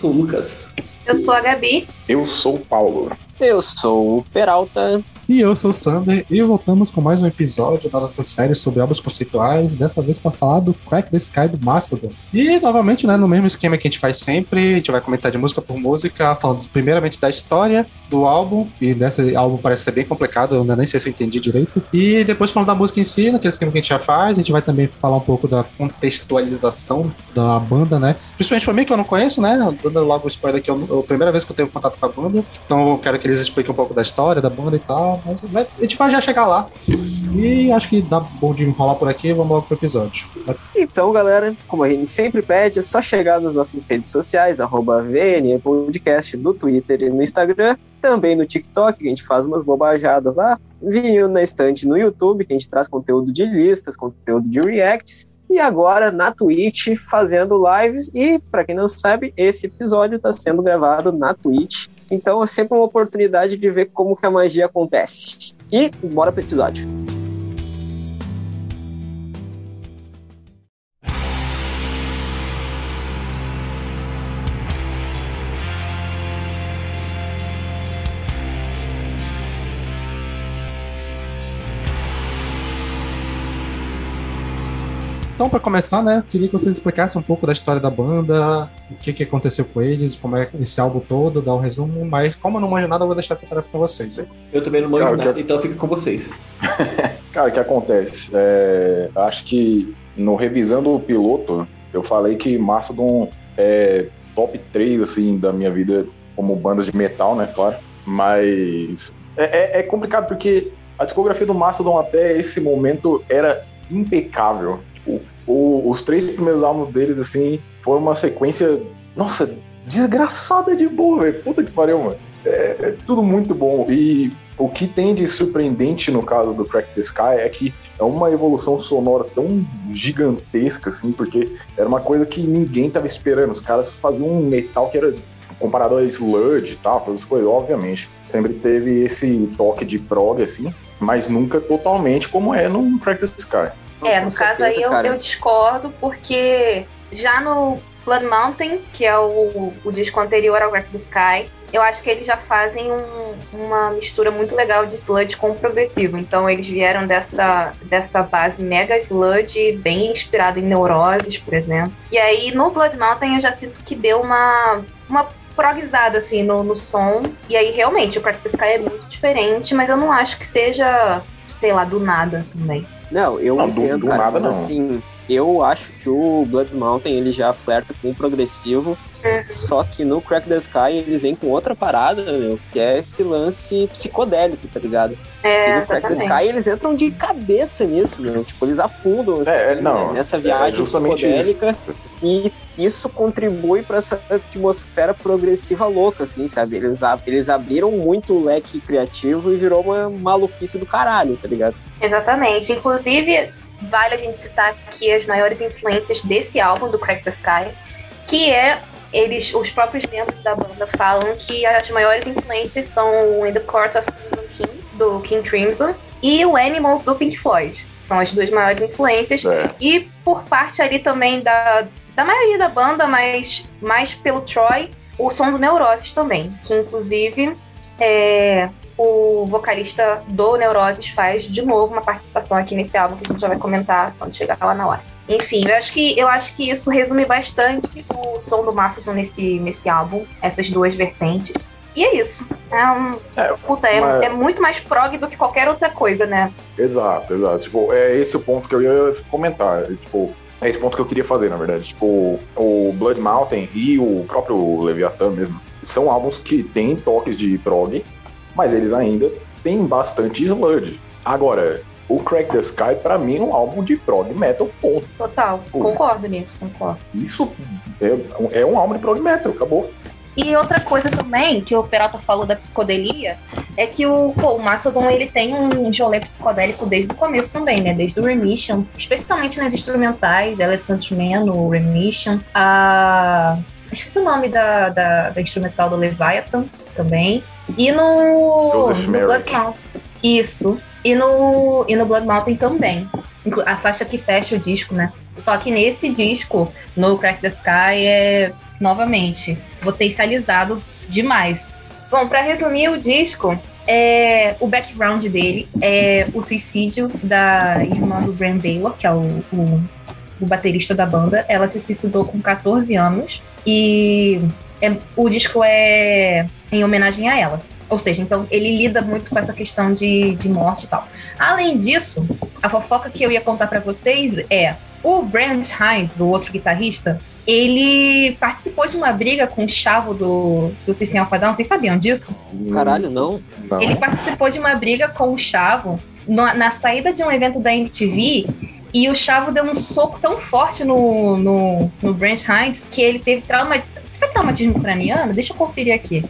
Sou o Lucas. Eu sou a Gabi. Eu sou o Paulo. Eu sou o Peralta. E eu sou o Sander e voltamos com mais um episódio da nossa série sobre álbuns conceituais, dessa vez para falar do Crack the Sky do Mastodon. E novamente, né, no mesmo esquema que a gente faz sempre, a gente vai comentar de música por música, falando primeiramente da história do álbum, e desse álbum parece ser bem complicado, eu ainda nem sei se eu entendi direito. E depois falando da música em si, naquele esquema que a gente já faz, a gente vai também falar um pouco da contextualização da banda, né? Principalmente pra mim, que eu não conheço, né? Dando logo o spoiler que é a primeira vez que eu tenho contato com a banda. Então eu quero que eles expliquem um pouco da história da banda e tal. Mas a gente vai já chegar lá. E acho que dá bom de enrolar por aqui. Vamos logo pro episódio. Então, galera, como a gente sempre pede, é só chegar nas nossas redes sociais, arroba VN Podcast, no Twitter e no Instagram. Também no TikTok, que a gente faz umas bobajadas lá. Vinil na estante no YouTube, que a gente traz conteúdo de listas, conteúdo de reacts. E agora na Twitch fazendo lives. E, para quem não sabe, esse episódio está sendo gravado na Twitch. Então é sempre uma oportunidade de ver como que a magia acontece. E bora pro episódio. Então, para começar, né, queria que vocês explicassem um pouco da história da banda, o que, que aconteceu com eles, como é esse álbum todo, dar um resumo, mas como eu não manjo nada, eu vou deixar essa tarefa com vocês. Aí. Eu também não manjo Cara, nada, já- então fica com vocês. Cara, o que acontece? É, acho que no revisando o piloto, eu falei que Mastodon é top 3 assim, da minha vida como banda de metal, né? Claro. Mas é, é- é complicado porque a discografia do Mastodon até esse momento era impecável. O- os três primeiros álbuns deles, assim, foram uma sequência, nossa, desgraçada de boa, velho. Puta que pariu, mano. É, é tudo muito bom. E o que tem de surpreendente no caso do Crack the Sky é que é uma evolução sonora tão gigantesca, assim, porque era uma coisa que ninguém tava esperando. Os caras faziam um metal que era comparado a sludge e tal, aquelas coisas, obviamente. Sempre teve esse toque de prog, assim, mas nunca totalmente como é no Crack the Sky. É, no caso certeza, aí eu, eu discordo, porque já no Blood Mountain, que é o, o disco anterior ao Wreck the Sky, eu acho que eles já fazem um- uma mistura muito legal de sludge com progressivo. Então eles vieram dessa, dessa base mega sludge, bem inspirada em neuroses, por exemplo. E aí no Blood Mountain eu já sinto que deu uma, uma progizada assim no, no som. E aí realmente o Crack the Sky é muito diferente, mas eu não acho que seja, sei lá, do nada também. Não, eu Não, do- entendo, do cara, nada não. assim, eu acho que o Blood Mountain ele já flerta com o progressivo, só que no Crack the Sky eles vêm com outra parada, meu, que é esse lance psicodélico, tá ligado? É, e no Crack the. Sky eles entram de cabeça nisso, meu, tipo, eles afundam assim, É, é, não, nessa é viagem justamente psicodélica e isso contribui para essa atmosfera progressiva louca, assim, sabe? Eles, ab- eles abriram muito o leque criativo e virou uma maluquice do caralho, tá ligado? Exatamente. Inclusive, vale a gente citar aqui as maiores influências desse álbum, do Crack the Sky, que é. Eles, os próprios membros da banda falam que as maiores influências são o In the Court of Crimson King, do King Crimson, e o Animals, do Pink Floyd. São as duas maiores influências. É. E por parte ali também da, da maioria da banda, mas mais pelo Troy, o som do Neuroses também, que inclusive é, o vocalista do Neuroses faz de novo uma participação aqui nesse álbum que a gente já vai comentar quando chegar lá na hora. Enfim, eu acho que, eu acho que isso resume bastante o som do Mastodon nesse, nesse álbum, essas duas vertentes. E é isso. É, um, É, puta, é, mas- é muito mais prog do que qualquer outra coisa, né? Exato, exato. Tipo, é esse o ponto que eu ia comentar. É, Tipo, é esse ponto que eu queria fazer, na verdade. Tipo, o Blood Mountain e o próprio Leviathan mesmo são álbuns que têm toques de prog, mas eles ainda têm bastante sludge. Agora, o Crack the Sky, pra mim, é um álbum de prog metal, ponto. Total, Pô. concordo nisso, concordo. Isso é, é um álbum de prog metal, acabou. E outra coisa também, que o Peralta falou da psicodelia, é que o, pô, o Mastodon ele tem um rolê psicodélico desde o começo também, né? Desde o Remission, especialmente nas instrumentais, Elephant Man, o Remission, a. Esqueci o nome da, da, da instrumental do Leviathan também. E no. No. Blood Mountain. Isso. E no, e no Blood Mountain também. A faixa que fecha o disco, né? Só que nesse disco, no Crack the Sky, é novamente potencializado demais. Bom, para resumir o disco, é, o background dele é o suicídio da irmã do Bram Baylor, que é o, o, o baterista da banda. Ela se suicidou com 14 anos e é- o disco é em homenagem a ela. Ou seja, então ele lida muito com essa questão de, de morte e tal. Além disso, a fofoca que eu ia contar pra vocês é o Brent Hines, o outro guitarrista, ele participou de uma briga com o Chavo do, do System of a Down. Vocês sabiam disso? Caralho, não. Não. Ele participou de uma briga com o Chavo na, na saída de um evento da MTV. E o Chavo deu um soco tão forte no, no, no Brent Hines que ele teve trauma. Teve traumatismo craniano? Deixa eu conferir aqui.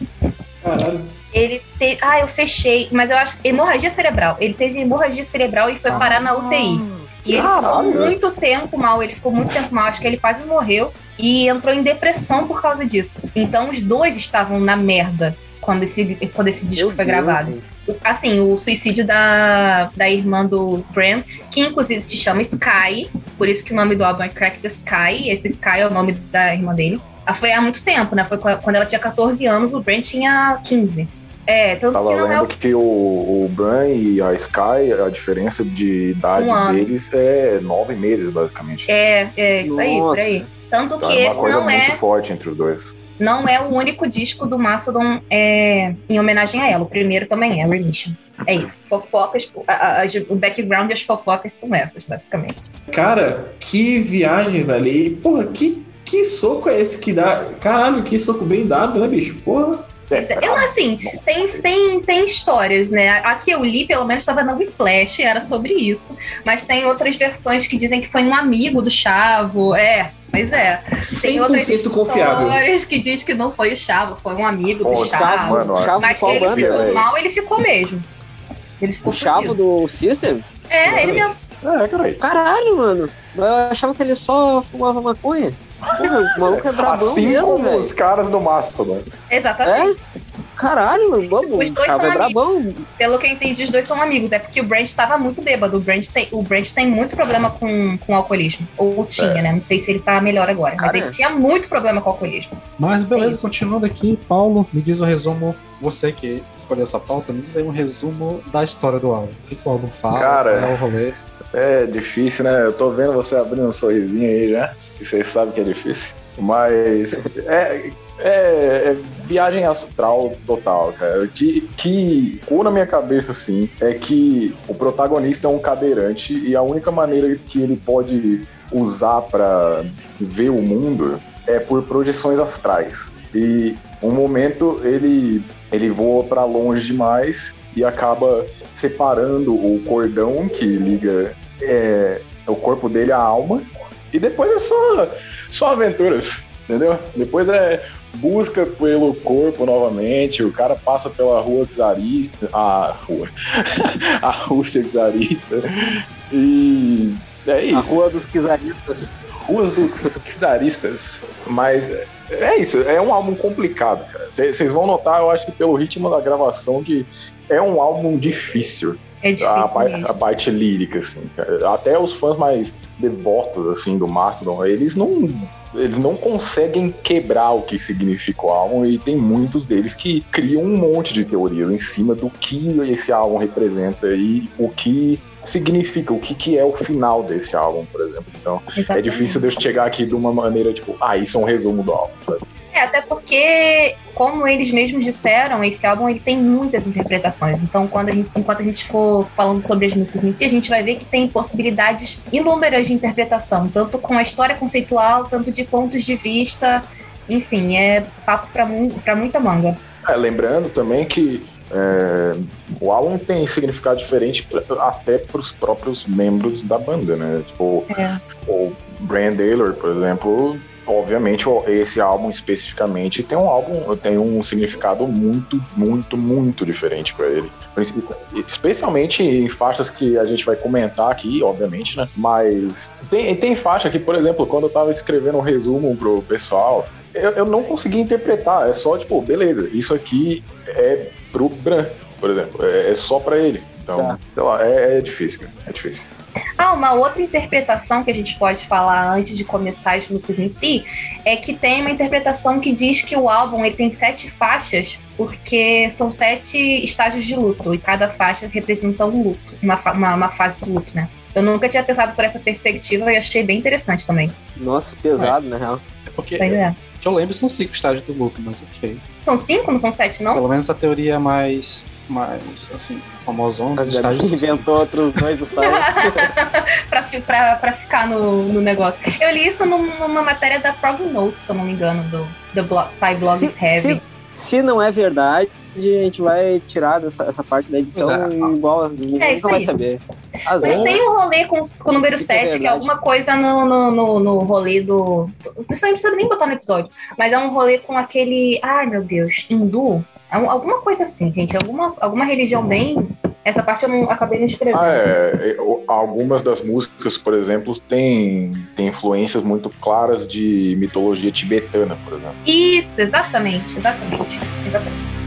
Caralho. Ele teve. Ah, eu fechei, mas eu acho. Hemorragia cerebral. Ele teve hemorragia cerebral e foi parar na UTI. E ele ficou muito tempo mal, ele ficou muito tempo mal, acho que ele quase morreu e entrou em depressão por causa disso. Então os dois estavam na merda quando esse, quando esse disco Meu foi Deus, gravado. gente. Assim, o suicídio da, da irmã do Bram, que inclusive se chama Sky, por isso que o nome do álbum é Crack the Sky, esse Sky é o nome da irmã dele. Ah, Foi há muito tempo, né? Foi qua- quando ela tinha 14 anos, o Bram tinha 15. É, tanto Tava que não é o que o, o Bran e a Sky, a diferença de idade Um deles é nove meses, basicamente. É, é isso aí, por Nossa. aí. Tanto Então que é uma esse coisa não é, muito forte entre os dois. Não é o único disco do Mastodon é, em homenagem a ela. O primeiro também é, Remission. É isso. Fofocas, a- a- o background e as fofocas são essas, basicamente. Cara, que viagem, velho. E, porra, que, que soco é esse que dá? Caralho, que soco bem dado, né, bicho? Porra. É, Eu, assim, tem, tem, tem histórias, né? A que eu li, pelo menos, estava na Whiplash, era sobre isso. Mas tem outras versões que dizem que foi um amigo do Chavo. É, pois é. Tem outras 100% confiável. histórias que diz que não foi o Chavo, foi um amigo do Pô, Chavo. Chavo, mano. Chavo Mas ele banda? ficou velho? mal, ele ficou mesmo. Ele ficou O Chavo fudido. do System? É, ele mesmo. É, cara. Caralho, mano. Eu achava que ele só fumava maconha. Porra, o maluco é brabão Assim mesmo, como velho. os caras do Mastodon. Exatamente. Caralho, mano. Vamos, Os dois são é brabão. Pelo que eu entendi, os dois são amigos. É porque o Brent tava muito bêbado. O Brent tem, o Brent tem muito problema com, com alcoolismo. Ou tinha, É. né? Não sei se ele tá melhor agora. Mas ele tinha muito problema com alcoolismo. Mas É beleza, isso. continuando aqui, Paulo, me diz o resumo. Você que escolheu essa pauta, me diz aí um resumo da história do álbum. O que, que o álbum fala? Cara, qual é o rolê? É difícil, né? Eu tô vendo você abrindo um sorrisinho aí já. E vocês sabem que é difícil. Mas é, é, é viagem astral total, cara. Que, que ficou na minha cabeça, assim, é que o protagonista é um cadeirante e a única maneira que ele pode usar pra ver o mundo é por projeções astrais. E um momento ele, ele voa pra longe demais e acaba separando o cordão que liga é, o corpo dele à alma. E depois é só, só aventuras, entendeu? Depois é busca pelo corpo novamente, o cara passa pela rua czarista, a rua, a Rússia czarista, e é A isso, rua dos quizaristas. ruas dos czaristas, mas é isso, é um álbum complicado, cara. Vocês vão notar, eu acho que pelo ritmo da gravação, que é um álbum difícil É a, a parte lírica, assim. Até os fãs mais devotos, assim, do Mastodon, eles não, eles não conseguem quebrar o que significa o álbum e tem muitos deles que criam um monte de teorias em cima do que esse álbum representa e o que significa, o que, que é o final desse álbum, por exemplo. Então, é Exatamente. difícil de eu chegar aqui de uma maneira, tipo, ah, isso é um resumo do álbum, sabe? É, até porque, como eles mesmos disseram, esse álbum ele tem muitas interpretações. Então, quando a gente- enquanto a gente for falando sobre as músicas em si, a gente vai ver que tem possibilidades inúmeras de interpretação, tanto com a história conceitual, tanto de pontos de vista. Enfim, é papo mu pra muita manga. É, lembrando também que é, o álbum tem significado diferente até para os próprios membros da banda, né? Tipo, É. o Brian Taylor, por exemplo, obviamente esse álbum especificamente tem um álbum tem um significado muito, muito, muito diferente para ele. Especialmente em faixas que a gente vai comentar aqui, obviamente, né? Mas tem, tem faixa que, por exemplo, quando eu tava escrevendo um resumo pro pessoal, eu, eu não consegui interpretar. É só, tipo, beleza, isso aqui é pro Bran, por exemplo. É, é só pra ele. Então, Tá. sei lá, é, é difícil. É difícil. Ah, uma outra interpretação que a gente pode falar antes de começar as músicas em si é que tem uma interpretação que diz que o álbum ele tem sete faixas porque são sete estágios de luto e cada faixa representa um luto, uma, fa- uma, uma fase do luto, né? Eu nunca tinha pensado por essa perspectiva e achei bem interessante também. Nossa, pesado, na real. É porque, Pois é. que eu lembro, são cinco estágios do luto, mas ok. São cinco, não são sete, não? Pelo menos a teoria mais, assim, dos Mas já estágios. inventou outros dois estágios. pra, pra, pra ficar no, no negócio. Eu li isso num- numa matéria da Prog Notes, se eu não me engano, do, do blog, Pai Blogs Se- Heavy. se- Se não é verdade, a gente vai tirar dessa, essa parte da edição é. igual ninguém É isso vai saber. Mas tem um rolê com, com o número é 7, que é alguma coisa no, no, no, no rolê do. do- Isso não precisa nem botar no episódio. Mas é um rolê com aquele. Ai, meu Deus, hindu? É um- alguma coisa assim, gente. Alguma, alguma religião bem. Essa parte eu não acabei não escrevendo. Ah, é, eu- algumas das músicas, por exemplo, têm tem influências muito claras de mitologia tibetana, por exemplo. Isso, exatamente, exatamente. Exatamente.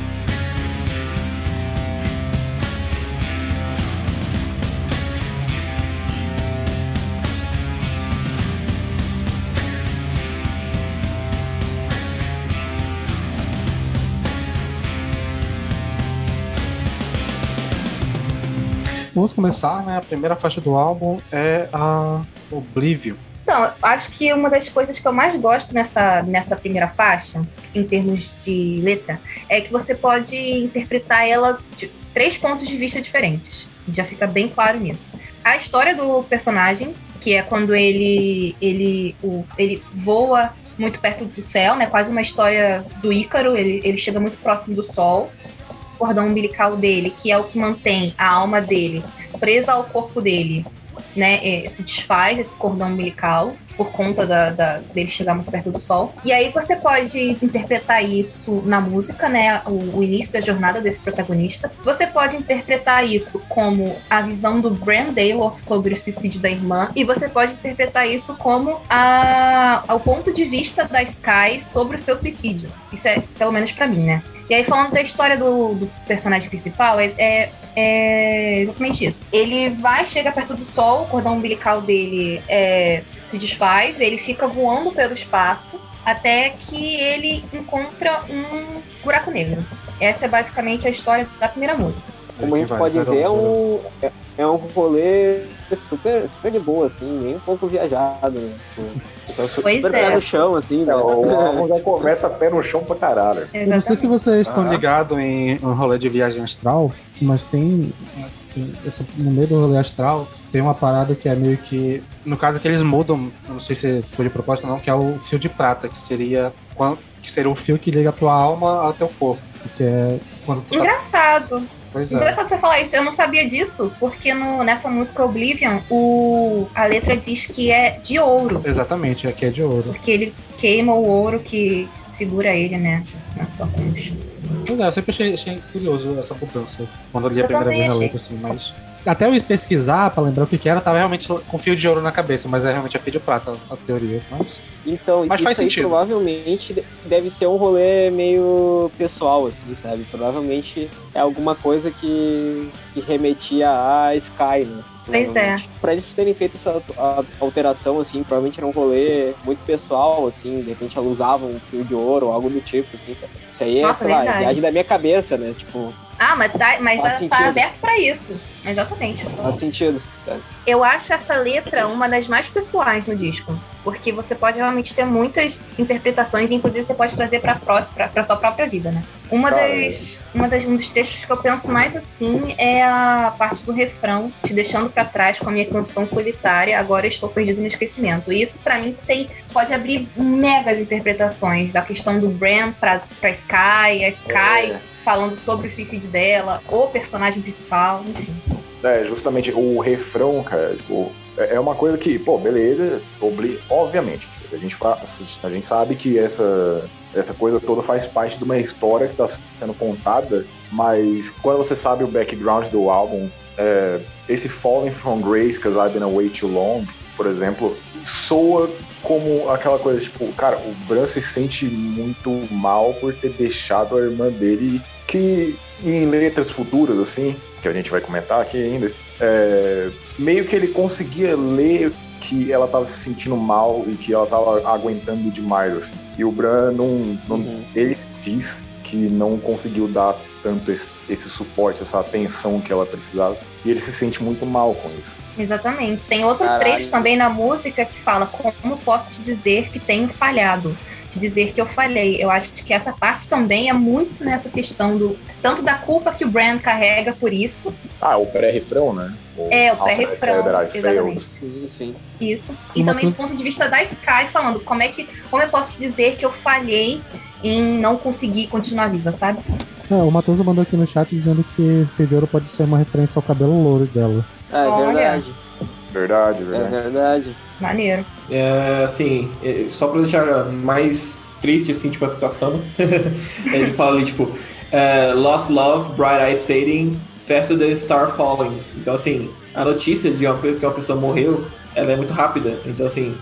Vamos começar, né? A primeira faixa do álbum é a Oblivion. Então, acho que uma das coisas que eu mais gosto nessa, nessa primeira faixa, em termos de letra, é que você pode interpretar ela de três pontos de vista diferentes. Já fica bem claro nisso. A história do personagem, que é quando ele ele, o, ele voa muito perto do céu, né? Quase uma história do Ícaro, ele, ele chega muito próximo do sol. Cordão umbilical dele, que é o que mantém a alma dele presa ao corpo dele, né, eh, se desfaz esse cordão umbilical por conta da, da- dele chegar muito perto do sol. E aí você pode interpretar isso na música, né, o, o início da jornada desse protagonista. Você pode interpretar isso como a visão do Bran Taylor sobre o suicídio da irmã. E você pode interpretar isso como a, o ponto de vista da Sky sobre o seu suicídio. Isso é, pelo menos pra mim, né? E aí, falando da história do, do personagem principal, é, é, é exatamente isso. Ele vai, chega perto do sol, o cordão umbilical dele é, se desfaz, ele fica voando pelo espaço até que ele encontra um buraco negro. Essa é basicamente a história da primeira música. como a gente pode ver, é um, é, é um rolê super, super de boa, assim, nem um pouco viajado. Né? Tipo, então, su- Pois super é. pé no chão, assim, né? É, o álbum já começa pé no chão pra caralho. Eu não sei se vocês estão Ah. ligados em um rolê de viagem astral, mas tem, essa- no meio do rolê astral tem uma parada que é meio que no caso que eles mudam, não sei se foi de propósito ou não, que é o fio de prata, que seria que seria o fio que liga a tua alma ao teu corpo, que é quando tu tá, Engraçado. Pois é. Engraçado você falar isso. Eu não sabia disso, porque no, nessa música Oblivion, o, a letra diz que é de ouro. Exatamente, aqui é de ouro. Porque ele queima o ouro que segura ele, né? Na sua concha. Pois é, eu sempre achei, achei curioso essa mudança quando eu li a Eu primeira vez a achei. letra, assim, mas. Até eu ir pesquisar pra lembrar o que, que era, tava realmente com fio de ouro na cabeça, mas é realmente a fio de prata a teoria. Mas Então, Mas isso faz aí sentido. provavelmente de- deve ser um rolê meio pessoal, assim, sabe? Provavelmente é alguma coisa que, que remetia a Sky, né? Pois é. Pra eles terem feito essa alteração, assim, provavelmente era um rolê muito pessoal, assim, de repente ela usava um fio de ouro ou algo do tipo, assim, sabe? Isso aí é, Nossa, sei lá, é verdade. viagem da minha cabeça, né? Tipo, Ah, mas tá, mas tá aberto pra isso. Exatamente. faz sentido. Eu acho essa letra uma das mais pessoais no disco. Porque você pode realmente ter muitas interpretações, e inclusive você pode trazer pra, pra sua própria vida, né? Uma das, uma das, um dos textos que eu penso mais assim é a parte do refrão, te deixando pra trás com a minha canção solitária, agora estou perdido no esquecimento. E isso pra mim tem, pode abrir megas interpretações da questão do Bram pra Sky, a Sky falando sobre o suicídio dela, o personagem principal, enfim. É, justamente o refrão, cara, tipo, é é uma coisa que, pô, beleza, obli... obviamente, a gente, a gente sabe que essa, essa coisa toda faz parte de uma história que está sendo contada, mas quando você sabe o background do álbum, é, esse Falling from Grace, Cause I've Been Away Too Long, por exemplo, soa como aquela coisa, tipo, cara, o Bran se sente muito mal por ter deixado a irmã dele, que em letras futuras, assim, que a gente vai comentar aqui ainda, é, meio que ele conseguia ler que ela tava se sentindo mal e que ela tava aguentando demais, assim. E o Bran não, não Uhum. ele diz que não conseguiu dar tanto esse, esse suporte, essa atenção que ela precisava. E ele se sente muito mal com isso. Exatamente. Tem outro Caralho. trecho também na música que fala como posso te dizer que tenho falhado. Te dizer que eu falhei. Eu acho que essa parte também é muito nessa questão do tanto da culpa que o Bran carrega por isso. Ah, o pré-refrão, né? É, o pré-refrão, exatamente. Sim, sim. Isso. E Uma também do coisa- ponto de vista da Sky falando como é que como eu posso te dizer que eu falhei em não conseguir continuar viva, sabe? É, o Matoso mandou aqui no chat dizendo que Fio de Ouro pode ser uma referência ao cabelo louro dela. É, é Olha. verdade. Verdade, É verdade. verdade. Maneiro. É, assim, é, só pra deixar mais triste, assim, tipo, a situação, ele fala ali, tipo, é, Lost Love, Bright Eyes Fading, Faster Than Star Falling. Então, assim, a notícia de uma, que uma pessoa morreu, ela é muito rápida. Então, assim,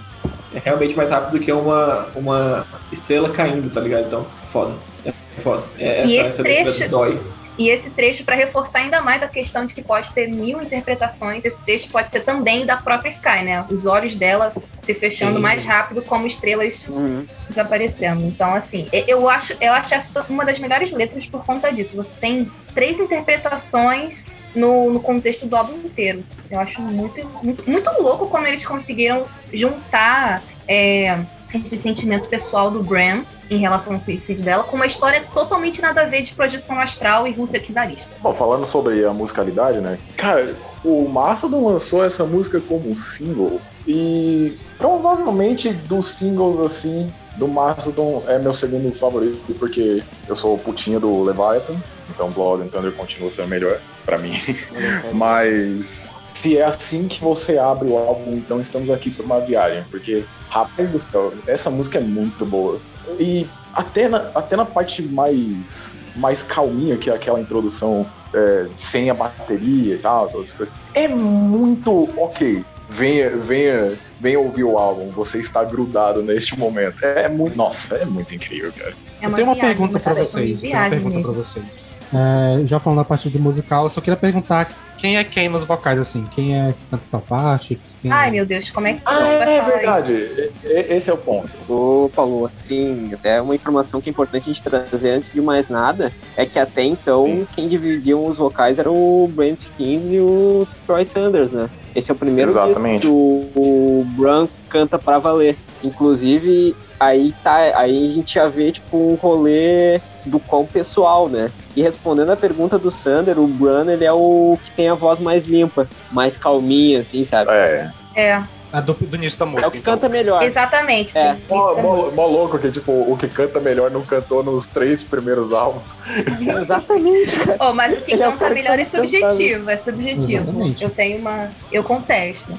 é realmente mais rápido que uma, uma estrela caindo, tá ligado? Então, foda. É foda. É, essa, essa trecho- dói. E esse trecho, para reforçar ainda mais a questão de que pode ter mil interpretações, esse trecho pode ser também da própria Sky, né? Os olhos dela se fechando Sim. mais rápido, como estrelas Uhum. desaparecendo. Então, assim, eu acho, eu acho essa uma das melhores letras por conta disso. Você tem três interpretações no, no contexto do álbum inteiro. Eu acho muito, muito, muito louco como eles conseguiram juntar é, esse sentimento pessoal do Bran em relação ao suicídio dela com uma história totalmente nada a ver de projeção astral e Rússia czarista. Bom, falando sobre a musicalidade, né? Cara, o Mastodon lançou essa música como um single e provavelmente dos singles assim do Mastodon é meu segundo favorito porque eu sou putinha do Leviathan, então Blood and Thunder continua sendo melhor pra mim. Mas se é assim que você abre o álbum, então estamos aqui para uma viagem, porque rapaz do céu, essa música é muito boa. E até na, até na parte mais mais calminha que é aquela introdução é, sem a bateria e tal, todas as coisas. É muito ok. Venha, venha, venha ouvir o álbum. Você está grudado neste momento. É muito, nossa, é muito incrível, cara. É eu tenho uma viagem, pergunta pra sabe? É uma vocês. Uma pergunta pra vocês. É, já falando da parte do musical, eu só queria perguntar quem é quem nos vocais, assim? Quem é que canta tua parte? Quem Ai, é... meu Deus, como é que Ah, é falar verdade. isso? Esse é o ponto. Ô, Paulo, assim, até uma informação que é importante a gente trazer antes de mais nada é que até então quem dividiam os vocais era o Brent Kings e o Troy Sanders, né? Esse é o primeiro Exatamente. disco que o, o Bran canta pra valer. Inclusive, aí tá, aí a gente já vê tipo um rolê do qual pessoal, né? E respondendo a pergunta do Sander, o Bran ele é o que tem a voz mais limpa, mais calminha, assim, sabe? É. É, A do, do início da música. É o que então. canta melhor. exatamente. É. Mó, mó- mó louco que, tipo, o que canta melhor não cantou nos três primeiros álbuns. Exatamente, cara. Oh, mas o que Ele é o canta cara que melhor é sabe subjetivo, é subjetivo. Exatamente. Eu tenho uma. Eu contesto.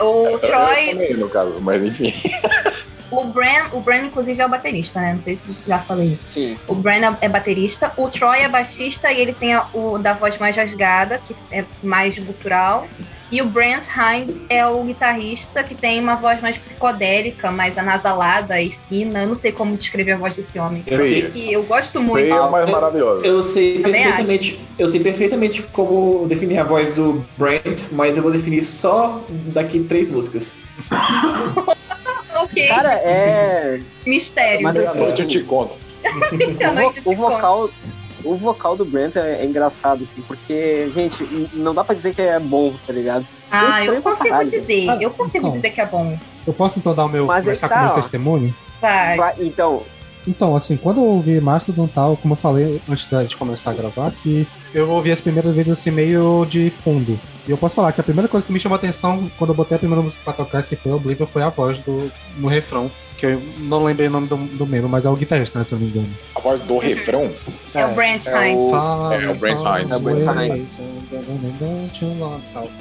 O Eu Troy, também, no caso, mas enfim. o Bran, o Bran, inclusive, é o baterista, né? Não sei se já falei isso. Sim. O Bran é baterista, o Troy é baixista e ele tem a- o da voz mais rasgada, que é mais gutural. E o Brent Hines é o guitarrista que tem uma voz mais psicodélica, mais anasalada e fina. Eu não sei como descrever a voz desse homem. Eu sei que eu gosto muito. Feia, mas eu- maravilhosa. Eu sei Também perfeitamente, eu sei perfeitamente como definir a voz do Brent, mas eu vou definir só daqui três músicas. Ok, Cara, é. mistério. Mas assim, noite eu te conto. Eu o, o vocal. O vocal do Brent é, é engraçado, assim, porque, gente, não dá pra dizer que é bom, tá ligado? Ah, eu consigo caralho. dizer. Eu consigo então. dizer que é bom. Eu posso então dar o meu. Mas aí começar tá, com o meu ó. testemunho? Vai. Vai- Então, Então, assim, quando eu ouvi Mastodon tal, como eu falei antes da- de começar a gravar, que eu ouvi as primeiras vezes assim meio de fundo. E eu posso falar que a primeira coisa que me chamou a atenção quando eu botei a primeira música pra tocar, que foi Oblivion, foi a voz do, no refrão. que eu não lembrei o nome do, do membro, mas é o guitarrista, né, se eu não me engano. A voz do refrão. É, o Brent é Hines. o- É, o Brent Hines. É o Brent Hines.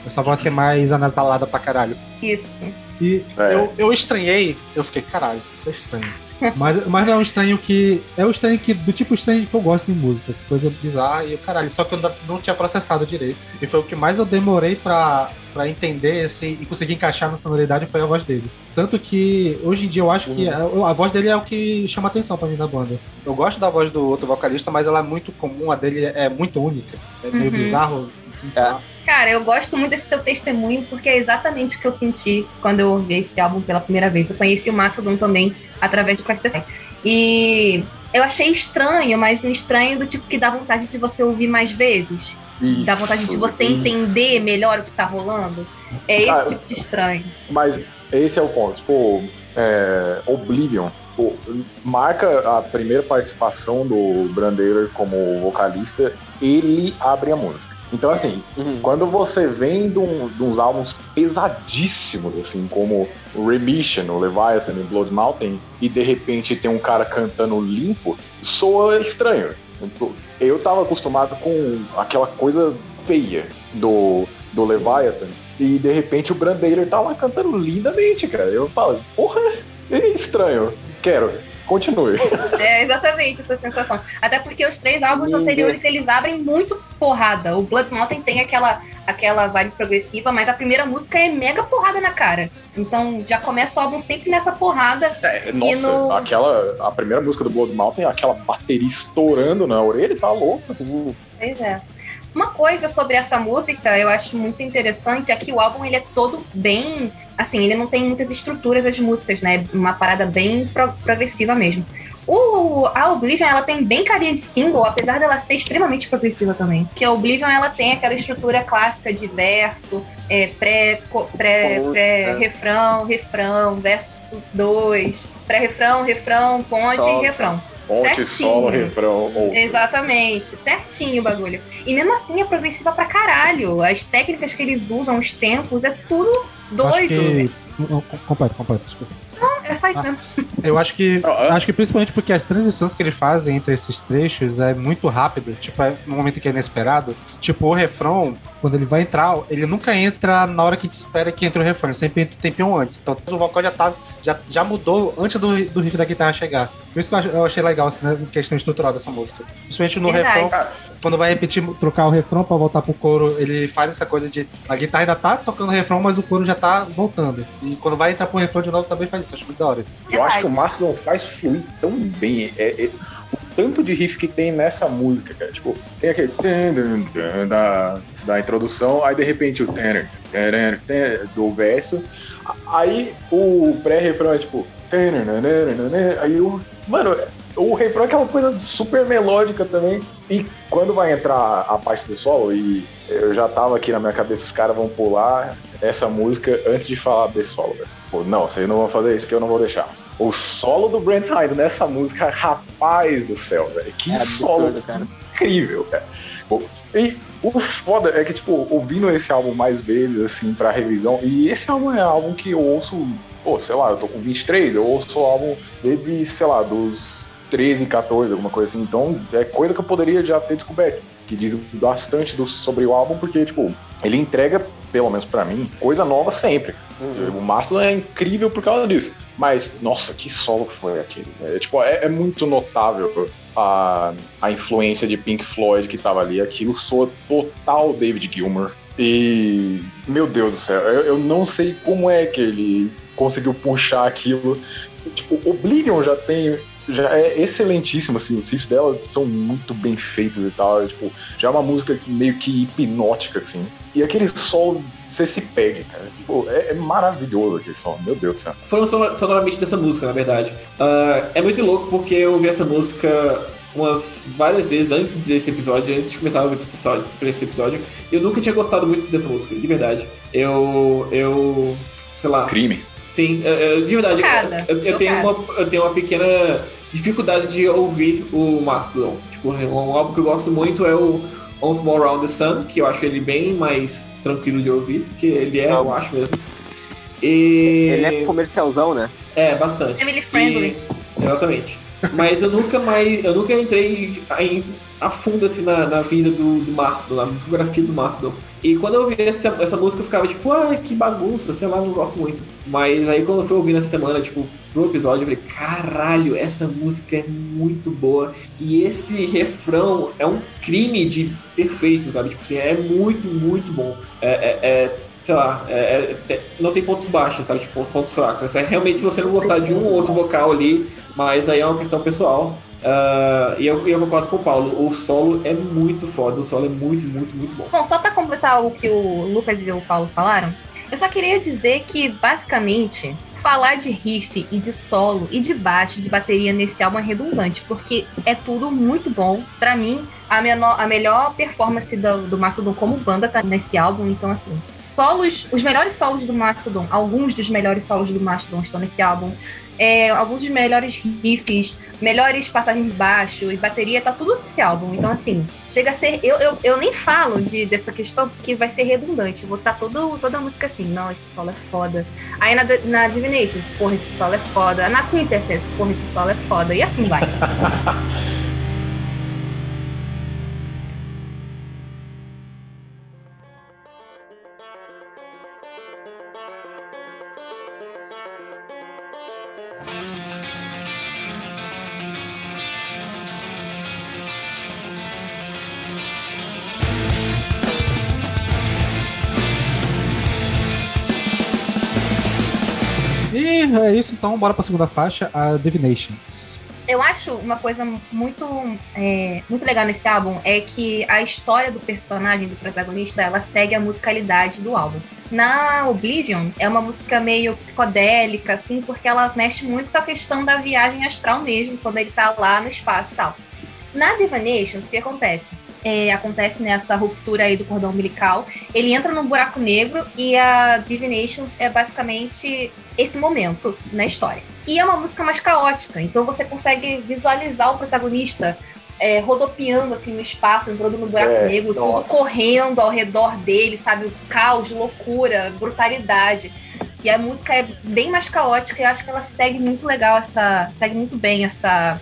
Essa voz que é mais anasalada pra caralho. Isso. E É. eu, eu estranhei, eu fiquei, caralho, isso é estranho. Mas, mas não é um estranho que. É um estranho que, do tipo estranho que eu gosto em música. Coisa bizarra e o caralho. Só que eu não tinha processado direito. E foi o que mais eu demorei pra, pra entender assim, e conseguir encaixar na sonoridade foi a voz dele. Tanto que hoje em dia eu acho que a, a voz dele é o que chama atenção pra mim na banda. Eu gosto da voz do outro vocalista, mas ela é muito comum, a dele é muito única. É meio Uhum. bizarro, assim, sei É. Cara, eu gosto muito desse seu testemunho porque é exatamente o que eu senti quando eu ouvi esse álbum pela primeira vez. Eu conheci o Mastodon também através de Practice. E eu achei estranho, mas um estranho do tipo que dá vontade de você ouvir mais vezes. dá vontade de você isso. entender melhor o que tá rolando. É esse Cara, tipo de estranho. Mas esse é o ponto. Tipo, é, Oblivion pô, marca a primeira participação do Brandeira como vocalista. Ele abre a música. Então, assim, Uhum. quando você vem de, um- de uns álbuns pesadíssimos, assim, como Remission, o Leviathan e Blood Mountain, e de repente tem um cara cantando limpo, soa estranho. Eu tava acostumado com aquela coisa feia do, do Leviathan, e de repente o Brandeira tá lá cantando lindamente, cara. Eu falo, porra, é estranho. Quero. Continue. É exatamente essa sensação. Até porque os três álbuns Ninguém- anteriores eles abrem muito porrada. O Blood Mountain tem aquela, aquela vibe progressiva, mas a primeira música é mega porrada na cara. Então já começa o álbum sempre nessa porrada. É, nossa, no- aquela. A primeira música do Blood Mountain, aquela bateria estourando na orelha, tá louco. Sim. Pois é. Uma coisa sobre essa música eu acho muito interessante é que o álbum ele é todo bem. Assim, ele não tem muitas estruturas as músicas, né? Uma parada bem pro- progressiva mesmo. O, a Oblivion, ela tem bem carinha de single, apesar dela ser extremamente progressiva também. Que a Oblivion, ela tem aquela estrutura clássica de verso, é, pré, co- pré, refrão, refrão, verso 2, pré-refrão, refrão, ponte e refrão. Ponte, Certinho. solo, refrão. Ou... Exatamente, certinho o bagulho. E mesmo assim é progressiva pra caralho. As técnicas que eles usam, os tempos, é tudo doido. que. Não, Completo, completo, desculpa. É só isso Ah. mesmo. Eu acho que. Acho que principalmente porque as transições que eles fazem entre esses trechos é muito rápido. Tipo, é no momento que é inesperado. Tipo, o refrão, quando ele vai entrar, ele nunca entra na hora que te espera que entre o refrão. Ele sempre entra um tempinho antes. Então o vocal já, tá, já, já mudou antes do, do riff da guitarra chegar. Por isso que eu ach- eu achei legal assim, né, questão estrutural dessa música. Principalmente no Verdade. refrão. Quando vai repetir, trocar o refrão pra voltar pro coro, ele faz essa coisa de. A guitarra ainda tá tocando o refrão, mas o coro já tá voltando. E quando vai entrar pro refrão de novo, também faz isso. Acho muito da hora. Eu acho que o Mastodon faz fluir tão bem. É, é- tanto de riff que tem nessa música, cara. Tipo, tem aquele da, da introdução, aí de repente o do verso. Aí o pré-refrão é tipo. Aí o. Mano, o refrão é aquela coisa super melódica também. E quando vai entrar a parte do solo, e eu já tava aqui na minha cabeça, os caras vão pular essa música antes de falar desse solo, velho. Pô, não, vocês não vão fazer isso que eu não vou deixar. O solo do Brent Hines nessa música, rapaz do céu, velho. Que É solo absurdo, cara. incrível, cara. E o foda é que, tipo, ouvindo esse álbum mais vezes, assim, pra revisão, e esse álbum é álbum que eu ouço, pô, sei lá, eu tô com 23, eu ouço o álbum desde, sei lá, dos 13, 14, alguma coisa assim. Então, é coisa que eu poderia já ter descoberto. Que diz bastante do, sobre o álbum, porque, tipo, ele entrega, pelo menos pra mim, coisa nova sempre. Uhum. O Mastodon é incrível por causa disso. Mas, nossa, que solo foi aquele. É, tipo, é, é muito notável a, a influência de Pink Floyd que tava ali. Aquilo soa total David Gilmour. E, meu Deus do céu, eu, eu não sei como é que ele conseguiu puxar aquilo. Tipo, Oblivion já tem. Já é excelentíssimo, assim, os riffs dela são muito bem feitos e tal. Tipo, já é uma música meio que hipnótica, assim. E aquele solo, você se pega, cara. Tipo, é, é maravilhoso aquele solo, meu Deus do céu. Falando sonor- sonoramente dessa música, na verdade. Ah, é muito louco porque eu ouvi essa música umas várias vezes antes desse episódio, antes de começar a ouvir pra esse episódio, esse episódio. Eu nunca tinha gostado muito dessa música, de verdade. Eu. Eu. Sei lá. Crime. Sim, eu- eu- de verdade. Chocada, eu, eu tenho uma, eu tenho uma pequena dificuldade de ouvir o Mastodon. Tipo, um álbum que eu gosto muito é o On Small Round the Sun, que eu acho ele bem mais tranquilo de ouvir, que ele é, eu acho mesmo. E... Ele é comercialzão, né? É, bastante. Family friendly. E- exatamente. Mas eu nunca mais. Eu nunca entrei em, a fundo assim na, na vida do, do Mastodon, na discografia do Mastodon. E quando eu ouvi essa, essa música eu ficava tipo, ah, que bagunça, sei lá, não gosto muito. Mas aí quando eu fui ouvir nessa semana, tipo, pro episódio, eu falei, caralho, essa música é muito boa. E esse refrão é um crime de perfeito, sabe? Tipo assim, é muito, muito bom. É, é- é, sei lá, é- é- não tem pontos baixos, sabe? Tipo, pontos fracos. É realmente se você não gostar de um ou outro vocal ali, mas aí é uma questão pessoal. Ah, e eu, eu concordo com o Paulo, o solo é muito foda, o solo é muito, muito, muito bom. Bom, só pra completar o que o Lucas e o Paulo falaram, eu só queria dizer que, basicamente, falar de riff e de solo e de baixo, de bateria nesse álbum é redundante, porque é tudo muito bom. Pra mim, a, menor, a melhor performance do, do Mastodon como banda tá nesse álbum, então assim. Solos, os melhores solos do Mastodon, alguns dos melhores solos do Mastodon estão nesse álbum. É, alguns dos melhores riffs, melhores passagens de baixo e bateria, tá tudo nesse álbum. Então, assim, chega a ser. Eu, eu, eu nem falo de, dessa questão porque vai ser redundante. Eu vou estar todo, toda a música assim, não, esse solo é foda. Aí na, na Divinations, porra, esse solo é foda. Na Quintessence, porra, esse solo é foda. E assim vai. E é isso, então, bora pra segunda faixa, a Divinations. Eu acho uma coisa muito, é, muito legal nesse álbum é que a história do personagem, do protagonista, ela segue a musicalidade do álbum. Na Oblivion, é uma música meio psicodélica, assim, porque ela mexe muito com a questão da viagem astral mesmo, quando ele tá lá no espaço e tal. Na Divination, o que acontece? É, acontece nessa ruptura aí do cordão umbilical. Ele entra num buraco negro e a Divinations é basicamente esse momento na história. E é uma música mais caótica, então você consegue visualizar o protagonista é, rodopiando assim no espaço, entrando no buraco É, negro, nossa. tudo correndo ao redor dele, sabe? Caos, loucura, brutalidade. E a música é bem mais caótica e eu acho que ela segue muito legal essa. segue muito bem essa,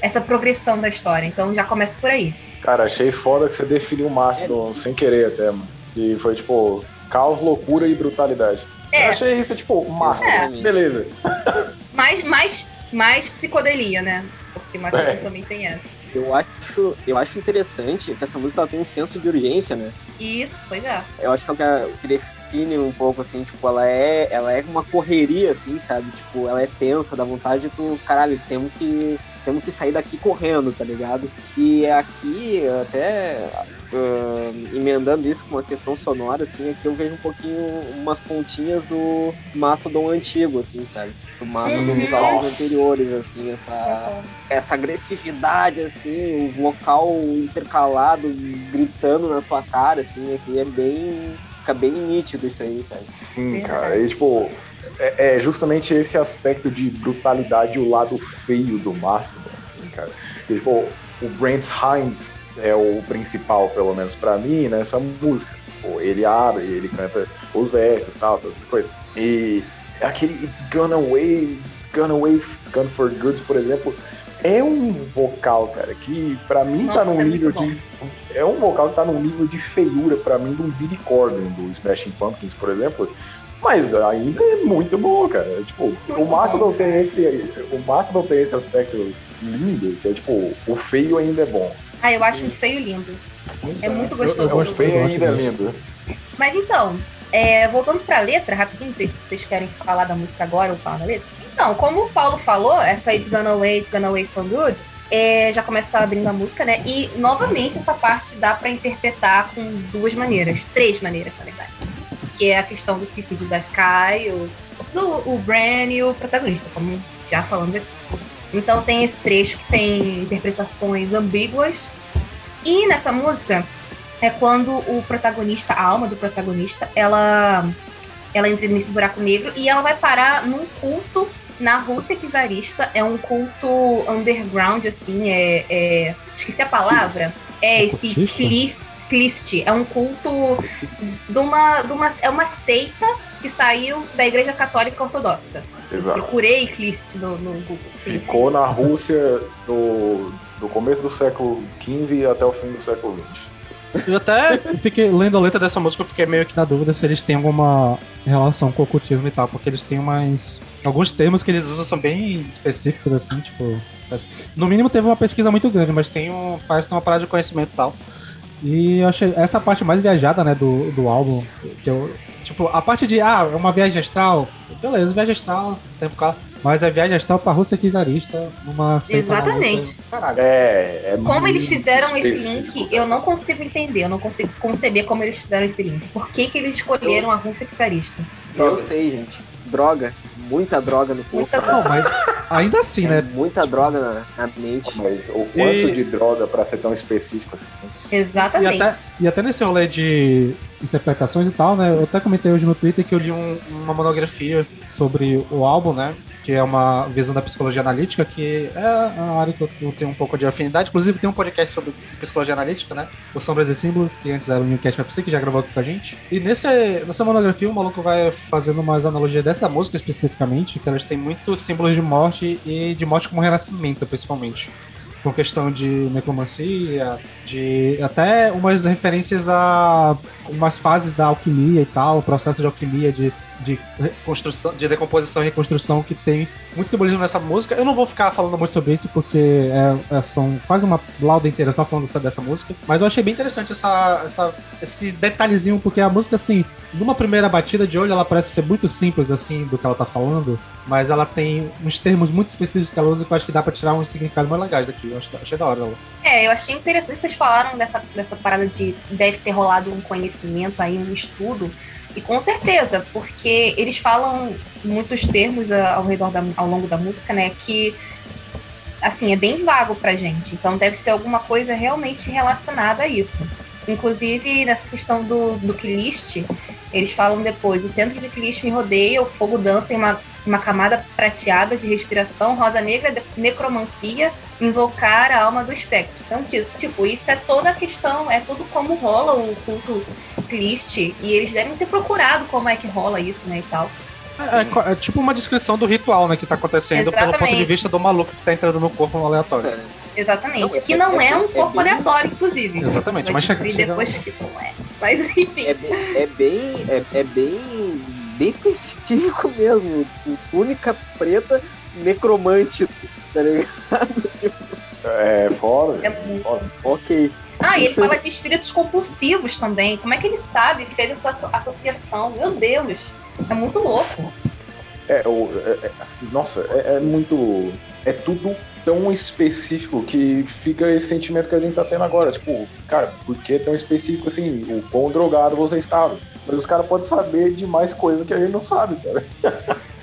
essa progressão da história. Então já começa por aí. Cara, achei foda que você definiu o Mastodon sem querer até, mano. E foi tipo, caos, loucura e brutalidade. É. Eu achei isso, tipo, Mastodon. É. Beleza. Mais, mais, mais psicodelia, né? Porque Mastodon É. também tem essa. Eu acho, eu acho interessante que essa música ela tem um senso de urgência, né? Isso, pois é. Eu acho que é o que, o define um pouco, assim, tipo, ela é, ela é uma correria, assim, sabe? Tipo, ela é tensa, dá vontade de tu, caralho, temos que, temos que sair daqui correndo, tá ligado? E aqui, até ah, emendando isso com uma questão sonora, assim, aqui eu vejo um pouquinho umas pontinhas do Mastodon antigo, assim, sabe? Do Mastodon dos álbuns anteriores, assim, essa essa agressividade, assim, o vocal intercalado, gritando na tua cara, assim, aqui é bem. Fica bem nítido isso aí, cara. Sim, cara. E, tipo, é, é justamente esse aspecto de brutalidade, o lado feio do Mastodon, assim, cara. Tipo, o Brent Hines é o principal, pelo menos pra mim, nessa música. Pô, ele abre, ele canta os versos e tal, todas essas coisas. E aquele It's Gonna Away, It's Gonna Away, It's Gone for Goods, por exemplo, é um vocal, cara, que pra mim tá Nossa, num é nível de. É um vocal que tá num nível de feiura pra mim de um Billy Corgan, do Smashing Pumpkins, por exemplo. Mas ainda é muito bom, cara. Tipo, o Mastodon tem esse. O Mastodon tem esse aspecto lindo, que é tipo, o feio ainda é bom. Ah, eu acho um feio lindo. Pois É muito gostoso. Eu, O gosto, eu feio gosto ainda é lindo. Mas então, é, voltando pra letra, rapidinho, não sei se vocês querem falar da música agora ou falar da letra. Então, como o Paulo falou, essa It's Gonna Away, It's Gonna Away for Good, é, já começa abrindo a música, né? E, novamente, essa parte dá pra interpretar com duas maneiras. Três maneiras, na verdade. Que é a questão do suicídio da Sky, o, do, o Bran e o protagonista, como já falamos aqui. Então tem esse trecho que tem interpretações ambíguas. E nessa música, é quando o protagonista, a alma do protagonista, ela, ela entra nesse buraco negro e ela vai parar num culto na Rússia czarista. É um culto underground, assim, é, é- esqueci a palavra. É esse Ocultista? Klist, é um culto de uma, de uma. É uma seita que saiu da Igreja Católica Ortodoxa. Exato. Procurei Clist no, no Google. Sim, Ficou sim, na. Rússia do, do começo do século XV até o fim do século XX. Eu até fiquei lendo a letra dessa música, eu fiquei meio que na dúvida se eles têm alguma relação com o ocultismo e tal, porque eles têm umas. Alguns termos que eles usam são bem específicos, assim, tipo. No mínimo teve uma pesquisa muito grande, mas tem um. Parece ter uma parada de conhecimento e tal. E eu achei essa parte mais viajada, né, do, do álbum, que eu. Tipo, a parte de, ah, é uma viagem astral, beleza, viagem astral, tempo cá. Mas é viagem astral pra Rússia czarista, numa Exatamente. Caralho. É, é Como eles fizeram esse específico, link, eu não consigo entender, eu não consigo conceber como eles fizeram esse link. Por que, que eles escolheram a Rússia czarista? Eu sei, gente. Droga. Muita droga no corpo. Muita Não, mas ainda assim, É né? muita droga na, na mente. Mas o quanto E- de droga pra ser tão específico assim? E Exatamente. até, e até nesse rolê de interpretações e tal, né? Eu até comentei hoje no Twitter que eu li um- uma monografia sobre o álbum, né? Que é uma visão da psicologia analítica, que é a área que eu, tenho um pouco de afinidade. Inclusive, tem um podcast sobre psicologia analítica, né? O Sombras e Símbolos, que antes era o Newcast Web que já gravou aqui com a gente. E nesse, nessa monografia, o maluco vai fazendo umas analogias dessa música especificamente, que elas têm muitos símbolos de morte e de morte como renascimento, principalmente com questão de necromancia, de até umas referências a umas fases da alquimia e tal, o processo de alquimia, de, de construção, de decomposição e reconstrução que tem muito simbolismo nessa música. Eu não vou ficar falando muito sobre isso porque é, é, são quase uma lauda inteira só falando dessa, dessa música, mas eu achei bem interessante essa, essa, esse detalhezinho, porque a música, assim, numa primeira batida de olho, ela parece ser muito simples, assim, do que ela tá falando, mas ela tem uns termos muito específicos que ela usa que eu acho que dá pra tirar uns significados mais legais daqui. Eu acho, achei da hora ela. É, eu achei interessante. Vocês falaram dessa, dessa parada de deve ter rolado um conhecimento aí, um estudo. E com certeza, porque eles falam muitos termos ao redor da, ao longo da música, né? Que assim, é bem vago pra gente. Então deve ser alguma coisa realmente relacionada a isso. Inclusive, nessa questão do, do Kilist, eles falam depois: o centro de Kilist me rodeia, o fogo dança em uma, uma camada prateada de respiração, rosa negra, necromancia, invocar a alma do espectro. Então, ti- tipo, isso é toda a questão, é tudo como rola o culto Kilist, e eles devem ter procurado como é que rola isso, né, e tal. É, é é tipo uma descrição do ritual, né, que tá acontecendo pelo ponto de Exatamente. vista do maluco que tá entrando no corpo aleatório. Exatamente. Não, é- que não é- é, um é corpo bem- aleatório, inclusive. Exatamente, mas chega- depois que não é. Mas, enfim. É, bem- é bem. É, é bem. bem específico mesmo. Túnica preta, necromante, tá ligado? É foda. É muito. foda. Ok. Ah, e ele fala de espíritos compulsivos também. Como é que ele sabe? Fez essa asso- associação. Meu Deus. É muito louco. É, o- é- é- nossa, é, é muito. É tudo tão específico que fica esse sentimento que a gente tá tendo agora. Tipo, cara, por que tão específico assim? O quão drogado você estava? Mas os caras podem saber de mais coisa que a gente não sabe, sabe?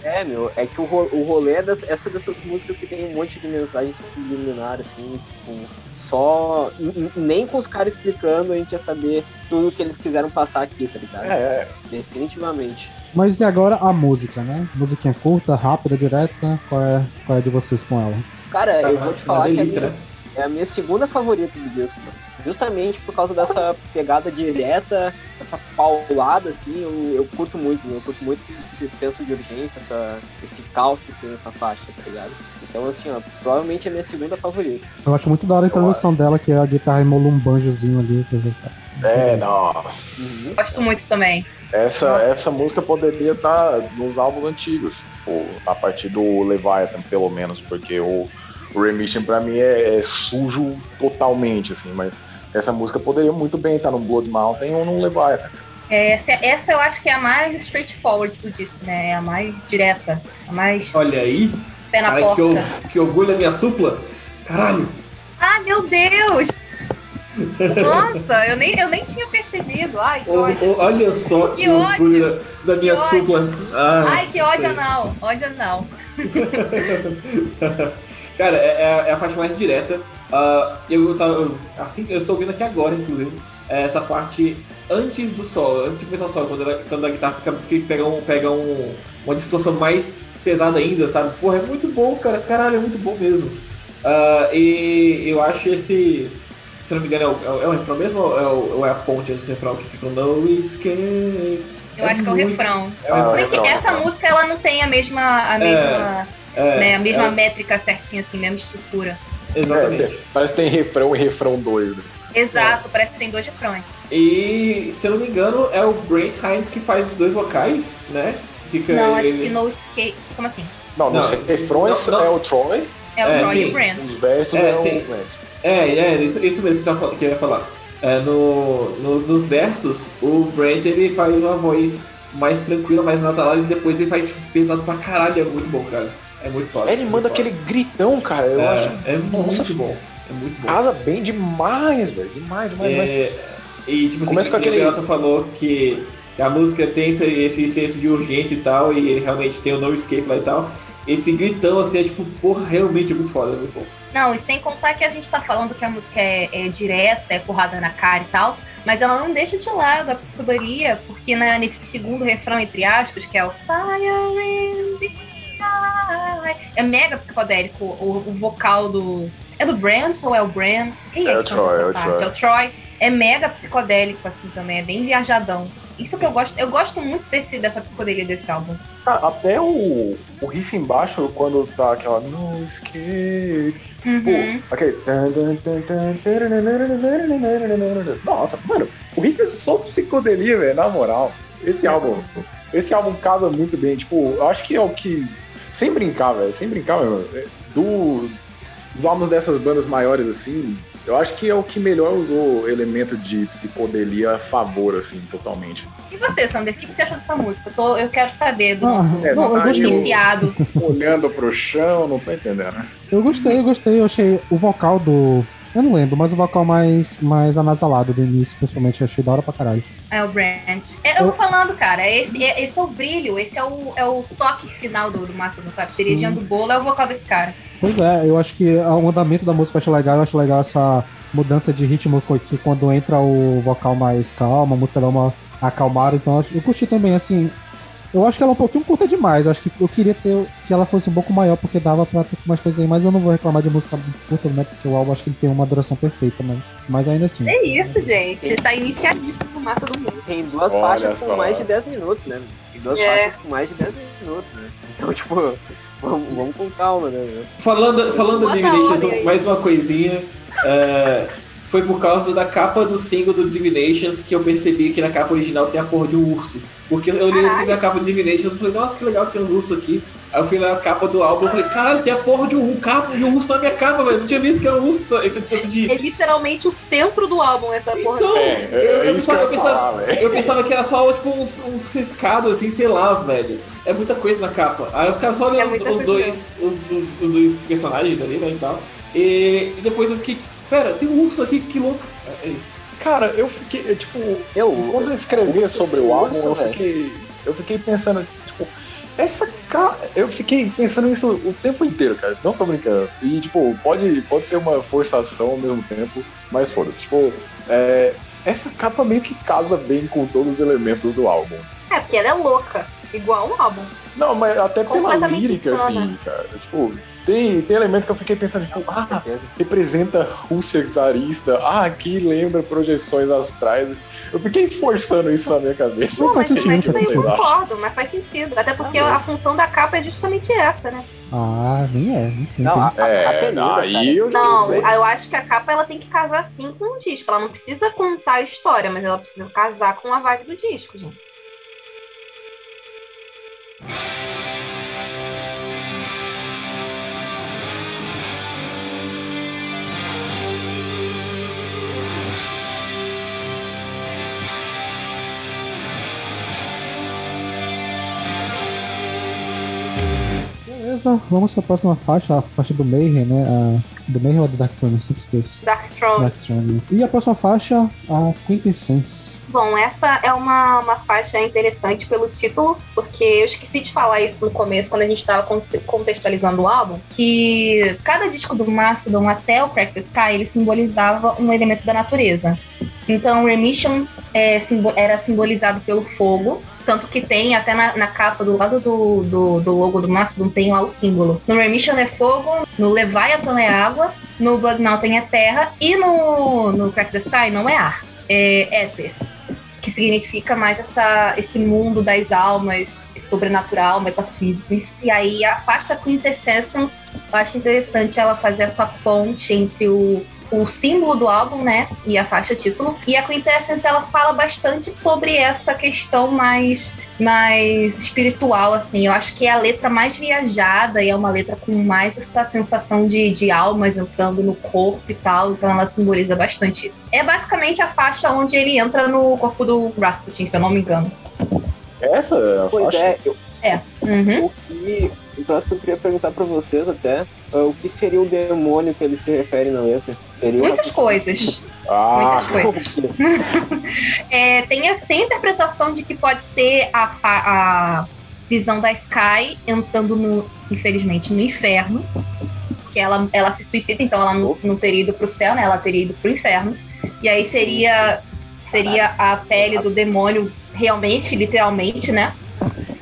É, meu, é que o, ro- o rolê é das, essa dessas músicas que tem um monte de mensagem subliminar, assim, tipo, só. Nem com os caras explicando a gente ia saber tudo que eles quiseram passar aqui, tá ligado? É, Definitivamente. Mas e agora a música, né? Musiquinha curta, rápida, direta. Qual é, qual é a de vocês com ela? Cara, eu vou te Uma falar que é a minha, né? é a minha segunda favorita do disco, mano. Justamente por causa dessa pegada direta, essa paulada, assim, eu, eu curto muito, eu curto muito esse senso de urgência, essa, esse caos que tem nessa faixa, tá ligado? Então, assim, ó, provavelmente é a minha segunda favorita. Eu acho muito da hora a introdução dela, que é a guitarra emula um banjozinho ali. é, nossa. Gosto muito também. Essa, essa música poderia estar nos álbuns antigos, ou a partir do Leviathan, pelo menos, porque o, o Remission pra mim é, é sujo totalmente, assim, mas essa música poderia muito bem estar no Blood Mountain ou no Leviathan. É, Essa, essa eu acho que é a mais straightforward do disco, né? É a mais direta. A mais Olha aí, pé na cara, porta. que, que orgulho da minha supla. Caralho, Ah, meu Deus! Nossa, eu nem, eu nem tinha percebido. Ai, que ódio. ô, olha só que, orgulho da, minha Que supla. Ah, Ai, que ódio sei. anal. Ódio anal. Cara, é, é- é a parte mais direta. Ah, eu tava. eu- Assim, eu estou vendo aqui agora, inclusive, é essa parte antes do solo, antes de começar o solo, quando, ela- quando a guitarra fica, fica- pega, um, pega um, uma distorção mais pesada ainda, sabe? Porra, é muito bom, cara. Caralho, é muito bom mesmo. Ah, e eu acho esse, se não me engano, é o, é o, é o refrão mesmo ou é, o, ou é a ponte do refrão que fica no escape? Eu É acho que é o muito- refrão. É o Ah, refrão. que refrão, essa refrão. música ela não tem a mesma, a mesma, É, né, a mesma é, métrica certinha, assim, mesma estrutura. exatamente. É, parece que tem refrão e refrão 2. Né? Exato, parece que tem dois refrões. E, se eu não me engano, é o Brent Hines que faz os dois vocais, né? Fica Não, acho ele- que no skate. Como assim? Não, nos Não, refrões não, não. é o Troy, É o É, Troy e o Brent. os versos É, é, o Brent. É, é, isso, isso mesmo que, eu tava, que eu ia falar. É, no, no- nos versos, o Brent ele faz uma voz mais tranquila, mais nasalada, e depois ele faz tipo, pesado pra caralho. É muito bom, cara. É muito foda. Ele é manda muito aquele gritão, cara. Eu foda. acho. É, é Nossa, muito bom. É muito bom. Casa bem demais, velho. Demais, demais, demais. É, e tipo assim, Começa com o aquele- Gato falou que a música tem esse, esse senso de urgência e tal, e ele realmente tem o No Escape lá e tal. Esse gritão assim é tipo, porra, realmente é muito foda, é muito bom. Não, e sem contar que a gente tá falando que a música é, é direta, é porrada na cara e tal, mas ela não deixa de lado a psicodelia, porque né, nesse segundo refrão, entre aspas, que é o Fire in the Eye, é mega psicodélico o, o vocal do. É do Brent ou é o Brand? Quem é, É o que Troy, é o parte? Troy. É o Troy. É mega psicodélico, assim, também, é bem viajadão. Isso que eu gosto. Eu gosto muito desse, dessa psicodelia desse álbum. Cara, até o, o riff embaixo, quando tá aquela no escape. Uhum. Pô, aquele. Nossa, mano, o riff é só psicodelia, velho, na moral. Esse álbum. Esse álbum casa muito bem. Tipo, eu acho que é o que. Sem brincar, velho. Sem brincar, meu. é, Do, dos álbuns dessas bandas maiores, assim, eu acho que é o que melhor usou elemento de psicodelia a favor, assim, totalmente. E você, Sander, o que você achou dessa música? Eu, tô- eu quero saber do Ah, nosso, é, iniciado. Olhando pro chão, não tô entendendo. Eu gostei, eu gostei. Eu achei o vocal do. Eu não lembro, mas o vocal mais, mais anasalado do início, principalmente, eu achei da hora pra caralho. É o Brent. É, eu tô falando, cara, esse é, esse é o brilho, esse é o, é o toque final do, do Márcio, sabe? Cerejinha do bolo é o vocal desse cara. Pois é, eu acho que o andamento da música eu acho legal, eu acho legal essa mudança de ritmo que quando entra o vocal mais calmo, a música dá uma acalmada, então eu eu curti também, assim. Eu acho que ela é um pouquinho curta demais. Eu acho que eu queria ter que ela fosse um pouco maior, porque dava pra ter mais coisas aí, mas eu não vou reclamar de música curta, né? Porque o álbum acho que ele tem uma duração perfeita, mas, mas ainda assim. É isso, gente. Você tá iniciadíssimo no Massa do Mundo. Tem duas Olha faixas só. com mais de 10 minutos, né? Tem duas É. faixas com mais de 10 minutos, né? Então, tipo, vamos, vamos com calma, né? Falando, falando ordem aí. mais uma coisinha. é, foi por causa da capa do single do Divinations que eu percebi que na capa original tem a porra de um urso. Porque eu olhei assim na capa do Divinations e falei, nossa, que legal que tem uns ursos aqui. Aí eu fui na capa do álbum e falei, caralho, tem a porra de um capa e um urso na minha capa, velho. Não tinha visto que era um urso, esse tanto de. É literalmente o centro do álbum, essa porra. Então, É, eu, é, é eu eu pensava, eu pensava- eu pensava que era só tipo uns, uns riscados assim, sei lá, velho. É muita coisa na capa. Aí eu ficava só É olhando os, muita os coisa dois, os, dos- os dois personagens ali, né, e tal. E, e depois eu fiquei, pera, tem um urso aqui, que louco. É, é isso. Cara, eu fiquei, é, tipo, Eu, quando eu escrevi urso sobre o álbum, urso, eu velho. fiquei, eu fiquei pensando, tipo, essa cara. Eu fiquei pensando nisso o tempo inteiro, cara. Não tô brincando. E, tipo, pode, pode ser uma forçação ao mesmo tempo, mas foda-se. Tipo, é, essa capa meio que casa bem com todos os elementos do álbum. É, porque ela é louca. Igual o álbum. Não, mas até pela lírica, insana. assim, cara. Tipo, tem, tem elementos que eu fiquei pensando, tipo, ah, representa Rússia czarista. Ah, aqui lembra projeções astrais. Eu fiquei forçando isso na minha cabeça. Não faz mas, sentido, mas não faz eu concordo, mas faz sentido. Até porque Ah, a função da capa é justamente essa, né? Ah, nem é, nem sei. Não, a, a, a É, Pelinda, aí cara. eu já Não, não eu acho que a capa ela tem que casar sim com o disco. Ela não precisa contar a história, mas ela precisa casar com a vibe do disco, gente. Beleza, vamos pra próxima faixa, a faixa do Mayhem, né? A, do Mayhem ou do Dark Throne? Eu sempre esqueço. Dark Throne. Dark Throne. E a próxima faixa, a Quintessence. Bom, essa é uma, uma faixa interessante pelo título, porque eu esqueci de falar isso no começo, quando a gente estava contextualizando o álbum, que cada disco do Mastodon até o Crack the Sky, ele simbolizava um elemento da natureza. Então, Remission é, era simbolizado pelo fogo. Tanto que tem até na, na capa do lado do, do, do logo do Mastodon tem lá o símbolo. No Remission é fogo, no Leviathan é água, no Blood Mountain é terra e no, no Crack the Sky não é ar, é éter. Que significa mais essa, esse mundo das almas, sobrenatural, metafísico. E aí a faixa Quintessence, eu acho interessante ela fazer essa ponte entre o o símbolo do álbum, né? E a faixa título. E a Quintessence, ela fala bastante sobre essa questão mais, mais espiritual, assim. Eu acho que é a letra mais viajada e é uma letra com mais essa sensação de, de almas entrando no corpo e tal. Então ela simboliza bastante isso. É basicamente a faixa onde ele entra no corpo do Rasputin, se eu não me engano. Essa é a Pois faixa? é, eu, Uhum. o que. Próximo que eu queria perguntar pra vocês até é o que seria o demônio que ele se refere na letra? Seria uma Muitas coisas. Ah, Muitas coisas. É, tem, a, tem a interpretação de que pode ser a, a visão da Sky entrando no, infelizmente, no inferno. Que ela, ela se suicida, então ela não, não teria ido pro céu, né? Ela teria ido pro inferno. E aí seria, seria a pele do demônio realmente, literalmente, né?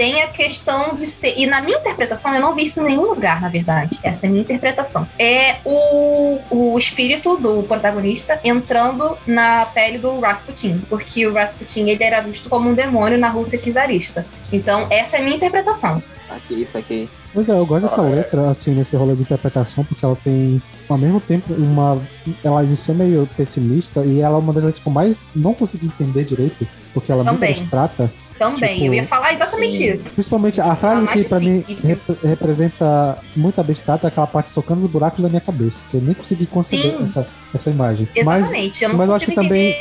Tem a questão de ser. E na minha interpretação, eu não vi isso em nenhum lugar, na verdade. Essa é a minha interpretação. É o, o espírito do protagonista entrando na pele do Rasputin. Porque o Rasputin ele era visto como um demônio na Rússia czarista. Então, essa é a minha interpretação. Aqui, isso aqui. Pois é, eu gosto dessa é. letra, assim, nesse rolê de interpretação, porque ela tem, ao mesmo tempo, uma. Ela inicia meio pessimista e ela é uma das letras que eu mais não consegui entender direito, porque ela é muito abstrata. Também, Tipo, eu ia falar exatamente sim. isso. Principalmente a frase Ela é que pra mim rep- representa muito abstrata é aquela parte tocando os buracos da minha cabeça, que eu nem consegui conceber Sim. essa, essa imagem. Mas, Exatamente. eu não mas acho que também-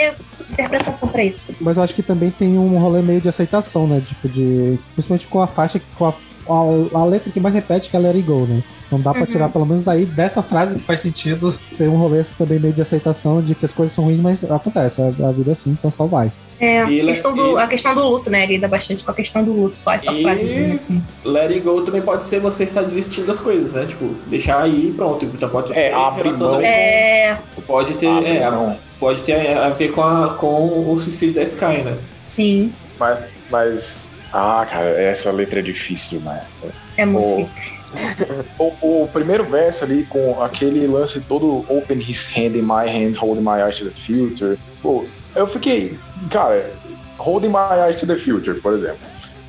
interpretação pra isso. mas eu acho que também tem um rolê meio de aceitação, né? Tipo, de. Principalmente com a faixa, com a, a, a letra que mais repete, que é Let It Go, né? Então dá pra Uhum. tirar pelo menos aí dessa frase que faz sentido ser um rolê também meio de aceitação de que as coisas são ruins, mas acontece, a, a vida é assim, então só vai. É, E a questão, do, e- a questão do luto, né? Ele lida bastante com a questão do luto, só essa E- frasezinha assim. Let it go também pode ser você estar desistindo das coisas, né? Tipo, deixar aí e pronto. Então pode É, relação mão. também É, com- Pode ter, Abre é, mão. pode ter a ver com, a, com o suicídio da Sky, né? sim, Mas, mas. Ah, cara, essa letra é difícil demais. é muito Oh. difícil. O, o primeiro verso ali, com aquele lance todo open his hand in my hand, holding my eyes to the future. Pô, eu fiquei, cara, holding my eyes to the future, por exemplo.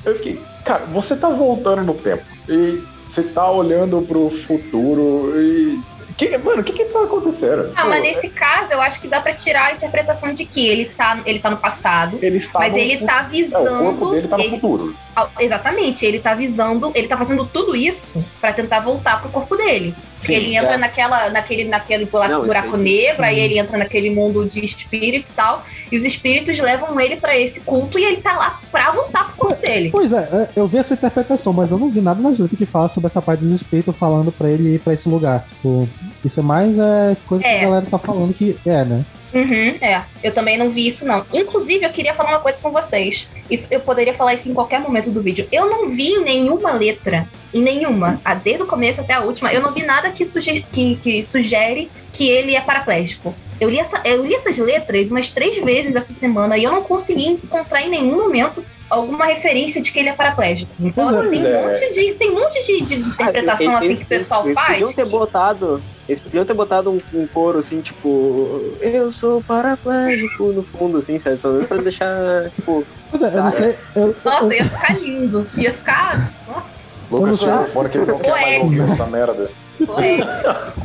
Eu fiquei, cara, você tá voltando no tempo e você tá olhando pro futuro e. Que, mano, o que que tá acontecendo? Ah, Pô, mas nesse caso, eu acho que dá pra tirar a interpretação de que ele tá, ele tá no passado, ele está mas ele fu- tá é, visando. o corpo dele tá no ele- futuro. Exatamente, ele tá visando, ele tá fazendo tudo isso pra tentar voltar pro corpo dele. Porque Sim, ele entra é. naquela, naquele, naquele buraco, Não, buraco aí sim, negro, aí ele entra naquele mundo de espírito e tal, e os espíritos levam ele pra esse culto e ele tá lá pra voltar pro corpo dele. Pois é, é, eu vi essa interpretação, mas eu não vi nada na letra que fala sobre essa parte dos espíritos falando pra ele ir pra esse lugar. Tipo, isso é mais é, coisa que É. a galera tá falando que é, né? Uhum, é, eu também não vi isso, não. Inclusive, eu queria falar uma coisa com vocês. Isso, eu poderia falar isso em qualquer momento do vídeo. Eu não vi nenhuma letra, em nenhuma, a, desde o começo até a última, eu não vi nada que, suge que, que sugere que ele é paraplégico. Eu li, essa, eu li essas letras umas três vezes essa semana e eu não consegui encontrar em nenhum momento alguma referência de que ele é paraplégico. Então, assim, tem, um É. monte de, tem um monte de, de interpretação Ah, assim eles- que o pessoal eles faz. Podiam ter que- botado, eles podiam ter botado um, um coro assim, tipo, eu sou paraplégico no fundo, assim, sabe? Pelo menos pra deixar, tipo, Pois é, eu não sei. Eu, Nossa, eu- ia ficar lindo. Ia ficar. Nossa, Lucas, Eu fora que ele não quer mais Poético. ouvir essa merda. poético.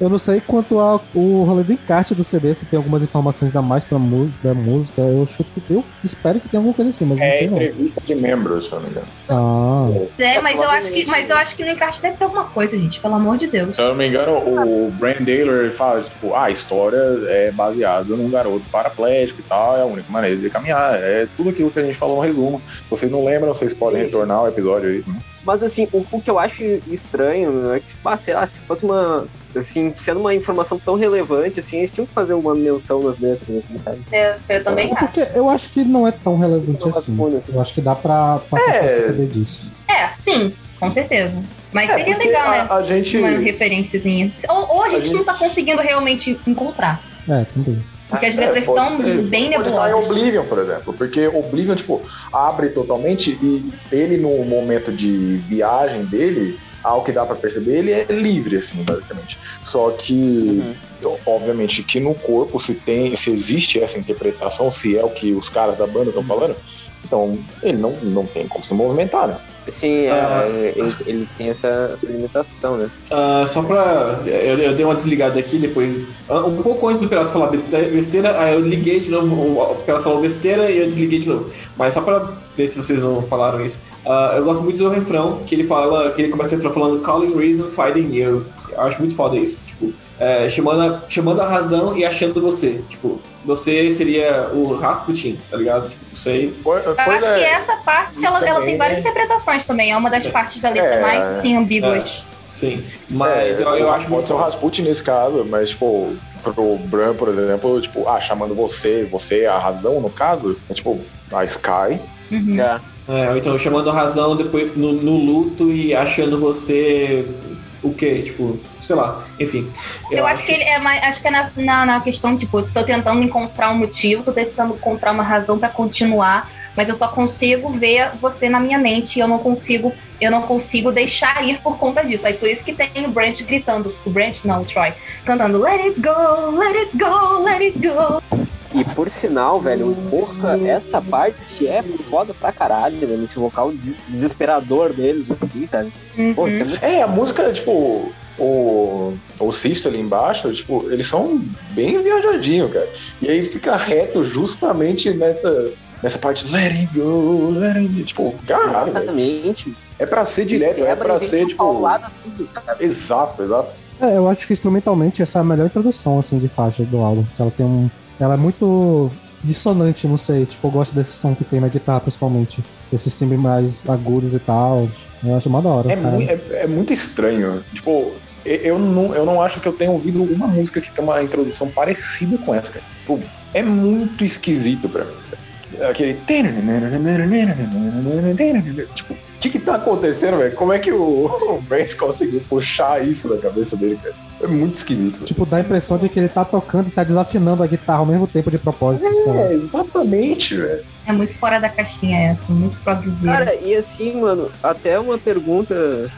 Eu não sei quanto ao o rolê do encarte do CD, se tem algumas informações a mais pra música, da música. Eu chuto que eu espero que tenha alguma coisa assim, mas não É sei não. entrevista de membros, se eu não me engano. Ah, É, mas eu acho que, mas eu acho que no encaixe deve ter alguma coisa, gente. Pelo amor de Deus. Se eu não me engano, o Brandon Taylor fala, tipo, ah, a história é baseada num garoto paraplégico e tal, é a única maneira de caminhar. É tudo aquilo que a gente falou no resumo. Vocês não lembram, vocês podem Sim, retornar ao episódio aí. Mas assim, o, o que eu acho estranho é que, ah, sei lá, se fosse uma. Assim, sendo uma informação tão relevante, assim, eles tinham que fazer uma menção nas letras, né, sabe? Eu, eu também acho. porque eu acho que não é tão relevante Não assim. Eu acho que dá pra passar É. pra saber disso. É, sim, com certeza. Mas É, seria legal, né? a, a gente. Uma referenciazinha. Ou, ou a, A gente, não tá gente- conseguindo realmente encontrar. É, também. Porque as É, letras pode são ser. bem Pode nebulosas. Oblivion, por exemplo. Porque Oblivion, tipo, abre totalmente e ele, no momento de viagem dele, ao que dá pra perceber, ele é livre, assim, basicamente. Só que, obviamente, que no corpo, se tem, se existe essa interpretação, se é o que os caras da banda estão falando, então ele não, não tem como se movimentar, né? Sim, é, Ah. ele, ele tem essa, essa limitação, né? Ah, só pra. Eu, eu dei uma desligada aqui depois. ah, Um pouco antes do Piratas falar beste- besteira, aí eu liguei de novo. O Piratas falou besteira e eu desliguei de novo. Mas só pra ver se vocês não falaram isso. ah, eu gosto muito do refrão, que ele fala. Que ele começa o refrão falando Calling Reason, Fighting You. Eu acho muito foda isso. Tipo, é, chamando, a, chamando a razão e achando você. Tipo, você seria o Rasputin, tá ligado? Tipo, isso aí. Pois, Eu pois acho é. que essa parte ela, ela tem várias interpretações também. É uma das partes da letra É. mais assim, ambíguas. Sim. Mas É, eu, eu acho pode ser o. Rasputin nesse caso, mas, tipo, pro Bran, por exemplo, tipo, ah, chamando você, você é a razão, no caso, é tipo, a Sky. Uhum. É, ou então chamando a razão depois no, no luto e achando você o quê? Tipo, sei lá, enfim. Eu, acho que ele é mais. Acho que é na, na, na questão, tipo, tô tentando encontrar um motivo, tô tentando encontrar uma razão pra continuar, mas eu só consigo ver você na minha mente e eu não consigo. Eu não consigo deixar ir por conta disso. Aí por isso que tem o Brent gritando. O Brent não, o Troy. Cantando Let it go, let it go, let it go. E por sinal, velho, porra, essa parte é foda pra caralho, né? Nesse vocal des- desesperador deles, assim, sabe? Pô, Uhum. isso é muito É, a música, tipo, o, o Sifts ali embaixo, tipo, eles são bem viajadinhos, cara. E aí fica reto justamente nessa, nessa parte, let it go, let it go. Tipo, caralho, velho. exatamente. É pra ser direto, é pra ser, tipo. paulada tudo, sabe? Exato, exato. É, eu acho que instrumentalmente essa é a melhor introdução, assim, de faixa do álbum. Que ela tem um. Ela é muito dissonante, não sei. Tipo, eu gosto desse som que tem na guitarra, principalmente. Esses timbres mais agudos e tal. Eu acho mó da hora. É, cara. mui- é, é muito estranho. Tipo, eu não, eu não acho que eu tenha ouvido uma música que tem uma introdução parecida com essa, cara. Tipo, é muito esquisito pra mim. cara. Aquele. Tipo, o que que tá acontecendo, velho? Como é que o, o Brent conseguiu puxar isso da cabeça dele, cara? É muito esquisito. Tipo, dá a impressão de que ele tá tocando e tá desafinando a guitarra ao mesmo tempo de propósito. É, exatamente, velho. É muito fora da caixinha essa, muito progzera. Cara, e assim, mano, até uma pergunta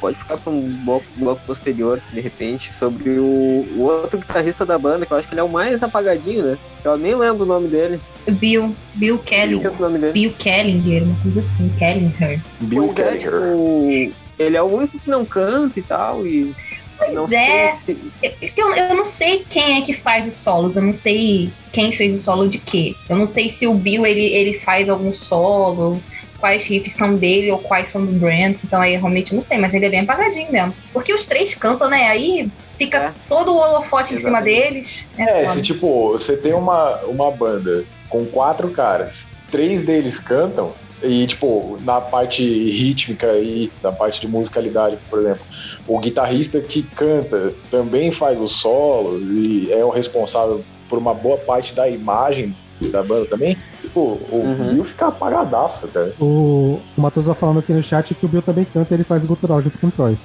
pode ficar para um bloco, bloco posterior, de repente, sobre o, o outro guitarrista da banda, que eu acho que ele é o mais apagadinho, né? Eu nem lembro o nome dele. Bill, Bill Kelly. Esqueci o nome dele. Bill Kellinger, uma coisa assim, Kellinger. Bill Pois é, Kelliher. tipo, ele é o único que não canta e tal, e. não Pois é. sei se- Eu, eu não sei quem é que faz os solos, eu não sei quem fez o solo de quê. Eu não sei se o Bill ele, ele faz algum solo, quais riffs são dele ou quais são do Brent, então aí eu realmente não sei, mas ele é bem apagadinho mesmo. Porque os três cantam, né? Aí fica É. todo o holofote em cima deles. É, foda. se tipo, você tem uma, uma banda com quatro caras, três deles cantam, e tipo, na parte rítmica e na parte de musicalidade, por exemplo, o guitarrista que canta também faz os solos e é o responsável por uma boa parte da imagem da banda também, tipo, o Uhum. Bill fica apagadaço, cara. O, o Matheus tá falando aqui no chat que o Bill também canta e ele faz gutural junto com o Troy.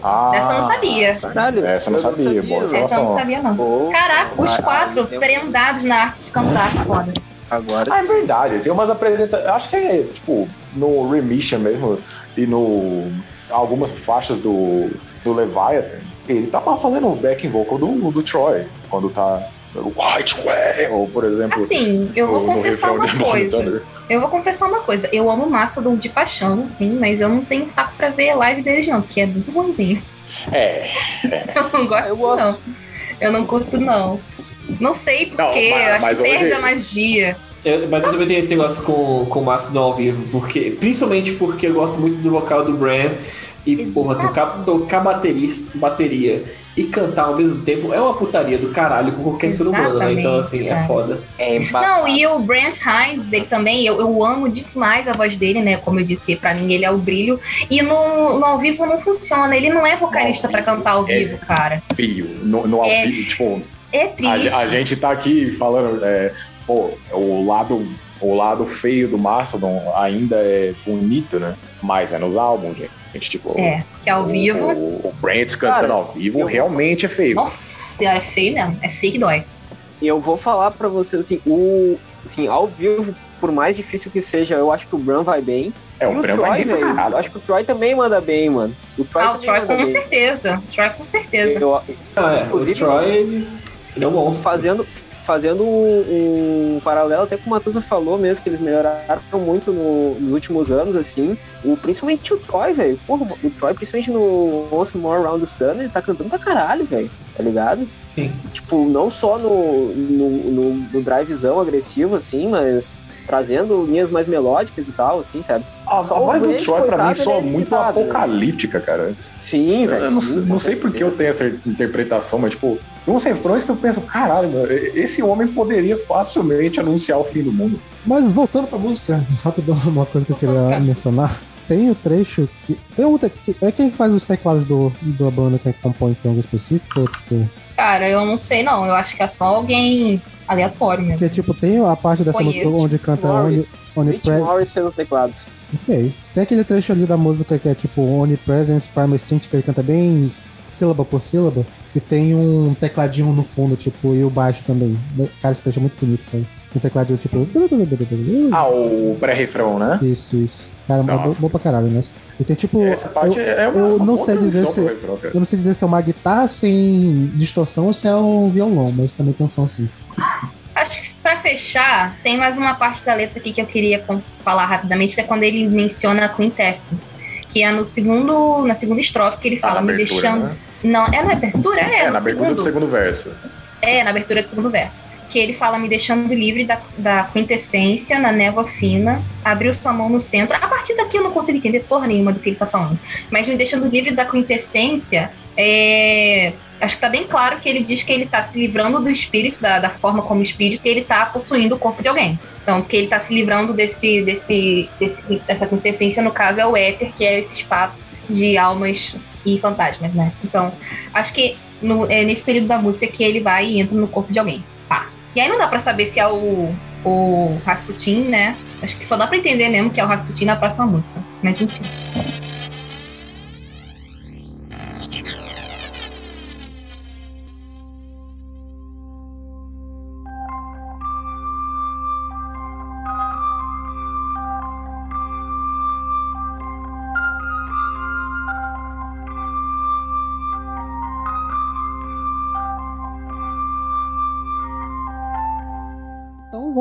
Ah, Essa eu não sabia. Caralho, Essa eu não sabia, boa. Essa eu não sabia, não. Caraca, os quatro prendados na arte de cantar, foda. Agora Ah, é verdade. Tem umas apresentações. Acho que é, tipo, no Remission mesmo e no. algumas faixas do, do Leviathan. Ele tá lá fazendo o backing vocal do, do Troy. Quando tá. no White Way, ou por exemplo. Assim, eu vou no- no confessar refrão uma coisa. Eu vou confessar uma coisa. Eu amo o Mastodon de paixão, assim, mas eu não tenho saco pra ver live deles, não, porque é muito ruimzinho. É. Eu não gosto, eu gosto. não. Eu não curto, não. Não sei porquê, eu acho mas que perde hoje- a magia. Eu- mas eu também tenho esse negócio com, com o Mastodon ao vivo, porque, principalmente porque eu gosto muito do vocal do Bran e, porra, tocar, tocar baterista, bateria e cantar ao mesmo tempo é uma putaria do caralho com qualquer ser humano, né? Então, assim, é Exatamente, foda. é. Não, e o Brent Hines, ele também, eu, eu amo demais a voz dele, né? Como eu disse, pra mim ele é o brilho. E no, no ao vivo não funciona, ele não é vocalista No pra ao vivo cantar ao é vivo, cara. Feio. No, no ao É. vivo, tipo, É a, triste. ge- a gente tá aqui falando, é, pô, o lado, o lado feio do Mastodon ainda é bonito, né? Mas é nos álbuns, gente. gente tipo, É, que ao o- vivo. O, o Brent cantando Cara, ao vivo eu- realmente é feio. Nossa é feio mesmo. É feio que dói. eu vou falar pra vocês assim, o assim, ao vivo, por mais difícil que seja, eu acho que o Bran vai bem. É, e o o Bran vai bem velho, eu acho que o Troy também manda bem, mano. O Troy Ah, o Troy com bem. certeza. O Troy com certeza. Eu- Ah, é, o Troy, ele, fazendo, fazendo um, um paralelo até com o Matusa falou mesmo, que eles melhoraram muito no- nos últimos anos, assim. O, principalmente o Troy, velho. Porra, o Troy, principalmente no Once More Around the Sun, ele tá cantando pra caralho, velho. Tá ligado? Sim. Tipo, não só no, no, no, no drivezão agressivo, assim, mas trazendo linhas mais melódicas e tal, assim, sabe? A, Só a voz o do Troy, pra mim, soa ele é muito né? apocalíptica, cara. Sim, velho. Eu não, sim, não sei porque eu tenho essa interpretação, mas, tipo, tem uns refrões que eu penso, caralho, mano, esse homem poderia facilmente anunciar o fim do mundo. Mas voltando pra música, rapidão, uma coisa que eu queria mencionar. Tem o trecho que. Tem um. que- É quem faz os teclados do, da banda que compõe tem algo específico? Ou, tipo, Cara, eu não sei não. Eu acho que é só alguém aleatório mesmo. porque, tipo, tem a parte dessa Conheço. música onde canta Only, Morris. only Rich Pre- Morris fez os teclados. Ok. Tem aquele trecho ali da música que é tipo Omnipresence, Primal Instinct, que ele canta bem sílaba por sílaba. E tem um tecladinho no fundo, tipo, e o baixo também. Cara, esse trecho é muito bonito, cara. Um tecladinho tipo. Ah, o pré-refrão, né? Isso, isso. Cara, é bom, bom pra caralho, né? E tem tipo. Essa parte eu, é uma, eu uma não sei dizer se- eu não sei dizer se é uma guitarra sem distorção ou se é um violão, mas também tem um som assim. Acho que pra fechar, tem mais uma parte da letra aqui que eu queria falar rapidamente, que é quando ele menciona a Quintessence. Que é no segundo, na segunda estrofe que ele Tá fala, me abertura, deixando. né? Não, é na abertura? É, É, no na abertura segundo. do segundo verso. É, na abertura do segundo verso. Que ele fala, me deixando livre da, da quintessência na névoa fina, abriu sua mão no centro. A partir daqui eu não consigo entender porra nenhuma do que ele tá falando. Mas me deixando livre da quintessência, é... acho que tá bem claro que ele diz que ele tá se livrando do espírito, da, da forma como espírito, e ele tá possuindo o corpo de alguém. Então, que ele tá se livrando desse, desse, desse, dessa quintessência, no caso, é o éter, que é esse espaço de almas e fantasmas, né? Então, acho que no- é nesse período da música que ele vai e entra no corpo de alguém. Pá. E aí não dá pra saber se é o, o Rasputin, né? Acho que só dá pra entender mesmo que é o Rasputin na próxima música. Mas enfim.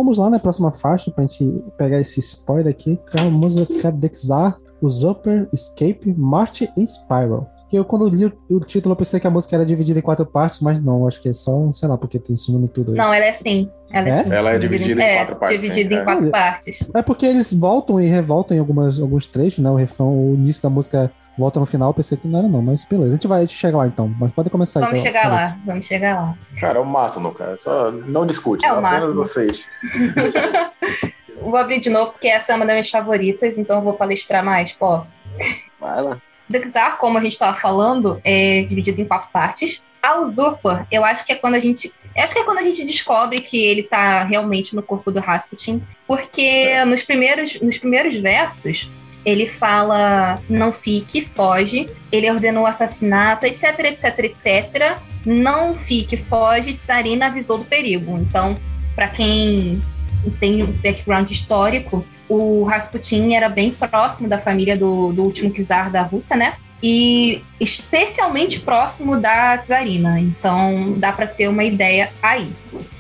Vamos lá na próxima faixa pra gente pegar esse spoiler aqui, que é a música Dexar, Usurper, Escape, March e Spiral. Que eu, quando li o, o título, eu pensei que a música era dividida em quatro partes, mas não, acho que é só, sei lá, porque tem esse nome tudo aí. Não, ela é assim. Ela é, É? assim. Ela é dividida em quatro partes, Dividida sim, em é. quatro partes. É porque eles voltam e revoltam em algumas, alguns trechos, né? O refrão, o início da música volta no final, eu pensei que não era não, mas beleza. A gente vai chegar lá então, mas pode começar Vamos então. chegar lá, vamos chegar lá. Cara, é o Mastodon, cara. Só não discute. É o apenas máximo. vocês. Vou abrir de novo porque essa é uma das minhas favoritas, então eu vou palestrar mais, posso? Vai lá. Dexar, como a gente estava falando, é dividido em quatro partes. A Usurper, eu acho que é quando a gente. Acho que é quando a gente descobre que ele tá realmente no corpo do Rasputin. Porque nos primeiros, nos primeiros versos, ele fala: não fique, foge. Ele ordenou o assassinato, etc, etc, etc. Não fique, foge. Tsarina avisou do perigo. Então, para quem tem um background histórico, o Rasputin era bem próximo da família do, do último czar da Rússia, né? E especialmente próximo da czarina. Então dá para ter uma ideia aí.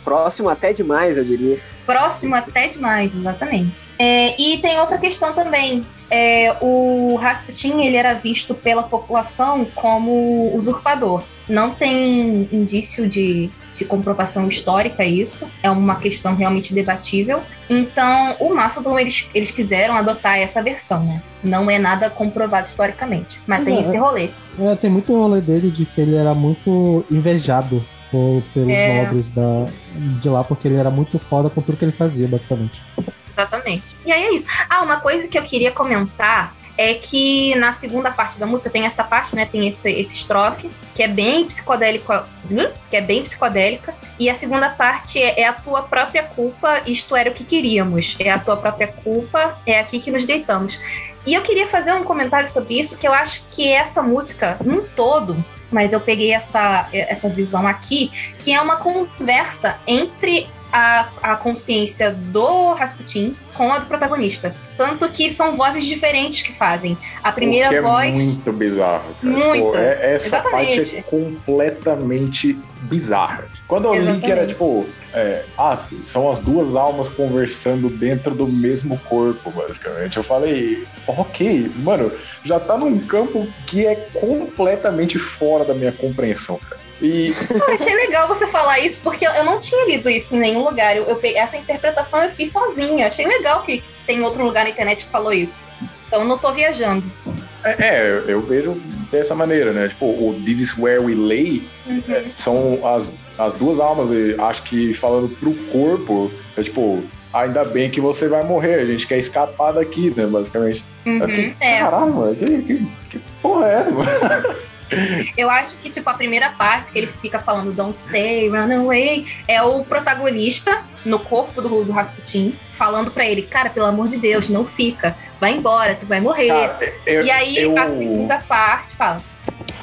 Próximo até demais, eu diria. Próximo até demais, exatamente. É, e tem outra questão também. É, o Rasputin ele era visto pela população como usurpador. Não tem indício de, de comprovação histórica isso. É uma questão realmente debatível. Então, o Mastodon, eles, eles quiseram adotar essa versão, né? Não é nada comprovado historicamente. Mas Mas tem é- esse rolê. É, tem muito rolê dele de que ele era muito invejado por- pelos É. nobres da, de lá, porque ele era muito foda com tudo que ele fazia, basicamente. Exatamente. E aí é isso. Ah, uma coisa que eu queria comentar é que na segunda parte da música tem essa parte, né? Tem esse, esse estrofe, que é bem psicodélico, hum? que é bem psicodélica. E a segunda parte é, é a tua própria culpa, isto era o que queríamos. É a tua própria culpa, é aqui que nos deitamos. E eu queria fazer um comentário sobre isso, que eu acho que essa música, num todo, mas eu peguei essa, essa visão aqui, que é uma conversa entre a, a consciência do Rasputin com a do protagonista. Tanto que são vozes diferentes que fazem. A primeira que voz. É muito bizarro. Cara. Muito. Tipo, é- essa Exatamente. parte é completamente bizarra. Quando eu li que era tipo. é, ah, são as duas almas conversando dentro do mesmo corpo, basicamente. Eu falei, ok, mano, já tá num campo que é completamente fora da minha compreensão, cara. E Eu achei legal você falar isso, porque eu não tinha lido isso em nenhum lugar. Eu, eu peguei- essa interpretação eu fiz sozinha. Achei legal que, que tem outro lugar na internet que falou isso. Então eu não tô viajando. é, é, eu vejo dessa maneira, né? Tipo, o This is where we lay Uhum. são as, as duas almas, acho que falando pro corpo, é tipo, ainda bem que você vai morrer, a gente quer escapar daqui, né, basicamente. Uhum. É, caralho, mano, que, que, que porra é essa, mano? eu acho que, tipo, a primeira parte que ele fica falando Don't stay, run away, é o protagonista no corpo do, do Rasputin, falando pra ele, cara, pelo amor de Deus, não fica. Vai embora, tu vai morrer. Cara, eu, e aí, eu- a segunda parte fala.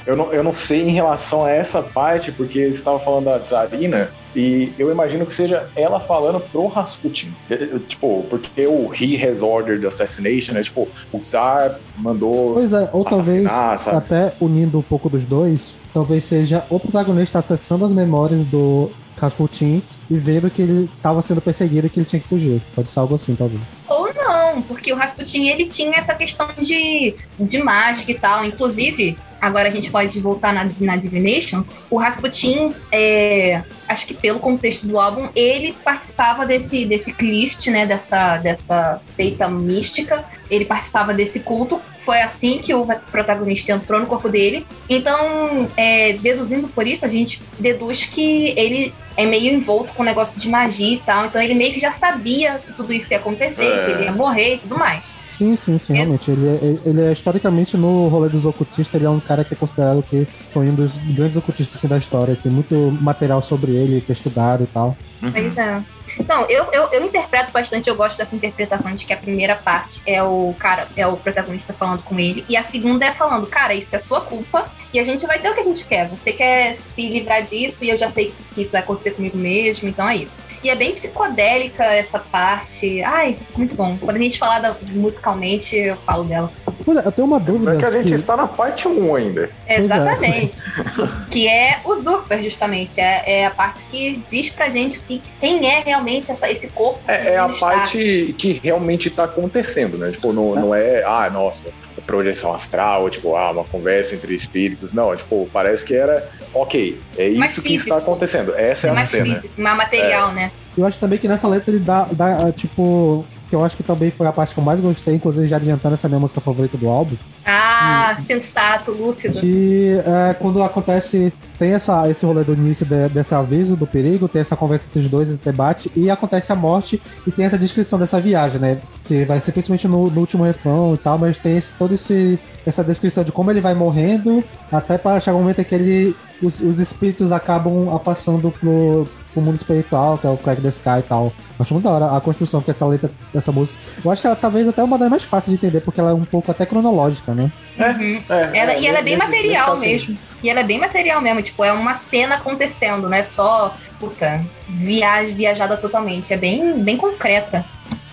Eu, não, eu não sei em relação a essa parte, porque você estava falando da Tsarina, e eu imagino que seja ela falando pro Rasputin. É, é, Tipo, porque o He has ordered assassination, né? Tipo, o Tsar mandou. Pois é, ou talvez, Assassinar, sabe? até unindo um pouco dos dois, talvez seja o protagonista acessando as memórias do Rasputin e vendo que ele estava sendo perseguido e que ele tinha que fugir. Pode ser algo assim, talvez. Ou não, porque o Rasputin ele tinha essa questão de, de mágica e tal. Inclusive, agora a gente pode voltar na, na Divinations. O Rasputin, é, acho que pelo contexto do álbum, ele participava desse, desse Klist, né? Dessa, dessa seita mística. Ele participava desse culto. Foi assim que o protagonista entrou no corpo dele. Então, é, deduzindo por isso, a gente deduz que ele é meio envolto com o negócio de magia e tal. Então ele meio que já sabia que tudo isso ia acontecer, É. que ele ia morrer e tudo mais. Sim, sim, sim, É. realmente. Ele é, ele é, historicamente, no rolê dos ocultistas, ele é um cara que é considerado que foi um dos grandes ocultistas assim, da história. Tem muito material sobre ele, que é estudado e tal. Pois é. Então, eu, eu, eu interpreto bastante, eu gosto dessa interpretação de que a primeira parte é o cara, é o protagonista falando com ele, e a segunda é falando, cara, isso é sua culpa, e a gente vai ter o que a gente quer. Você quer se livrar disso, e eu já sei que isso vai acontecer comigo mesmo, então é isso. E é bem psicodélica essa parte. Ai, muito bom. Quando a gente falar da- musicalmente, eu falo dela. Olha, eu tenho uma dúvida. É que a gente que- está na parte 1 ainda. É. Exatamente. que é o Usurper, justamente. É, é a parte que diz pra gente que, quem é realmente essa- esse corpo. É, é a está. parte que realmente tá acontecendo, né? Tipo, não, não é, ah, nossa, projeção astral, tipo, ah, uma conversa entre espíritos. Não, tipo, parece que era, ok, é isso que está acontecendo. Essa é, É a cena. físico, mais material, né? Eu acho também que nessa letra ele dá, dá, ah, tipo. Que eu acho que também foi a parte que eu mais gostei, inclusive já adiantando essa minha música favorita do álbum. Ah, sensato, lúcido. Que é, quando acontece, tem essa, esse rolê do início de- desse aviso do perigo, tem essa conversa entre os dois, esse debate, e acontece a morte e tem essa descrição dessa viagem, né? Que vai ser principalmente no, no último refrão e tal, mas tem esse, toda esse, essa descrição de como ele vai morrendo, até para chegar um momento em que ele, os, os espíritos acabam a passando pro, pro mundo espiritual, que é o Crack the Sky e tal. Acho muito da hora a construção que essa letra dessa música. Eu acho que ela talvez até uma das mais fáceis de entender, porque ela é um pouco até cronológica, né? Uhum. É, Ela, e ela é bem nesse- material nesse mesmo. E ela é bem material mesmo. Tipo, é uma cena acontecendo, não é só, puta, viagem, viajada totalmente. É bem, bem concreta.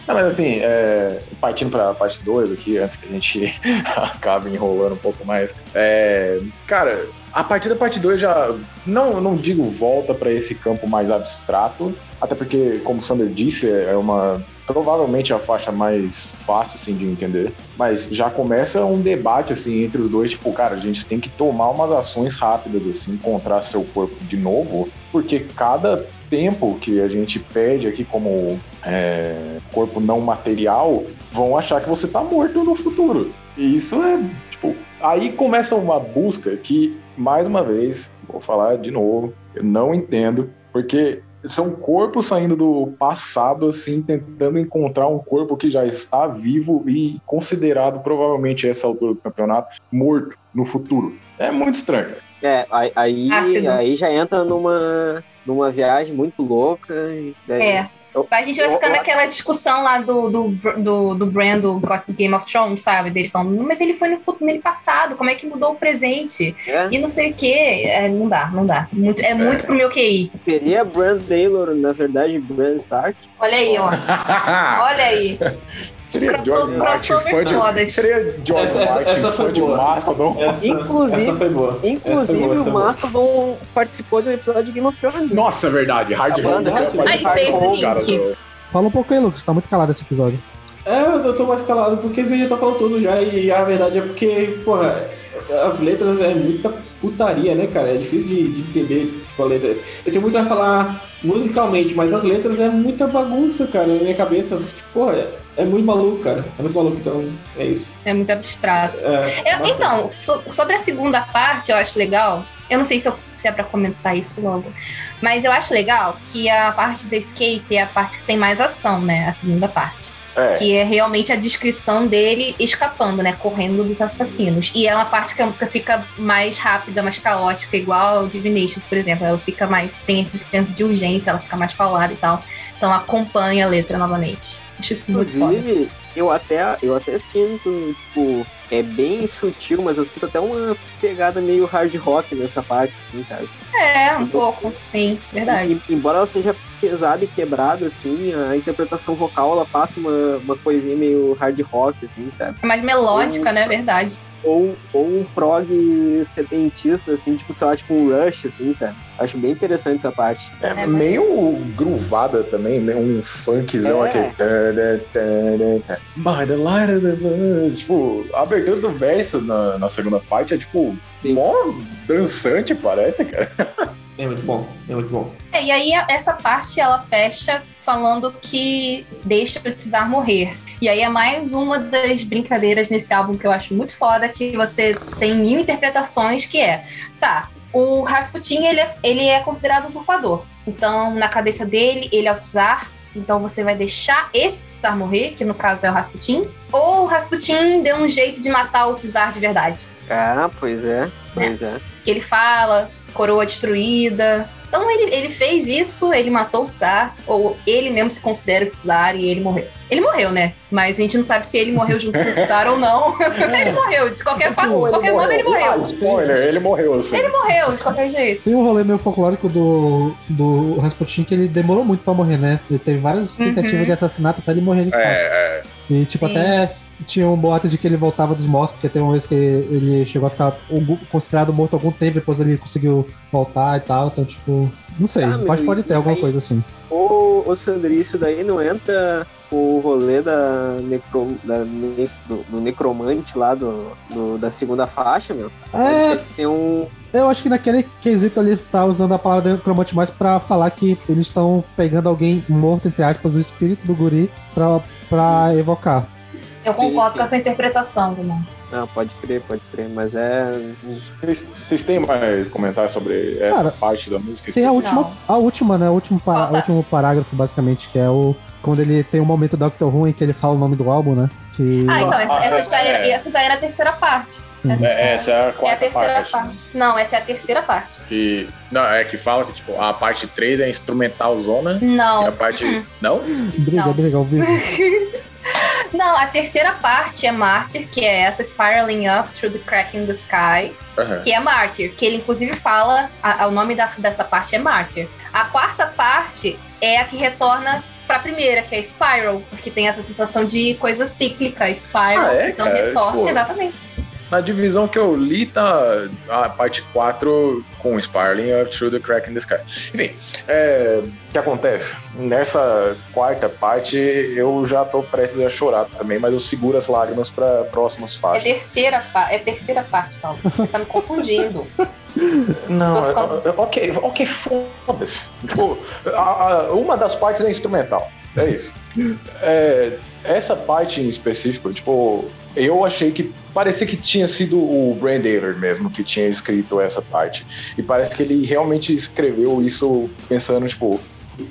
Não, mas assim, é, partindo pra parte 2 aqui, antes que a gente acabe enrolando um pouco mais. é, cara, a partir da parte 2 já. Não, não digo volta pra esse campo mais abstrato, até porque, como o Sander disse, é uma. Provavelmente a faixa mais fácil assim, de entender. Mas já começa um debate assim entre os dois, tipo, cara, a gente tem que tomar umas ações rápidas, assim, encontrar seu corpo de novo, porque cada tempo que a gente perde aqui como é, corpo não material, vão achar que você tá morto no futuro. E isso é, tipo, aí começa uma busca que, mais uma vez, vou falar de novo, eu não entendo, porque são corpos saindo do passado, assim, tentando encontrar um corpo que já está vivo e considerado, provavelmente, a essa altura do campeonato, morto no futuro. É muito estranho. É, aí, aí já entra numa, numa viagem muito louca. e daí- É. A gente vai ficar eu- naquela discussão lá do, do, do, do Bran do God- Game of Thrones, sabe? Dele falando, "Não, mas ele foi no futuro nele passado, como é que mudou o presente? É, E não sei o quê. É, não dá, não dá. Muito- é muito pro meu QI. teria Bran Taylor, na verdade, Bran Stark. Olha aí, ó. Olha aí. Seria George Martin, fã de, seria George Essa- essa- Martin, essa fã foi de boa. Mastodon. Essa, Inclusive- essa foi boa. Inclusive, Essa foi boa, o. Mastodon participou de um episódio de Game of Thrones. Nossa, verdade, Hard os caras link. do- Fala um pouco aí, Lucas. Tá muito calado esse episódio. É, eu tô mais calado porque vocês já estão falando tudo já, e a verdade é porque, porra, as letras é muita putaria, né, cara? É difícil de, de entender, tipo, a letra. Eu tenho muito a falar musicalmente, mas as letras é muita bagunça, cara, na minha cabeça. Tipo, porra, é, muito maluco, cara. É muito maluco, então é isso. É muito abstrato. É, Eu- então, so- sobre a segunda parte, eu acho legal. Eu não sei se, eu- se é pra comentar isso logo. Mas eu acho legal que a parte da escape é a parte que tem mais ação, né? A segunda parte. É, Que é realmente a descrição dele escapando, né? Correndo dos assassinos. E é uma parte que a música fica mais rápida, mais caótica, igual Divinations, por exemplo. Ela fica mais. tem esse senso de urgência, ela fica mais paulada e tal. Então acompanha a letra novamente. Acho isso muito foda. Inclusive, eu até, eu até sinto, tipo, é bem sutil, mas eu sinto até uma pegada meio hard rock nessa parte, assim, sabe? É, um pouco, sim, verdade. Embora ela seja pesada e quebrada, assim, a interpretação vocal, ela passa uma, uma coisinha meio hard rock, assim, sabe? É mais melódica, né? Verdade. Ou, ou um prog sedentista, assim, tipo, sei lá, tipo um Rush, assim, sabe? Acho bem interessante essa parte. é É, meio groovada também, meio um funkzão É. tadã. By the light of the. Tipo, a abertura do verso na, na segunda parte é tipo, Sim. mó dançante, parece, cara. É muito bom, é muito bom. É, e aí a- essa parte ela fecha falando que deixa o Tsar morrer. E aí é mais uma das brincadeiras nesse álbum que eu acho muito foda, que você tem mil interpretações, que é, tá, o Rasputin, ele é, ele é considerado usurpador. Então, na cabeça dele, ele é o Tsar, então você vai deixar esse Tsar morrer, que no caso é o Rasputin, ou o Rasputin deu um jeito de matar o Tsar de verdade. Ah, pois é, pois é. que ele fala, coroa destruída. Então ele, ele fez isso, ele matou o Tsar, ou ele mesmo se considera o Tsar e ele morreu. Ele morreu, né? Mas a gente não sabe se ele morreu junto com o Tsar ou não. ele morreu, de qualquer, fa- de qualquer modo ele Ah, morreu. spoiler, ele morreu, assim. Ele morreu, de qualquer jeito. Tem um rolê meio folclórico do, do Rasputin que ele demorou muito pra morrer, né? Ele teve várias Uhum. tentativas de assassinato até ele morrer de fato. É, é. E, tipo, Sim. até tinha um boato de que ele voltava dos mortos, porque teve uma vez que ele chegou a ficar considerado morto algum tempo, depois ele conseguiu voltar e tal. Então, tipo, não sei. Ah, meu, pode, ter alguma aí- coisa assim. Ô, ô isso daí não entra o rolê da, necro, da ne- do, do necromante lá do, do- da segunda faixa, meu? É, tem um. eu acho que naquele quesito ele tá usando a palavra necromante mais pra falar que eles estão pegando alguém morto, entre aspas, o espírito do guri pra, pra evocar. Eu Sim, concordo sim. com essa interpretação, Dumont. Não, pode crer, pode crer, mas é. Vocês, têm mais comentários sobre essa Cara, parte da música? Tem a última, a última, né? O último, último parágrafo, basicamente, que é o. Quando ele tem um momento do Doctor Who em que ele fala o nome do álbum, né? Que. Ah, então, essa, Ah, essa, já era, é. essa já era a terceira parte. Sim. Essa, É, essa é a é a quarta terceira parte. parte. Não, essa é a terceira parte. Que, não, é que fala que tipo, a parte 3 é instrumental zona e a Não. parte. Uhum. Não? Briga, Não. briga ao vivo. Não, a terceira parte é Martyr, que é essa Spiraling Up Through the Crack in the Sky. Aham. que é Martyr, que ele inclusive fala, a- a- o nome da- dessa parte é Martyr. A quarta parte é a que retorna pra primeira, que é Spiral, porque tem essa sensação de coisa cíclica, Spiral, Ah, é, então cara? retorna, Tipo- exatamente. Na divisão que eu li, tá a parte 4 com Spiraling Up Through the Crack in the Sky. Enfim, é, o que acontece? Nessa quarta parte, eu já tô prestes a chorar também, mas eu seguro as lágrimas para próximas É faixas. terceira, é terceira parte, Paulo. Você tá me confundindo. Não, ficando- é- é- ok, ok, foda-se. Tipo, a- a- uma das partes é instrumental. É isso. É, essa parte em específico, tipo, eu achei que parecia que tinha sido o Brandaler mesmo que tinha escrito essa parte. E parece que ele realmente escreveu isso pensando, tipo,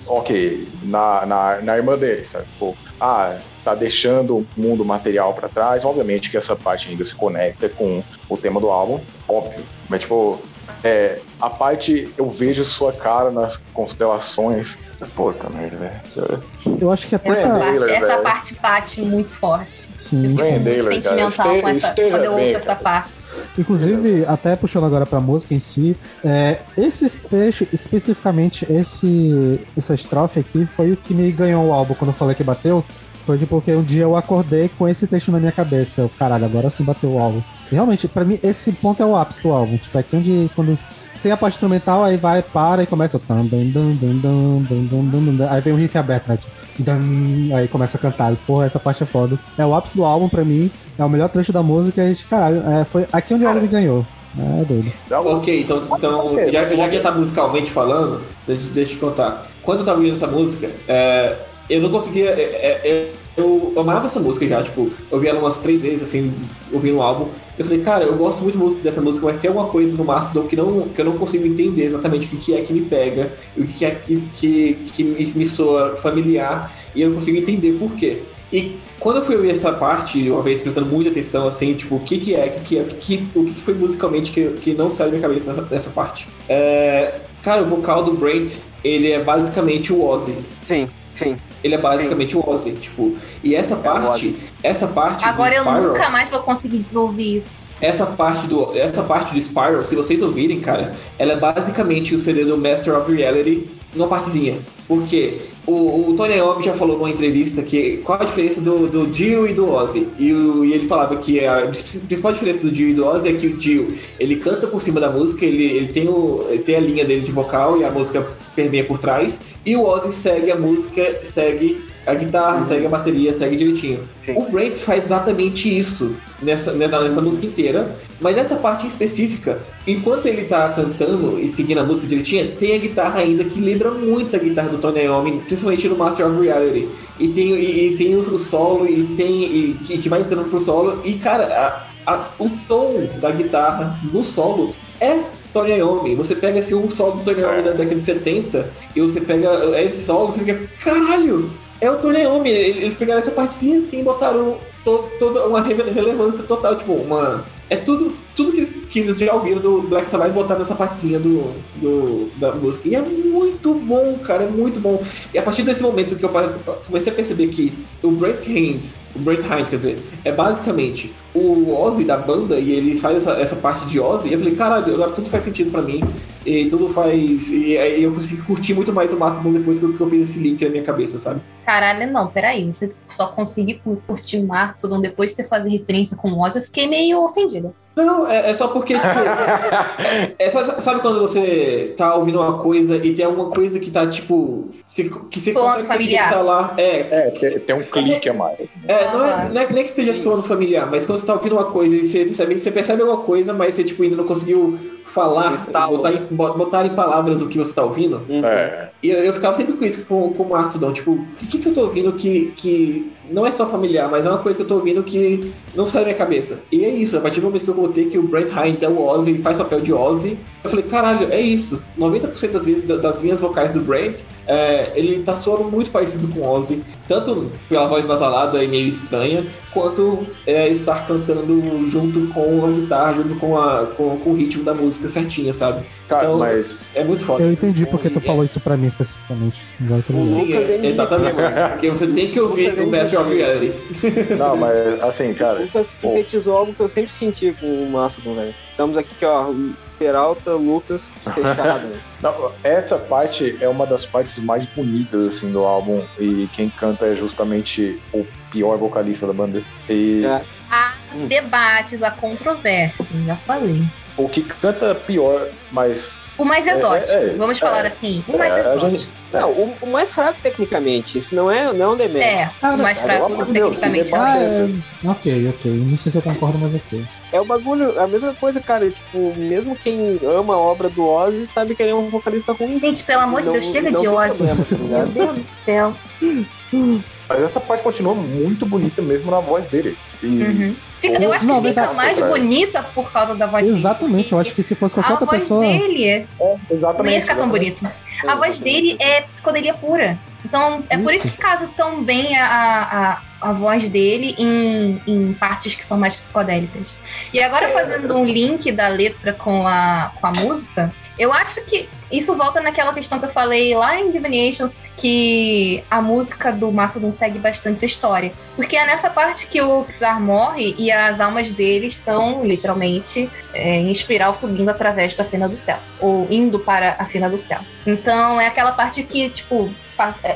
ok, na, na, na irmã dele, sabe? Tipo, ah, tá deixando o mundo material pra trás. Obviamente que essa parte ainda se conecta com o tema do álbum, óbvio. Mas, tipo, É, a parte eu vejo sua cara nas constelações. Puta merda, velho. Eu acho que até Essa pra... parte, Taylor, essa velho. parte bate muito forte. Sim, sim. Taylor, cara. Sentimental com Esteja- essa, esteja quando eu ouço bem, essa cara. parte. Inclusive, até puxando agora pra música em si, é, esse trecho, especificamente esse, essa estrofe aqui, foi o que me ganhou o álbum quando eu falei que bateu. Cyberpunk, porque um dia eu acordei com esse texto na minha cabeça. Eu, caralho, agora sim bateu o álbum. E realmente, para mim, esse ponto é o ápice do álbum. Tipo, é aqui onde quando tem a parte instrumental, aí vai, para e começa. Aí vem o riff aberto, né? Tipo, aí começa a cantar. E, porra, essa parte é foda. É o ápice do álbum pra mim. É o melhor trecho da música. E, caralho, é, foi aqui onde o álbum ganhou. É doido. Ok, então, então já, já que tá musicalmente falando, deixa, deixa eu te contar. Quando eu tava ouvindo essa música, é, eu não conseguia. É, é, é eu amava essa música já, tipo, eu vi ela umas três vezes, assim, ouvindo o álbum. Eu falei, cara, eu gosto muito dessa música, mas tem alguma coisa no Mastodon que, não, que eu não consigo entender exatamente o que, que é que me pega, o que, que é que, que, que me, me soa familiar, e eu não consigo entender por quê. E quando eu fui ouvir essa parte, uma vez prestando muita atenção, assim, tipo, o que que é, o que que é, o que que foi musicalmente que, que não saiu da minha cabeça nessa, nessa parte. É, cara, o vocal do Brent, ele é basicamente o Ozzy. Sim, sim. Ele é basicamente o Ozzy, tipo, e essa parte, essa parte Agora do eu Spiral, nunca mais vou conseguir desouvir isso. essa parte do essa parte do Spiral, se vocês ouvirem, cara, ela é basicamente o CD do Master of Reality numa partezinha. Porque o, o Tony Iommi já falou numa entrevista que qual a diferença do, do Dio e do Ozzy. E, o- e ele falava que a principal diferença do Dio e do Ozzy é que o Dio ele canta por cima da música, ele, ele, tem, o, ele tem a linha dele de vocal e a música permeia por trás. E o Ozzy segue a música, segue a guitarra, segue a bateria, segue direitinho. Sim. O Brent faz exatamente isso nessa, nessa, nessa música inteira, mas nessa parte específica, enquanto ele tá cantando e seguindo a música direitinho, tem a guitarra ainda que lembra muito a guitarra do Tony Iommi, principalmente no Master of Reality. E tem, e, e tem o solo, e tem. E, que, que vai entrando pro solo, e cara, a- a- o tom da guitarra no solo é Tony Iommi. Você pega assim, um solo do Tony Iommi da década de 70, e você pega esse solo, você fica, caralho! É o Tony Iommi, eles pegaram essa partezinha assim e botaram to- toda uma rele- relevância total, tipo, uma. É tudo, tudo que, eles, que eles já ouviram do Black Sabbath botaram nessa partezinha do, do, da música. E é muito bom, cara, é muito bom. E a partir desse momento que eu comecei a perceber que o Brent Hines, o Brent Hines, quer dizer, é basicamente o Ozzy da banda e ele faz essa, essa parte de Ozzy, eu falei, caralho, agora tudo faz sentido pra mim. E tudo faz. E aí eu consegui curtir muito mais o Mastodon depois que eu, que eu fiz esse link na minha cabeça, sabe? Caralho, não, peraí. Você só conseguir cu- curtir o Mastodon depois de você fazer referência com o Oz, eu fiquei meio ofendida. Não, é, é só porque, tipo. é, sabe, sabe quando você tá ouvindo uma coisa e tem alguma coisa que tá, tipo. se- que você Soando consegue perceber familiar. que tá lá. É, É, tem, tem um clique a mais. É, não é, Aham. não é nem que esteja soando familiar, mas quando você tá ouvindo uma coisa e você percebe, você percebe alguma coisa, mas você tipo, ainda não conseguiu falar, botar em, bo- botar em palavras o que você tá ouvindo. Uhum. É. E eu, eu ficava sempre com isso, com, com o Mastodon, tipo, o que, que eu tô ouvindo que, que não é só familiar, mas é uma coisa que eu tô ouvindo que não sai da minha cabeça. E é isso, a partir do momento que eu contei que o Brent Hines é o Ozzy, ele faz papel de Ozzy, eu falei, caralho, é isso. 90% das, vezes- das linhas vocais do Brent, é, ele tá soando muito parecido com o Ozzy, tanto pela voz nasalada e meio estranha, quanto é, estar cantando junto com a guitarra, junto com, a, com, com o ritmo da música certinha, sabe? Cara, Então- mas É muito foda. Eu entendi porque tu falou isso pra mim especificamente. Agora tô. Sim, Lucas é, exatamente. Porque você tem que ouvir o Master of. Reality. Não, mas assim, cara. Lucas sintetizou algo que eu sempre senti com o Mastodon, velho. Estamos aqui, ó, Peralta, Lucas, fechado. Não, essa parte é uma das partes mais bonitas assim do álbum e quem canta é justamente o pior vocalista da banda. E É. Há Hum. debates, há controvérsia, já falei. O que canta pior, mas O mais É, exótico, é, é, vamos é. falar assim. O mais É, a exótico. gente- Não, o, o mais fraco tecnicamente, isso não é, não é um demérito. É, Ah, o mais cara, fraco de Deus, tecnicamente. debate. Ah, é... Ok, ok. Não sei se eu concordo, mas ok. É o bagulho, é a mesma coisa, cara. Tipo, mesmo quem ama a obra do Ozzy sabe que ele é um vocalista ruim. Gente, pelo amor de Deus, chega não de Ozzy. problema, tá Meu? Deus do céu. Mas essa parte continua muito bonita mesmo na voz dele. E Uhum. Fica- eu acho que Não, fica mais Atrás. bonita por causa da voz dele. Exatamente, eu acho que se fosse qualquer a outra voz pessoa. dele é- é, não exatamente. ia ficar tão bonito. A voz dele é psicodelia pura. Então, é por Isso. isso que casa tão bem a, a, a voz dele em, em partes que são mais psicodélicas. E agora fazendo um link da letra com a, com a música, eu acho que isso volta naquela questão que eu falei lá em Divinations, que a música do Mastodon segue bastante a história. Porque é nessa parte que o Xar morre e as almas dele estão, literalmente, é, em espiral subindo através da Fena do Céu. Ou indo para a Fena do Céu. Então é aquela parte que, tipo,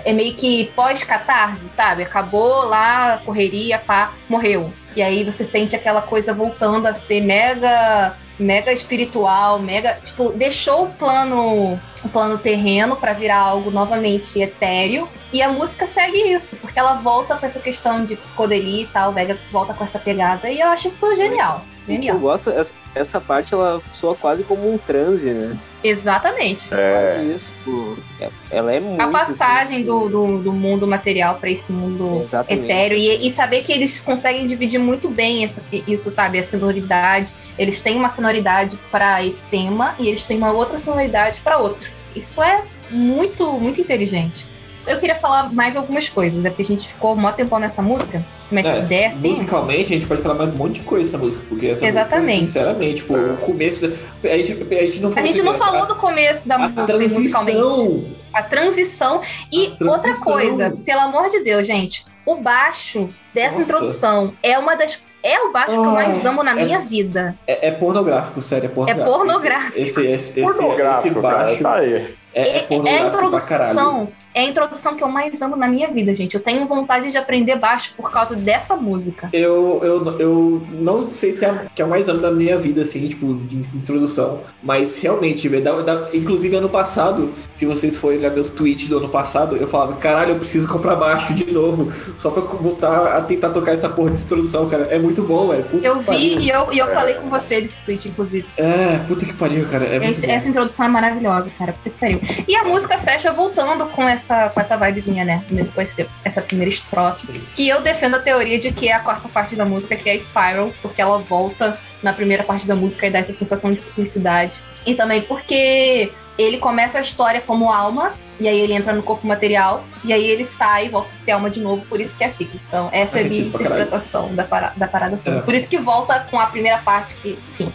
é meio que pós-catarse, sabe? Acabou lá, correria, pá, morreu. E aí você sente aquela coisa voltando a ser mega mega espiritual, mega, tipo, deixou o plano o plano terreno para virar algo novamente etéreo. E a música segue isso, porque ela volta com essa questão de psicodelia e tal, Vega volta com essa pegada, e eu acho isso genial. Genial. Eu gosto, essa, essa parte ela soa quase como um transe, né? Exatamente. É. Quase isso. É- ela é muito. A passagem assim, do, do, do mundo material para esse mundo Exatamente. etéreo e, e saber que eles conseguem dividir muito bem essa, isso, sabe? A sonoridade. Eles têm uma sonoridade para esse tema e eles têm uma outra sonoridade para outro. Isso é muito, muito inteligente. Eu queria falar mais algumas coisas, né? Porque a gente ficou mó tempão nessa música. Mas É, ideia tem. musicalmente, a gente pode falar mais um monte de coisa dessa música, porque essa Exatamente. música, sinceramente, tipo, o começo. da- A gente, a gente não A falou gente não falou do começo da a, a música musicalmente. transição. A transição. E A outra transição. coisa, pelo amor de Deus, gente, o baixo dessa Nossa. introdução é uma das. É o baixo que eu mais Ah, amo na é- minha vida. É, é pornográfico, sério, é pornográfico. pornográfico. Esse, esse, esse, Pornográfico, esse cara. baixo Tá aí. é, é É, é a pornográfico pra caralho. introdução. É a introdução que eu mais amo na minha vida, gente. Eu tenho vontade de aprender baixo por causa dessa música. Eu, eu, eu não sei se é a que é o mais amo da minha vida, assim, tipo, de introdução. Mas realmente, dá- dá- inclusive ano passado, se vocês forem olhar meus tweets do ano passado, eu falava, caralho, eu preciso comprar baixo de novo, só pra voltar a tentar tocar essa porra de introdução, cara. É muito bom, velho. Puta Eu pariu. vi e eu, e eu falei com você desse tweet, inclusive. É, puta que pariu, cara. É Esse- essa introdução é maravilhosa, cara. Puta que pariu. E a música fecha voltando com essa, com essa vibezinha, né? Com esse- essa primeira estrofe. Que eu defendo a teoria de que é a quarta parte da música, que é a Spiral, porque ela volta na primeira parte da música e dá essa sensação de simplicidade. E também porque ele começa a história como alma, e aí ele entra no corpo material, e aí ele sai e volta a ser alma de novo, por isso que é ciclo. Então, essa é a minha interpretação da, para- da parada toda. É. Por isso que volta com a primeira parte que, enfim.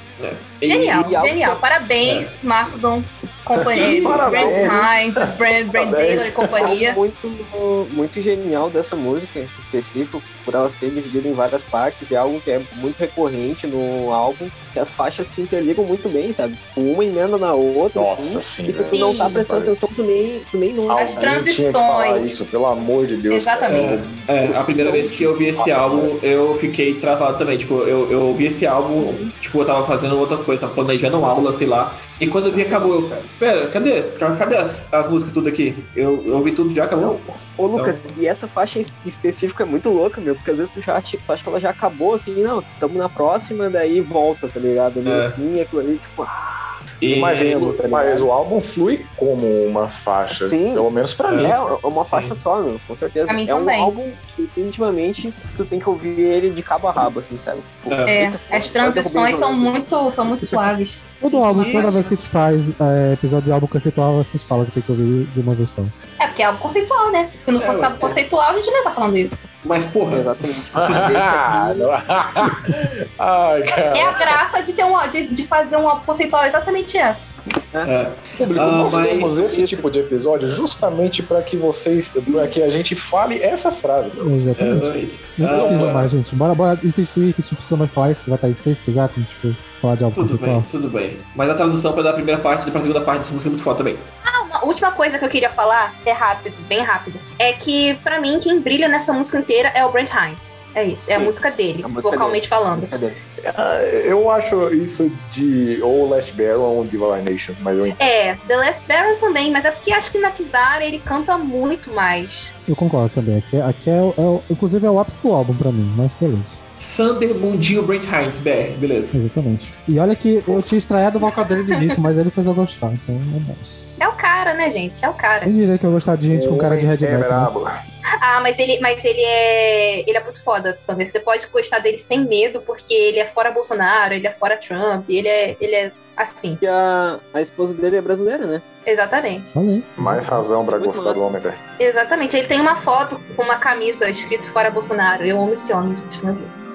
E- Genial, e algo genial. que- Parabéns, Mastodon, companhia, Parabéns. Brent Hines, Brand, Brand. Taylor e companhia. Muito, muito genial dessa música em específico, por ela ser dividida em várias partes, é algo que é muito recorrente no álbum, que as faixas se interligam muito bem, sabe? Tipo, uma emenda na outra, Nossa, assim, sim, e se tu não tá Sim. prestando atenção, tu nem, tu nem nota. As transições. Isso, pelo amor de Deus. Exatamente. É, a primeira vez que eu vi esse álbum, eu fiquei travado também. Tipo, eu, eu ouvi esse álbum, tipo, eu tava fazendo outra coisa, tava planejando uma aula, sei lá. E quando eu vi, acabou. Eu, Pera, cadê? Cadê as, as músicas tudo aqui? Eu, eu ouvi tudo já, acabou? Ô, Lucas, e essa faixa em específico é muito louca, meu, porque às vezes tu já acha, que ela já acabou, assim, não, tamo na próxima, daí volta, tá ligado? É. assim, aquilo ali, tipo, ah, E, Mas, tá mas ligado? o álbum flui como uma faixa. Sim. Pelo menos pra mim. é uma Sim. faixa só, meu, com certeza. Pra mim é um também. álbum que definitivamente tu tem que ouvir ele de cabo a rabo, assim, sabe? Tipo, É. É, as transições são muito, são muito suaves. Todo álbum, toda vez que a gente faz é, episódio de álbum conceitual, vocês falam que tem que ouvir de uma versão. É porque é algo conceitual, né? Se não É, fosse ué, algo conceitual, a gente não ia estar falando isso. Mas, porra, Exatamente. Ah. Ai, cara. É a graça de ter um de, de fazer um álbum conceitual exatamente essa. é, Público, Ah, nós mas- temos esse tipo de episódio justamente para que vocês, para que a gente fale essa frase. Exatamente. exatamente. Não Ah, precisa mas- mais, gente. Bora, bora instituir que a gente não precisa mais falar isso, que vai estar em texto já, que a gente for falar de álbum Tudo conceitual. bem, tudo bem. Mas a tradução pra dar a primeira parte pra segunda parte dessa música é muito foda também. Uma última coisa que eu queria falar, é rápido, bem rápido, é que pra mim quem brilha nessa música inteira é o Brent Hines. É isso, é a Sim. música dele, A música vocalmente falando. Cadê? Ah, Eu acho isso de ou Last Baron ou Divine Nations, mas eu. É, The Last Baron também, mas é porque acho que na Kizara ele canta muito mais. Eu concordo também. Aqui, é- aqui é, é o- inclusive é o ápice do álbum pra mim, mas beleza. Sander Mundinho Brent Hines, BR, beleza. Exatamente. E olha que eu tinha estranhado o vocal dele no início, mas ele fez eu gostar, então é bom. É o cara, né, gente? É o cara. Tem direito a gostar de gente com cara de É headback, né? Ah, mas ele, mas ele é. Ele é muito foda, Sander. Você pode gostar dele sem medo, porque ele é fora Bolsonaro, ele é fora Trump, ele é, ele é assim. E a, a esposa dele é brasileira, né? Exatamente. Mais razão pra Muito gostar do massa. homem, velho. Exatamente. Ele tem uma foto com uma camisa escrito fora Bolsonaro. Eu amo esse homem, gente. Meu Deus.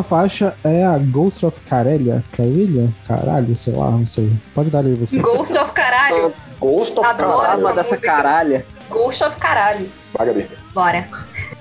Próxima faixa é a Ghost of Karelia. Karelia? Caralho, sei lá, não sei. Pode dar aí você. Ghost of caralho. Ghost of Adoro Caralho. essa dessa música. caralha. Ghost of caralho. Vaga dele. Bora.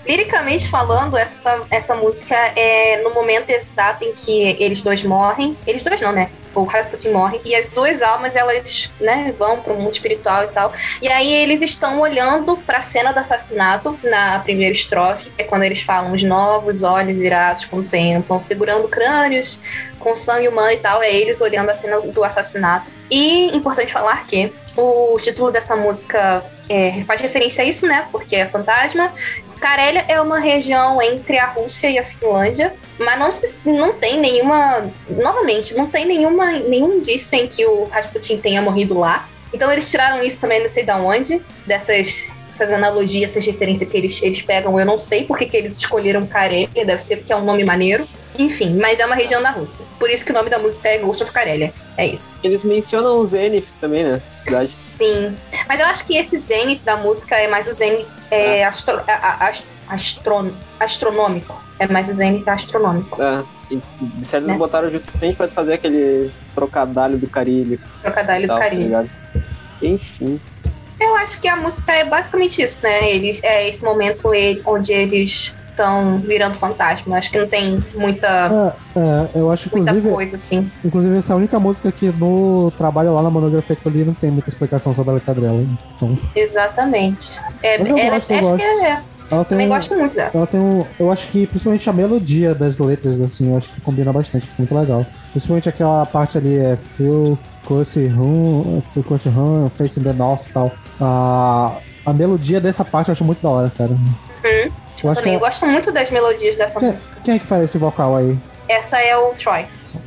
Liricamente falando, essa, essa música é no momento exato em que eles dois morrem. Eles dois não, né? O Rasputin morre. E as duas almas, elas, né, vão pro mundo espiritual e tal. E aí eles estão olhando pra cena do assassinato na primeira estrofe. É quando eles falam os novos olhos irados contemplam, segurando crânios com sangue humano e tal. É eles olhando a cena do assassinato. E importante falar que o título dessa música é, faz referência a isso, né? Porque é fantasma. Karelia é uma região entre a Rússia e a Finlândia, mas não, se, não tem nenhuma. Novamente, não tem nenhuma, nenhum indício em que o Rasputin tenha morrido lá. Então eles tiraram isso também, não sei de onde, dessas, essas analogias, essas referências que eles, eles pegam. Eu não sei porque que eles escolheram Karelia, deve ser porque é um nome maneiro. Enfim, mas é uma região da Rússia. Por isso que o nome da música é Ghost of Karelia. É isso. Eles mencionam o Zenith também, né? Cidade. Sim. Mas eu acho que esse zenith da música é mais o zenith é, astro, a- a- ast- astron- astronômico. É mais o zenith astronômico. É. E de certo Né? eles botaram justamente pra fazer aquele trocadalho do carilho. Trocadilho tal, do tá carinho. ligado? Enfim. Eu acho que a música é basicamente isso, né? Eles, é esse momento ele- onde eles estão virando fantasma. Acho que não tem muita, É, é, eu acho, muita coisa assim. inclusive, essa é a única música que no trabalho lá na monografia que eu li não tem muita explicação sobre a letra dela. Então, Exatamente. É, Mas eu ela- gosto, eu gosto. é. ela tem Também um, gosto muito dessa. Ela tem um. Eu acho que principalmente a melodia das letras, assim, eu acho que combina bastante, fica muito legal. Principalmente aquela parte ali é Feel, Curse Room, Feel Curse Room, Facing the North e tal. A, a melodia dessa parte eu acho muito da hora, cara. Uhum. Eu Também é, gosto muito das melodias dessa quem, música. quem é que faz esse vocal aí? Essa é o Troy.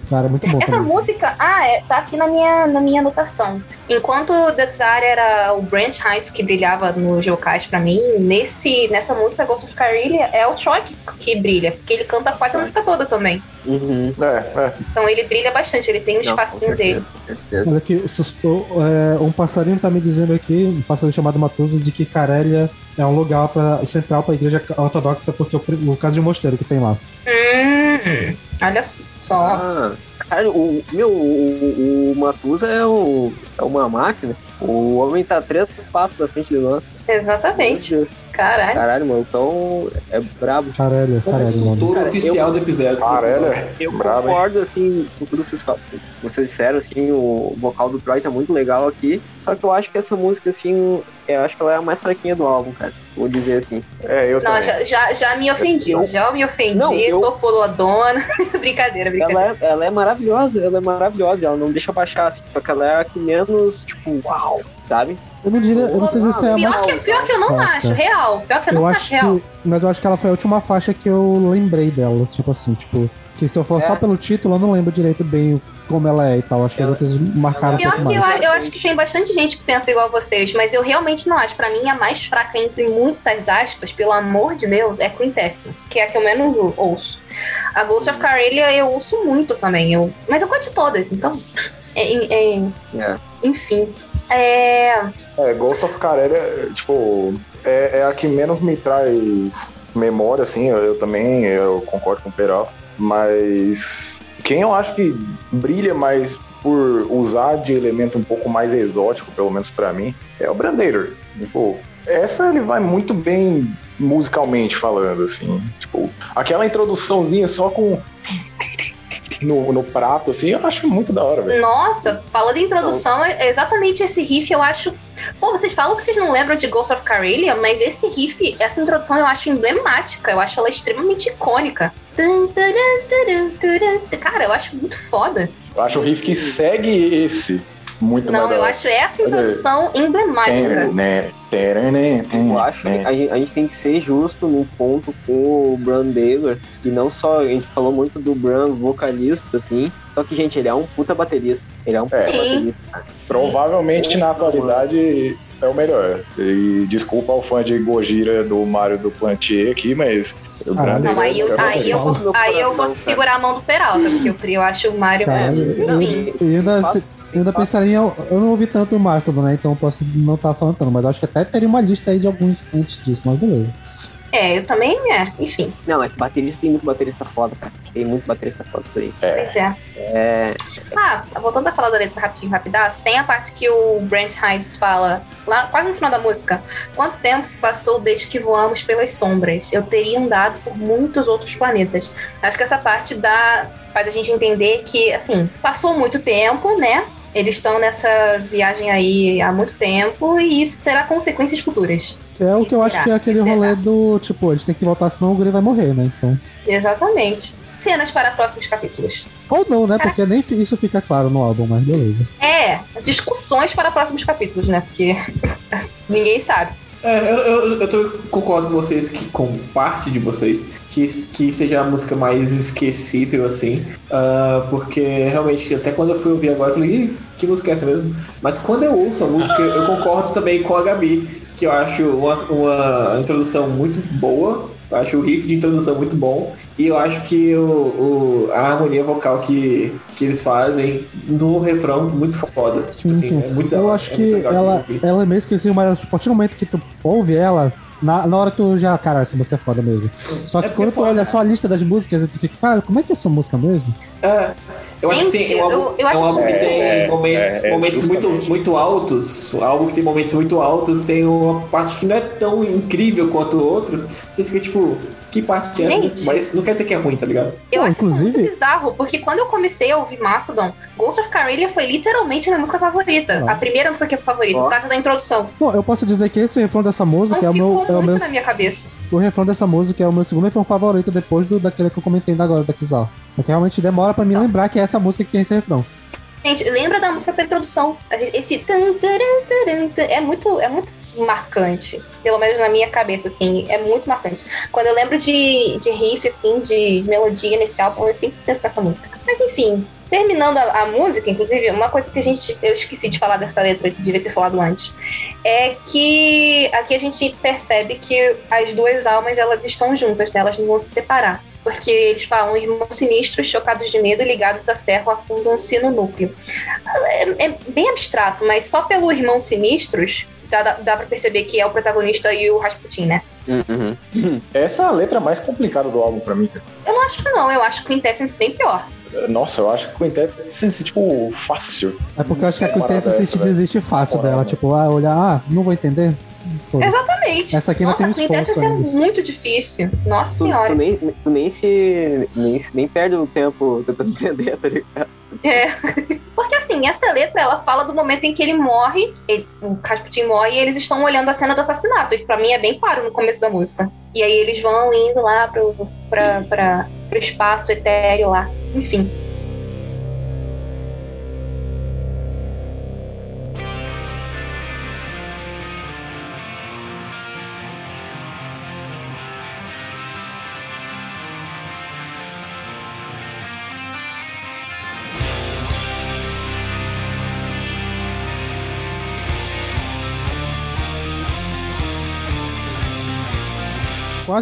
Cara, é muito bom. Essa também. música, ah, é, tá aqui na minha, na minha anotação. Enquanto o The Tsar era o Brent Hines que brilhava no Geocast pra mim, nesse, nessa música Ghost of Karelia é o Troy que, que brilha, porque ele canta quase a música toda também. Uhum. É, é. Então ele brilha bastante, ele tem um Não, espacinho dele. certeza, certeza. Olha aqui, o- é, um passarinho tá me dizendo aqui, um passarinho chamado Matusa, de que Carélia é um lugar pra, central pra igreja ortodoxa, porque o, pri- o caso de mosteiro que tem lá. Hum, olha só. Ah, cara, o, meu, o, o, Matusa é, o, é uma máquina. O homem tá três passos à frente de nós. Exatamente. Caralho. Caralho, mano. Então é brabo. Carélia, Carélia, o nome. Futuro Cara, oficial do episódio. Caralho, Eu brabo, hein? concordo, assim, com tudo que vocês, falam- vocês disseram, assim, o vocal do Troy tá muito legal aqui. Só que eu acho que essa música, assim, eu acho que ela é a mais fraquinha do álbum, cara. Vou dizer assim. É, eu Não, também. já, já, já me ofendi, Eu- já me ofendi, Não, eu- tô polodona. brincadeira, brincadeira. Ela é, ela é maravilhosa, ela é maravilhosa, ela não deixa baixar, assim. Só que ela é a que menos, tipo, uau, sabe? Eu não diria, eu não sei se isso é a Pior mais que, pior que eu não acho, real. Pior que eu não Eu acho, acho real. que. Mas eu acho que ela foi a última faixa que eu lembrei dela. Tipo assim, tipo. Que se eu for É. só pelo título, eu não lembro direito bem como ela é e tal. Acho que as outras marcaram um Pior pouco que eu, mais. eu acho que tem bastante gente que pensa igual a vocês, mas eu realmente não acho. Pra mim, a mais fraca, entre muitas aspas, pelo amor de Deus, é Quintessence, que é a que eu menos ou- ouço. A Ghost of Karelia eu ouço muito também, eu, mas eu gosto de todas, então. é- é- É. enfim. É, É, Ghost of Karelia, tipo, é, é a que menos me traz memória, assim, eu, eu também eu concordo com o Peralta, mas quem eu acho que brilha mais por usar de elemento um pouco mais exótico, pelo menos pra mim, é o Brandator. Tipo, essa ele vai muito bem musicalmente falando, assim, tipo, aquela introduçãozinha só com no, no prato, assim, eu acho muito da hora, velho. Nossa, falando em introdução, é exatamente esse riff eu acho. Pô, vocês falam que vocês não lembram de Ghost of Karelia, mas esse riff, essa introdução eu acho emblemática, eu acho ela extremamente icônica. Cara, eu acho muito foda. Eu acho o riff que segue esse muito Não, eu acho essa introdução emblemática. Né, Eu acho que né. a gente, a gente tem que ser justo num ponto com o Bran Daylor. E não só, a gente falou muito do Bran vocalista, assim. Só que, gente, ele é um puta baterista. Ele é um puta É. Sim. baterista. Provavelmente na atualidade é o melhor. E desculpa ao fã de Gojira do Mario do Plantier aqui, mas o Caralho. Brandon Não, aí eu, é aí eu, vou, aí eu vou cara. segurar a mão do Peralta, porque eu, eu acho o Mario. Eu, Enfim. eu ainda, Faço- eu ainda pensaria. Eu não ouvi tanto o Mastodon, né? Então eu posso não estar falando tanto, mas acho que até teria uma lista aí de alguns antes disso, mas beleza. É, eu também, é. Enfim, Não, é que baterista tem muito baterista foda, cara. Tem muito baterista foda por aí. pois é. É. Ah, voltando a falar da letra rapidinho, rapidaço, tem a parte que o Brent Hydes fala, lá quase no final da música. Quanto tempo se passou desde que voamos pelas sombras? Eu teria andado por muitos outros planetas. Acho que essa parte dá, faz a gente entender que, assim, passou muito tempo, né? Eles estão nessa viagem aí há muito tempo e isso terá consequências futuras. É o Que que eu acho será? que é aquele Que será? rolê do, tipo, eles têm que voltar, senão o Guri vai morrer, né? Então. Exatamente. Cenas para próximos capítulos. Ou não, né? Porque nem isso fica claro no álbum, mas beleza. É, discussões para próximos capítulos, né? Porque ninguém sabe. É, eu, eu, eu tô- concordo com vocês, que, com parte de vocês, que, que seja a música mais esquecível, assim. ah, porque realmente, até quando eu fui ouvir agora, eu falei, "Ih, que música é essa mesmo? Mas quando eu ouço a música, eu concordo também com a Gabi, que eu acho uma, uma introdução muito boa. Eu acho o riff de introdução muito bom. E eu acho que o, o- a harmonia vocal que, que eles fazem no refrão muito foda. Sim, Assim, sim. é muito eu acho é que ela, ela é meio esquecível, mas a partir do momento que tu ouve ela, na, na hora tu já, cara, essa música é foda mesmo. Só que É quando tu foda. olha só a lista das músicas, tu fica, cara, como é que é essa música mesmo? É, eu acho que tem um álbum, eu- eu acho é um álbum que tem É, é, momentos, é, é, momentos muito, justamente. muito altos, um álbum que tem momentos muito altos, tem uma parte que não é tão incrível quanto o outro, você fica tipo, que parte é essa? Gente. Mas não quer dizer que é ruim, tá ligado? Eu Não, acho isso inclusive- muito bizarro, porque quando eu comecei a ouvir Mastodon, Ghost of Carillia foi literalmente a minha música favorita. Ó. A primeira música que é favorita, Ó. por causa da introdução. Bom, eu posso dizer que esse refrão dessa música Não é o meu, é o meu, na minha cabeça. O refrão dessa música é o meu segundo refrão favorito depois do daquele que eu comentei ainda agora da Kizal. Porque realmente demora pra me lembrar que é essa música que tem esse refrão. Gente, lembra da música da introdução? Esse tan, tan, é muito, é muito marcante. Pelo menos na minha cabeça, assim, é muito marcante. Quando eu lembro de, de riff, assim, de, de melodia nesse álbum, eu sempre penso nessa música. Mas enfim, terminando a, a música, inclusive, uma coisa que a gente. Eu esqueci de falar dessa letra, devia ter falado antes. É que aqui a gente percebe que as duas almas elas estão juntas, né? Elas não vão se separar. Porque eles falam irmãos sinistros, chocados de medo ligados a ferro afundam-se no núcleo. É, é bem abstrato, mas só pelo irmão sinistros dá, dá, dá pra perceber que é o protagonista e o Rasputin, né? Uhum. Essa é a letra mais complicada do álbum pra mim. cara. Eu não acho que não, eu acho Quintessence bem pior. Nossa, eu acho que o Quintet tipo, fácil. É porque eu acho que a Quintessence desiste fácil Moral, dela. né? Tipo, ah, olhar, ah, não vou entender. Foda-se. Exatamente. Essa aqui ainda Nossa, tem um esforço Quintessence é muito difícil. Nossa Tu, tu senhora. nem, tu nem se. Nem, se- nem perde o tempo tentando entender, tá ligado? É. Porque assim, essa letra ela fala do momento em que ele morre, ele- o Rasputin morre e eles estão olhando a cena do assassinato. Isso pra mim é bem claro no começo da música. E aí eles vão indo lá pro, pra, pra, pro espaço etéreo lá. Enfim.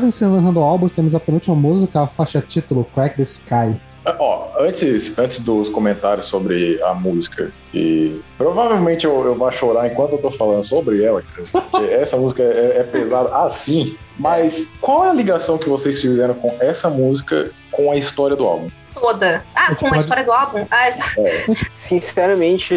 Quase encerrando o álbum, temos a penúltima música, a faixa título, Crack the Sky. Ah, Ó, antes, antes dos comentários sobre a música, e provavelmente eu, eu vou chorar enquanto eu tô falando sobre ela, essa música é, é pesada assim, mas qual é a ligação que vocês fizeram com essa música com a história do álbum? Toda. Ah, com a pode- história do álbum? Ah, essa- Sinceramente,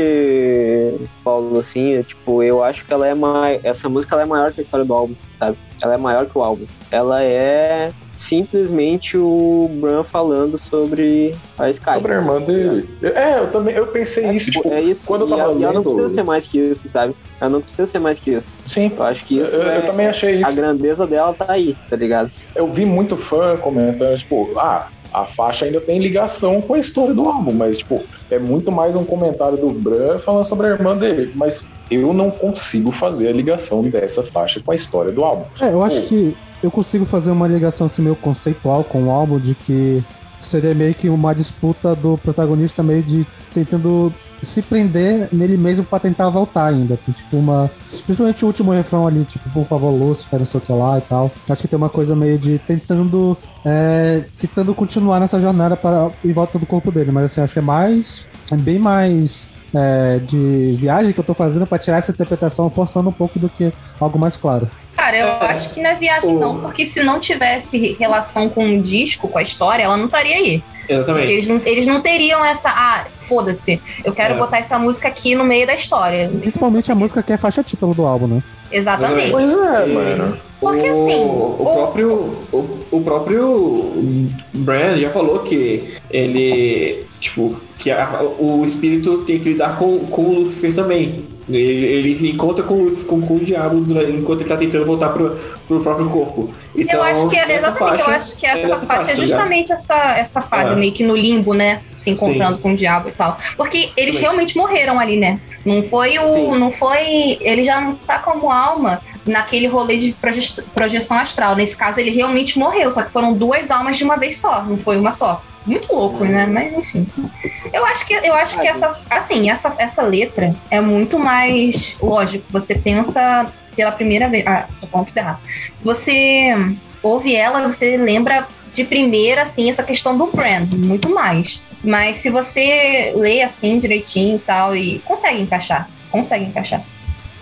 Paulo, assim, é, tipo, eu acho que ela é mai... essa música ela é maior que a história do álbum, sabe? Ela é maior que o álbum. Ela é simplesmente o Bran falando sobre a Sky. Sobre a irmã dele. É, eu também eu pensei É, isso, tipo, é isso. quando eu e tava ela, e ela não lendo- precisa ser mais que isso, sabe? Ela não precisa ser mais que isso. Sim, Eu acho que eu, isso eu é- também achei isso. A grandeza dela tá aí, tá ligado? Eu vi muito fã comentando, tipo, ah, a faixa ainda tem ligação com a história do álbum, mas, tipo, é muito mais um comentário do Bran falando sobre a irmã dele. Mas eu não consigo fazer a ligação dessa faixa com a história do álbum. É, eu acho Pô. que eu consigo fazer uma ligação assim meio conceitual com o álbum de que seria meio que uma disputa do protagonista meio de tentando se prender nele mesmo pra tentar voltar ainda. Tem, tipo uma. Principalmente o último refrão ali, tipo, por favor, Lúcifer, não sei o que lá e tal. Acho que tem uma coisa meio de tentando. é, tentando continuar nessa jornada para em volta do corpo dele. Mas assim, acho que é mais. É bem mais é, de viagem que eu tô fazendo pra tirar essa interpretação, forçando um pouco do que algo mais claro. Cara, eu É. acho que não é viagem, não, porque se não tivesse relação com o disco, com a história, ela não estaria aí. Exatamente. eles não, eles não teriam essa. Ah, foda-se, eu quero É. botar essa música aqui no meio da história. Principalmente a música que é faixa título do álbum, né? Exatamente. Pois é, mano. Porque, o, assim, o o- próprio o, o próprio Brand já falou que ele tipo que a- o espírito tem que lidar com, com o Lúcifer também. Ele, ele se encontra com o Lúcifer, com, com o diabo durante- enquanto ele tá tentando voltar pro, pro próprio corpo. Então, eu acho que é, exatamente, eu faixa acho que é essa nessa faixa é tá ligado? justamente essa, essa fase, É. meio que no limbo, né? Se encontrando com o diabo e tal. Porque eles Também. realmente morreram ali, né? Não foi o. Sim. Não foi. Ele já não tá como alma naquele rolê de proje- projeção astral. Nesse caso, ele realmente morreu, só que foram duas almas de uma vez só, não foi uma só. Muito louco, né? Mas enfim. Eu acho que eu acho que essa assim, essa, essa letra é muito mais lógico. Você pensa pela primeira vez. Ah, tô falando tudo errado. Você ouve ela, você lembra de primeira, assim, essa questão do brand, muito mais. Mas se você lê assim direitinho e tal, e consegue encaixar, consegue encaixar.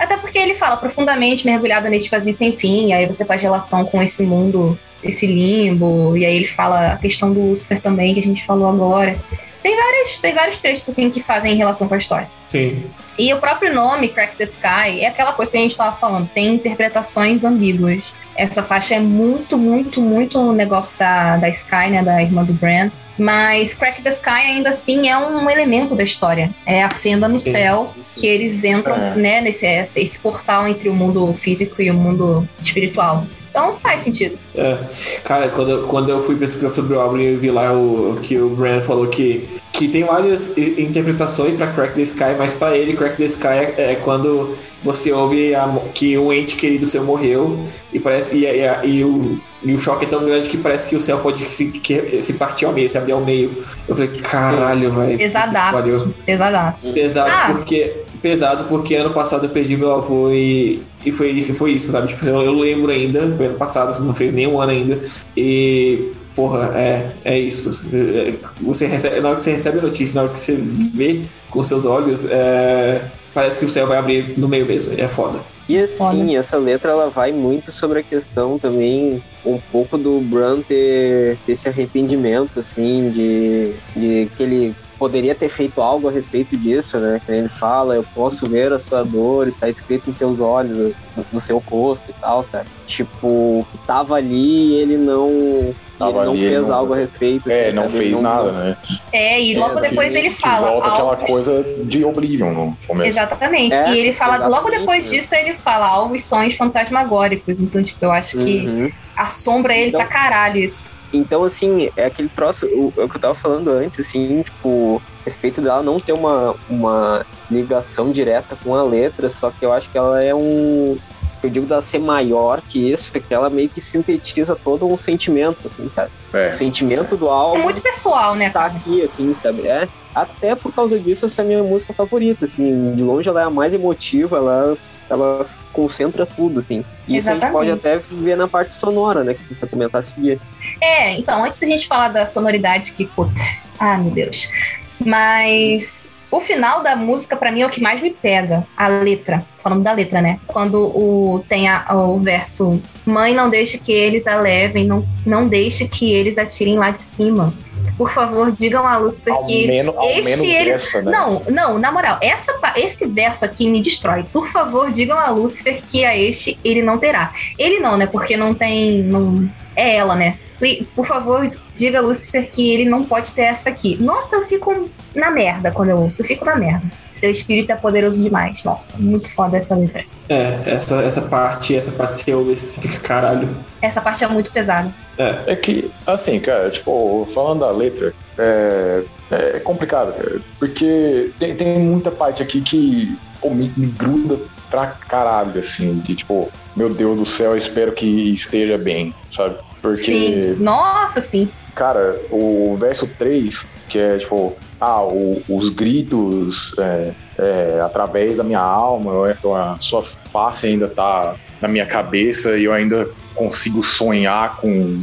Até porque ele fala profundamente mergulhado neste vazio sem fim, aí você faz relação com esse mundo, esse limbo, e aí ele fala a questão do Lucifer também, que a gente falou agora. Tem, várias, tem vários textos assim que fazem relação com a história. Sim. E o próprio nome, Crack the Sky, é aquela coisa que a gente estava falando, tem interpretações ambíguas. Essa faixa é muito, muito, muito um negócio da, da Sky, né, da irmã do Bran. Mas Crack the Sky ainda assim é um elemento da história. É a fenda no Sim. céu que eles entram, É. né, nesse esse, esse portal entre o mundo físico e o mundo espiritual. Então faz sentido. É. Cara, quando, eu- quando eu fui pesquisar sobre o álbum, eu vi lá o, que o Brand falou que, que tem várias interpretações pra Crack the Sky, mas pra ele, Crack the Sky é, é quando você ouve a que um ente querido seu morreu e parece e, e- e o, e o choque é tão grande que parece que o céu pode se, que- se partir ao meio, se abrir ao meio. Eu falei, caralho, velho. Pesadaço. Pesadaço. Pesado Ah. porque pesado porque ano passado eu perdi meu avô e, e foi foi isso, sabe? Tipo, eu, eu lembro ainda, foi ano passado, não fez nem um ano ainda. E porra, é, é isso. Você recebe, na hora que você recebe a notícia, na hora que você vê com seus olhos, é, parece que o céu vai abrir no meio mesmo. É foda. E assim, essa letra ela vai muito sobre a questão também, um pouco do Bran ter, ter esse arrependimento, assim, de, de que ele poderia ter feito algo a respeito disso, né? Ele fala, eu posso ver a sua dor, está escrito em seus olhos, no, no seu rosto e tal, sabe? Tipo, tava ali e ele não. Tava ele não ali, fez não- algo a respeito. É, assim, não sabe? fez Ele nada, né? É, e logo É, depois Que- ele fala. volta aquela algo- coisa de Oblivion no começo. Exatamente. É, e ele fala, logo depois né? disso, ele fala alvos sonhos fantasmagóricos. Então, tipo, eu acho que Uhum. assombra ele Então- pra caralho isso. Então, assim, é aquele troço, o, é o que eu tava falando antes, assim, tipo, a respeito dela não ter uma, uma ligação direta com a letra, só que eu acho que ela é um. Eu digo dela ser maior que isso, é que ela meio que sintetiza todo um sentimento, assim, sabe? É. O sentimento do É álbum muito pessoal, né, tá aqui, assim, sabe? É. Até por causa disso, essa é a minha música favorita, assim. De longe ela é a mais emotiva, ela, ela concentra tudo, assim. E isso a gente pode até ver na parte sonora, né? Que a gente vai comentar a seguir. É, então, antes da gente falar da sonoridade, que, putz, ah, meu Deus. Mas o final da música, pra mim, é o que mais me pega. A letra. Falando da letra, né? Quando o, tem a- o verso: Mãe, não deixe que eles a levem, não, não deixe que eles atirem lá de cima. Por favor, digam a Lúcifer Ao que eles, este ele essa, né? Não, não, na moral, essa, esse verso aqui me destrói. Por favor, digam a Lúcifer que a este ele não terá. Ele não, né? Porque não tem. Não, é ela, né? Por favor, diga a Lucifer que ele não pode ter essa aqui. Nossa, eu fico na merda quando eu ouço. Eu fico na merda. Seu espírito é poderoso demais. Nossa, muito foda essa letra. É, essa, essa parte, essa parte ouve, você fica caralho. Essa parte é muito pesada. É que, assim, cara, tipo, falando da letra, é, é complicado, cara, porque tem, tem muita parte aqui que pô, me, me gruda pra caralho, assim, de tipo, meu Deus do céu, eu espero que esteja bem, sabe? Porque, Sim. Nossa, sim. Cara, o verso 3, que é tipo, ah, o- os gritos é, é, através da minha alma, eu- a sua face ainda tá na minha cabeça e eu ainda consigo sonhar com.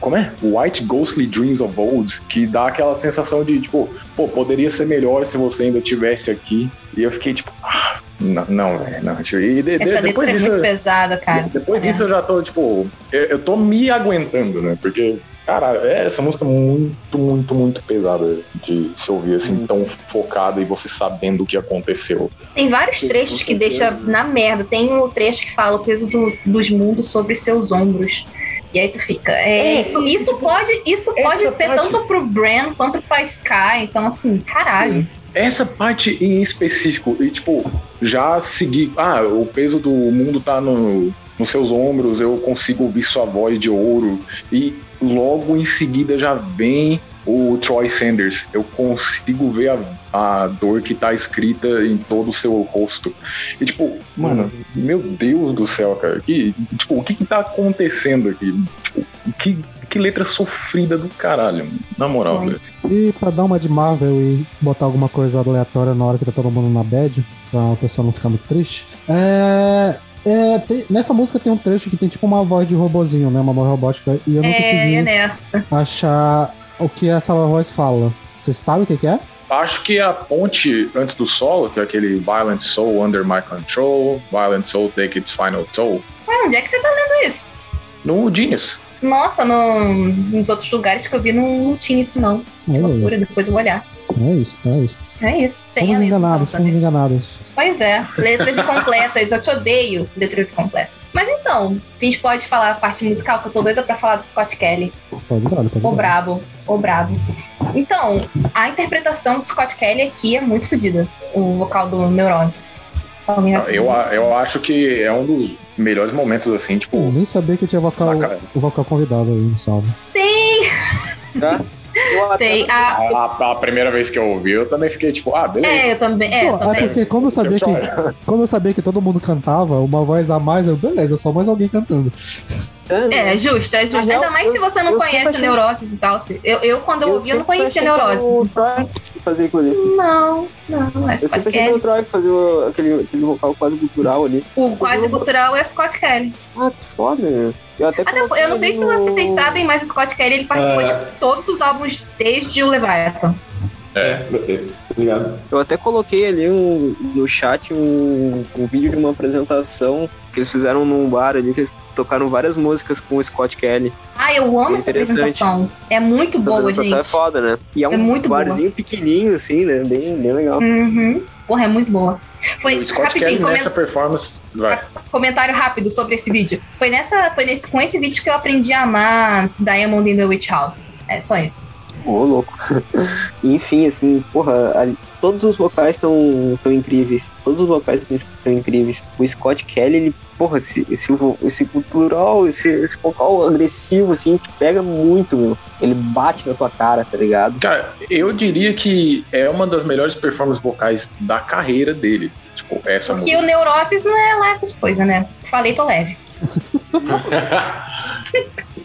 Como é? White Ghostly Dreams of Old, que dá aquela sensação de, tipo, pô, poderia ser melhor se você ainda estivesse aqui. E eu fiquei tipo, ah, não, não, velho, não. E de- Essa letra depois é disso. muito pesada, cara. Depois É. disso eu já tô, tipo, eu, eu tô me aguentando, né? Porque, cara, é essa música é muito, muito, muito pesada de se ouvir assim, tão focada e você sabendo o que aconteceu. Tem vários trechos que deixa na merda. Tem um trecho que fala o peso do- dos mundos sobre seus ombros. E aí tu fica. é, É, isso, e, isso tipo, pode, isso pode ser parte- tanto pro Bran quanto pra Sky. Então, assim, caralho. Essa parte em específico, e tipo, já seguir. Ah, o peso do mundo tá no, nos seus ombros, eu consigo ouvir sua voz de ouro. E logo em seguida já vem o Troy Sanders. Eu consigo ver a, a dor que tá escrita em todo o seu rosto. E tipo, mano, meu Deus do céu, cara. Que, tipo, o que que tá acontecendo aqui? Tipo, que, que letra sofrida do caralho, na moral, velho. E pra dar uma de Marvel e botar alguma coisa aleatória na hora que tá todo mundo na bad, pra a pessoa não ficar muito triste. É. é, tem- nessa música tem um trecho que tem tipo uma voz de robozinho, né? Uma voz robótica. E eu não É, consegui é nessa. achar o que essa voz fala. Vocês sabem o que, que é? Acho que a ponte antes do solo, que é aquele Violent Soul Under My Control, Violent Soul Take Its Final Toll, Ué, onde é que você tá lendo isso? no Genius. Nossa, no, nos outros lugares que eu vi não, não tinha isso, não. Que É, loucura, depois eu vou olhar. É isso, é isso. É isso. Tem Fomos enganados, fomos também. enganados. Pois é, letras incompletas. Eu te odeio, letras incompletas. Mas então, a gente pode falar a parte musical, que eu tô doida pra falar do Scott Kelly. Pode dar, pode O brabo, o brabo. Então, a interpretação do Scott Kelly aqui é muito fodida. O vocal do Neurosis. Já- Eu, eu acho que é um dos melhores momentos, assim, Eu tipo, nem sabia que tinha vocal, o vocal convidado aí no salve. Tem, Tá? Eu tem. A, A, a primeira vez que eu ouvi, eu também fiquei tipo, ah, beleza. é, eu também. É, eu Pô, é também. porque como eu sabia Seu que, como eu sabia que todo mundo cantava, uma voz a mais, eu, beleza, só mais alguém cantando. É, justo, é justo. Na real, Ainda mais se eu- você não eu conhece achei- Neurosis e tal. se- Eu, eu quando eu, ouvi, eu não conhecia. O Fazia aquilo ali. Não, não, é Eu Scott sempre achei Kelly. o Troy que fazia o- aquele, aquele vocal quase cultural ali. O quase cultural é Scott Kelly. Ah, que foda, meu. Eu até Até, coloquei eu não sei se no- vocês sabem, mas o Scott Kelly ele participou É. de todos os álbuns desde o Leviathan. É, obrigado. Eu até coloquei ali um- no chat um, um vídeo de uma apresentação que eles fizeram num bar ali, que eles tocaram várias músicas com o Scott Kelly. Ah, eu amo É essa apresentação. É muito A boa, apresentação gente. é foda, né? E é um É boa. barzinho pequenininho, assim, né? Bem, bem legal. Uhum. Porra, é muito boa. Foi o Scott rapidinho, Kelly nessa performance. Vai. comentário rápido sobre esse vídeo. Foi nessa, foi nesse, com esse vídeo que eu aprendi a amar Diamond in the Witch House. É só isso. Ô, louco. Enfim, assim, porra, ali- todos os vocais estão tão incríveis. Todos os vocais estão incríveis. O Scott Kelly, ele, porra, esse, esse, esse cultural, esse, esse vocal agressivo, assim, que pega muito, meu. Ele bate na tua cara, tá ligado? Cara, eu diria que é uma das melhores performances vocais da carreira dele. Tipo, essa Porque música. o Neurosis não é lá essas coisas, né? Falei, tô leve.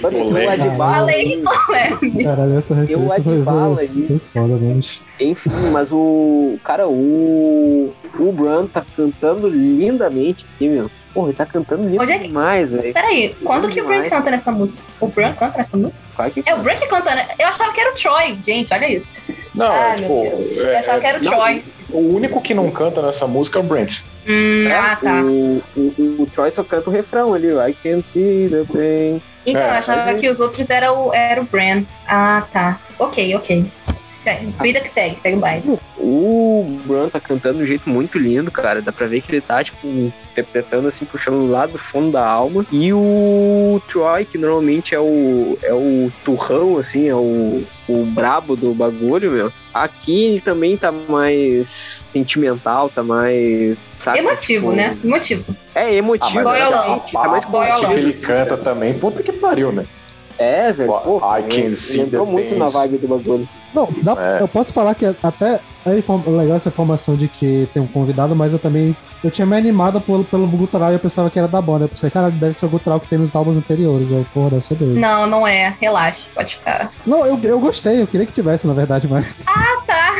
Tô leve. Caralho, essa referência foi, foi, foi foda, né? Enfim, mas o. Cara, o. O Bran tá cantando lindamente aqui, meu. Porra, ele tá cantando lindo Onde é que- demais, velho. Peraí, quando que o Bran canta nessa música? O Bran canta nessa música? Claro que É o Bran que canta, né? Eu achava que era o Troy, gente, olha isso. Não, Ai, é, tipo. meu Deus. Eu é- achava que era o não, Troy. O único que não canta nessa música é o Brent. Hum, ah, tá. O, o, o Troy só canta o refrão ali, I can see the pain. Então, É, eu achava que os outros eram o, era o Bran. Ah, tá. Ok, ok. Se- Vida que segue, segue o baile. O Bran tá cantando de um jeito muito lindo, cara. Dá pra ver que ele tá, tipo, interpretando assim, puxando lá do fundo da alma. E o Troy, que normalmente é o, é o turrão, assim, é o, o brabo do bagulho, meu. Aqui ele também tá mais sentimental, tá mais. Sabe, Emotivo, tipo, né? Emotivo. É emotivo. Ah, mas Boiolão. tá mais a boiolão. que contido, ele canta também, puta que pariu, né? É, velho. Pô, I can ele see entrou the muito na vibe do bagulho. Não, dá- É. eu posso falar que até é legal essa informação de que tem um convidado, mas eu também. Eu tinha me animado pelo, pelo gutural e eu pensava que era da banda. Eu pensei, cara, deve ser o gutural que tem nos álbuns anteriores. Eu, porra, deve ser doido. Não, não é. Relaxa, pode ficar. Não, eu, eu gostei, eu queria que tivesse, na verdade, mas. Ah, tá.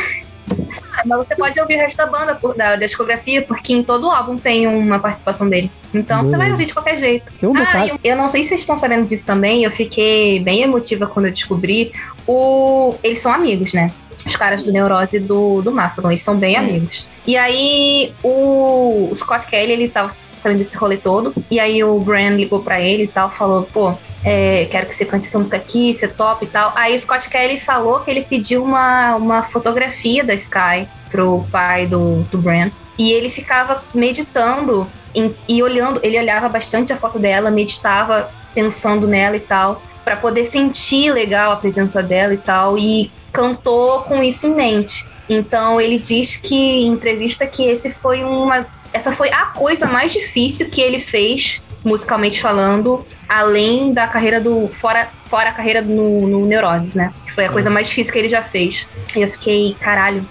Ah, Mas você pode ouvir o resto da banda, da, discografia, porque em todo álbum tem uma participação dele. Então você vai ouvir de qualquer jeito. Tem um Ah, eu, eu não sei se vocês estão sabendo disso também, eu fiquei bem emotiva quando eu descobri. O... Eles são amigos, né? Os caras do Neurose e do, do Mastodon, eles são bem amigos. E aí o, o Scott Kelly, ele tava sabendo desse rolê todo, e aí o Bran ligou pra ele e tal, falou, pô, é, quero que você cante essa música aqui, você top e tal. Aí o Scott Kelly falou que ele pediu uma, uma fotografia da Sky pro pai do, do Bran. E ele ficava meditando em- e olhando, ele olhava bastante a foto dela, meditava pensando nela e tal, pra poder sentir legal a presença dela e tal, e cantou com isso em mente. Então ele diz que em entrevista que esse foi uma essa foi a coisa mais difícil que ele fez musicalmente falando, além da carreira do fora fora a carreira no, no Neuroses, né? Que foi a coisa mais difícil que ele já fez. E eu fiquei, caralho,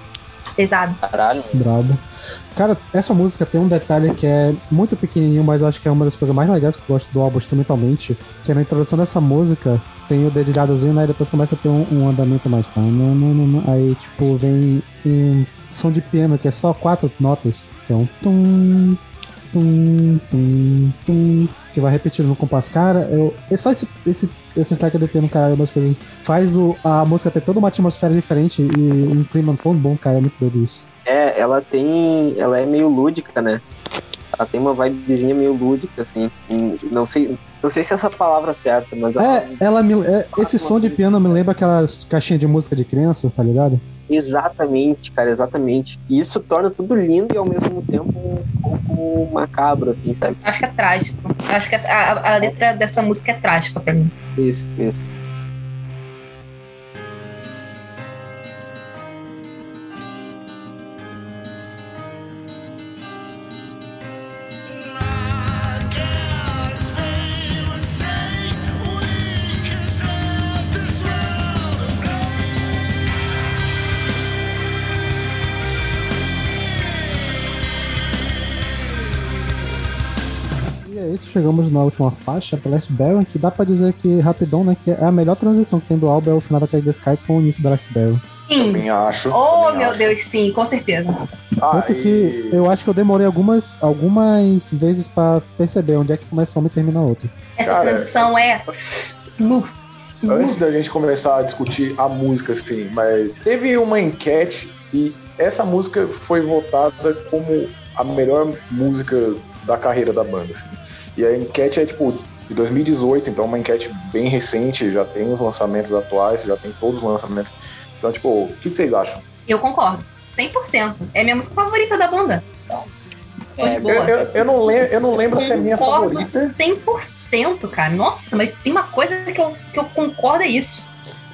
pesado. Caralho. Brabo. Cara, essa música tem um detalhe que é muito pequenininho, mas acho que é uma das coisas mais legais que eu gosto do álbum instrumentalmente, que é na introdução dessa música tem o dedilhadozinho, né? E depois começa a ter um, um andamento mais tá, aí tipo vem um som de piano que é só quatro notas, que é um tum tum tum tum que vai repetindo no compasso. Cara, eu, é só esse esse esse stack do piano, cara, é umas coisas faz o, a música ter toda uma atmosfera diferente e um clima tão bom, cara, é muito doido isso. É, ela tem. Ela é meio lúdica, né? Ela tem uma vibezinha meio lúdica, assim. Não sei, não sei se essa palavra é certa, mas ela- É, ela me, é, esse som de piano me lembra aquelas caixinhas de música de criança, tá ligado? exatamente, cara, exatamente. E isso torna tudo lindo e ao mesmo tempo um pouco macabro, assim, sabe? Acho que é trágico. Acho que essa- a, a letra dessa música é trágica pra mim. Isso, isso. Chegamos na última faixa, Blast Baron, que dá pra dizer que, rapidão, né, que é a melhor transição que tem do álbum é o final da Craig the Sky com o início da Blast Baron. Sim. Também acho. Oh, também meu acho. Deus, sim, com certeza. Ah, Tanto e- que eu acho que eu demorei algumas, algumas vezes pra perceber onde é que começa uma e termina a outra. Essa Cara, transição é smooth. smooth. Antes da gente começar a discutir a música, assim, mas teve uma enquete e essa música foi votada como a melhor música da carreira da banda, assim. E a enquete é, tipo, de 2018, então é uma enquete bem recente, já tem os lançamentos atuais, já tem todos os lançamentos. Então, tipo, o que vocês acham? Eu concordo. 100%. É minha música favorita da banda. É, Eu, eu, eu não, lembro, eu não lembro se é minha concordo favorita. 100%, cara. Nossa, mas tem uma coisa que eu, que eu concordo é isso.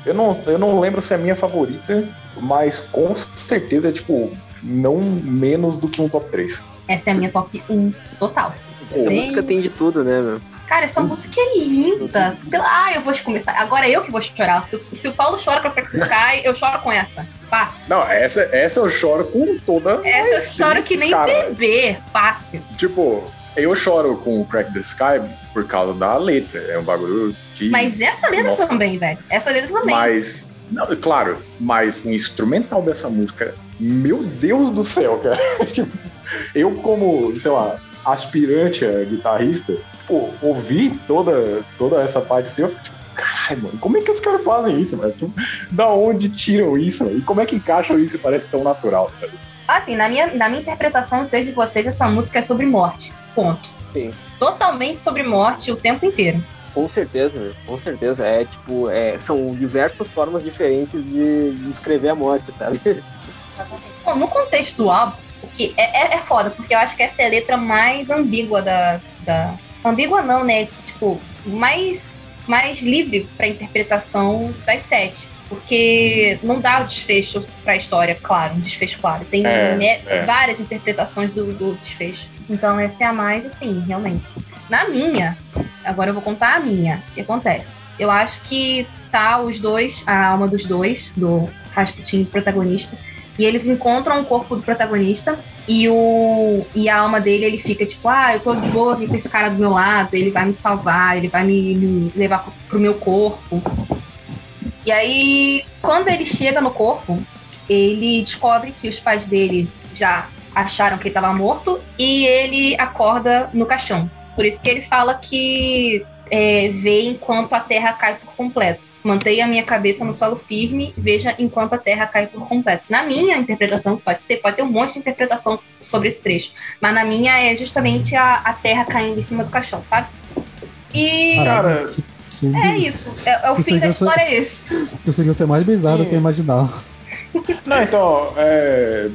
Eu não, eu não lembro se é minha favorita, mas com certeza é, tipo, não menos do que um top 3. Essa é a minha top 1 total. Essa Sim. música tem de tudo, né, meu? Cara, essa música é linda. Pela- Ah, eu vou começar. Agora é eu que vou chorar. Se, o- se o Paulo chora com a Practice Sky, eu choro com essa. Fácil. Não, essa, essa eu choro com toda. Essa eu choro que nem cara. bebê. Fácil. Tipo, eu choro com Crack the Sky por causa da letra. É um bagulho que. Mas essa letra Nossa. também, velho. Essa letra também. Mas. Não, claro, mas o instrumental dessa música, meu Deus do céu, cara. Tipo, eu, como, sei lá, aspirante a guitarrista, pô, ouvi toda, toda essa parte assim, eu fico tipo, caralho, mano, como é que os caras fazem isso, mano? Tipo, da onde tiram isso, mano? E como é que encaixam isso e parece tão natural, sabe? Assim, na minha, na minha interpretação, não sei de vocês, essa música é sobre morte. Ponto. Sim. Totalmente sobre morte o tempo inteiro. Com certeza, meu. Com certeza. É tipo, é, são diversas formas diferentes de, de escrever a morte, sabe? no contexto do álbum, porque é, é, é foda, porque eu acho que essa é a letra mais ambígua da. da... Ambígua não, né? Que, tipo, mais, mais livre pra interpretação das sete. Porque não dá o desfecho pra história, claro, um desfecho claro. Tem É, é. várias interpretações do, do desfecho. Então essa é a mais, assim, realmente. Na minha, agora eu vou contar a minha. O que acontece? Eu acho que tá os dois, a alma dos dois, do Rasputin protagonista, e eles encontram o corpo do protagonista e, o, e a alma dele, ele fica tipo, ah, eu tô de boa aqui com esse cara do meu lado, ele vai me salvar, ele vai me, me levar pro, meu corpo. E aí, quando ele chega no corpo, ele descobre que os pais dele já acharam que ele estava morto e ele acorda no caixão. Por isso que ele fala que é, vê enquanto a terra cai por completo. Mantenha a minha cabeça no solo firme, veja enquanto a terra cai por completo. Na minha interpretação, pode ter, pode ter um monte de interpretação sobre esse trecho, mas na minha é justamente a, a terra caindo em cima do caixão, sabe? E Cara, Que- é isso. É, é o Eu fim sei da que você- história é esse. Conseguiu ser mais bizarro do que eu imaginava. Não, então, é,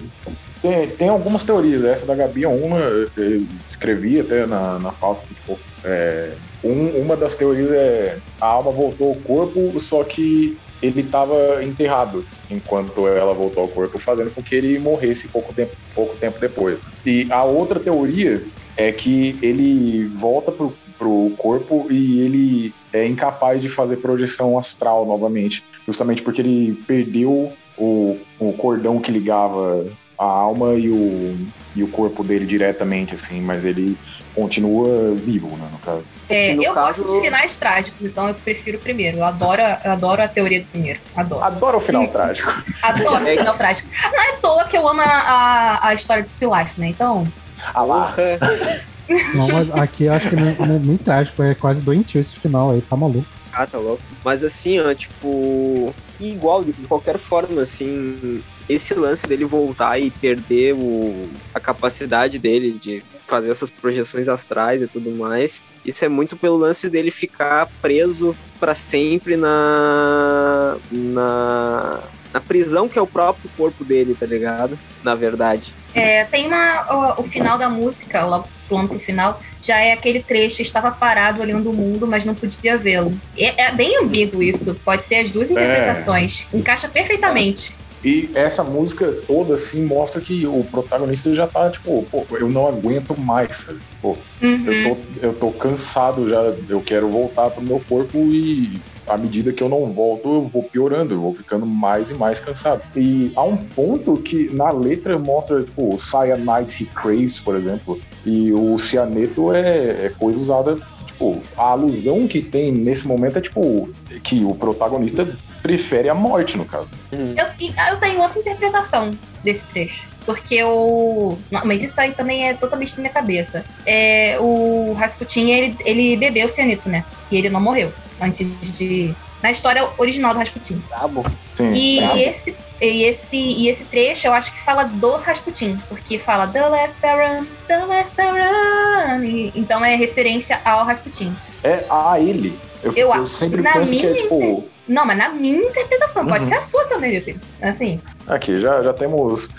tem, tem algumas teorias. Essa da Gabi é uma, eu escrevi até na, na pauta. que, Tipo, é, um- uma das teorias é a alma voltou ao corpo, só que ele estava enterrado enquanto ela voltou ao corpo, fazendo com que ele morresse pouco tempo, pouco tempo depois. E a outra teoria é que ele volta pro, pro corpo e ele é incapaz de fazer projeção astral novamente, justamente porque ele perdeu o, o cordão que ligava a alma e o, e o corpo dele diretamente, assim, mas ele continua vivo, né, no caso. É, No eu caso- gosto de finais trágicos, então eu prefiro o primeiro. Eu adoro, eu adoro a teoria do primeiro. Adoro. Adoro o final trágico. Adoro o É. final trágico. Não é à toa que eu amo a, a, a história de Still Life, né? Então, Ah lá, Não, mas aqui eu acho que não, não é nem trágico, é quase doentio esse final aí, tá maluco. Ah, tá louco. Mas assim, ó, tipo. Igual, de qualquer forma, assim. Esse lance dele voltar e perder o, a capacidade dele de fazer essas projeções astrais e tudo mais. Isso é muito pelo lance dele ficar preso pra sempre na. na. na prisão que é o próprio corpo dele, tá ligado? Na verdade. é, tem uma. O, o final da música, logo pulando pro final, já é aquele trecho, estava parado olhando o mundo, mas não podia vê-lo. É, é bem ambíguo isso. Pode ser as duas interpretações. Encaixa perfeitamente. E essa música toda, assim, mostra que o protagonista já tá, tipo, pô, eu não aguento mais, sabe? Pô, Uhum. eu tô, eu tô cansado já, eu quero voltar pro meu corpo e à medida que eu não volto, eu vou piorando, eu vou ficando mais e mais cansado. E há um ponto que na letra mostra, tipo, o Cyanide He Craves, por exemplo, e o cianeto é, é coisa usada, tipo, a alusão que tem nesse momento é, tipo, que o protagonista prefere a morte, no caso. Eu, te- eu tenho outra interpretação desse trecho. Porque o. não, mas isso aí também é totalmente na minha cabeça. É, o Rasputin, ele, ele bebeu cianito, né? E ele não morreu antes de. Na história original do Rasputin. Brabo. Sim, E sim. esse, e, esse, e esse trecho eu acho que fala do Rasputin, porque fala The Last Baron, The Last Baron. E- então é referência ao Rasputin. É a ele. Eu, Eu eu acho- sempre na penso que é minha tipo. Não, mas na minha interpretação, pode Uhum. ser a sua também, meu filho. Assim, Aqui, já, já temos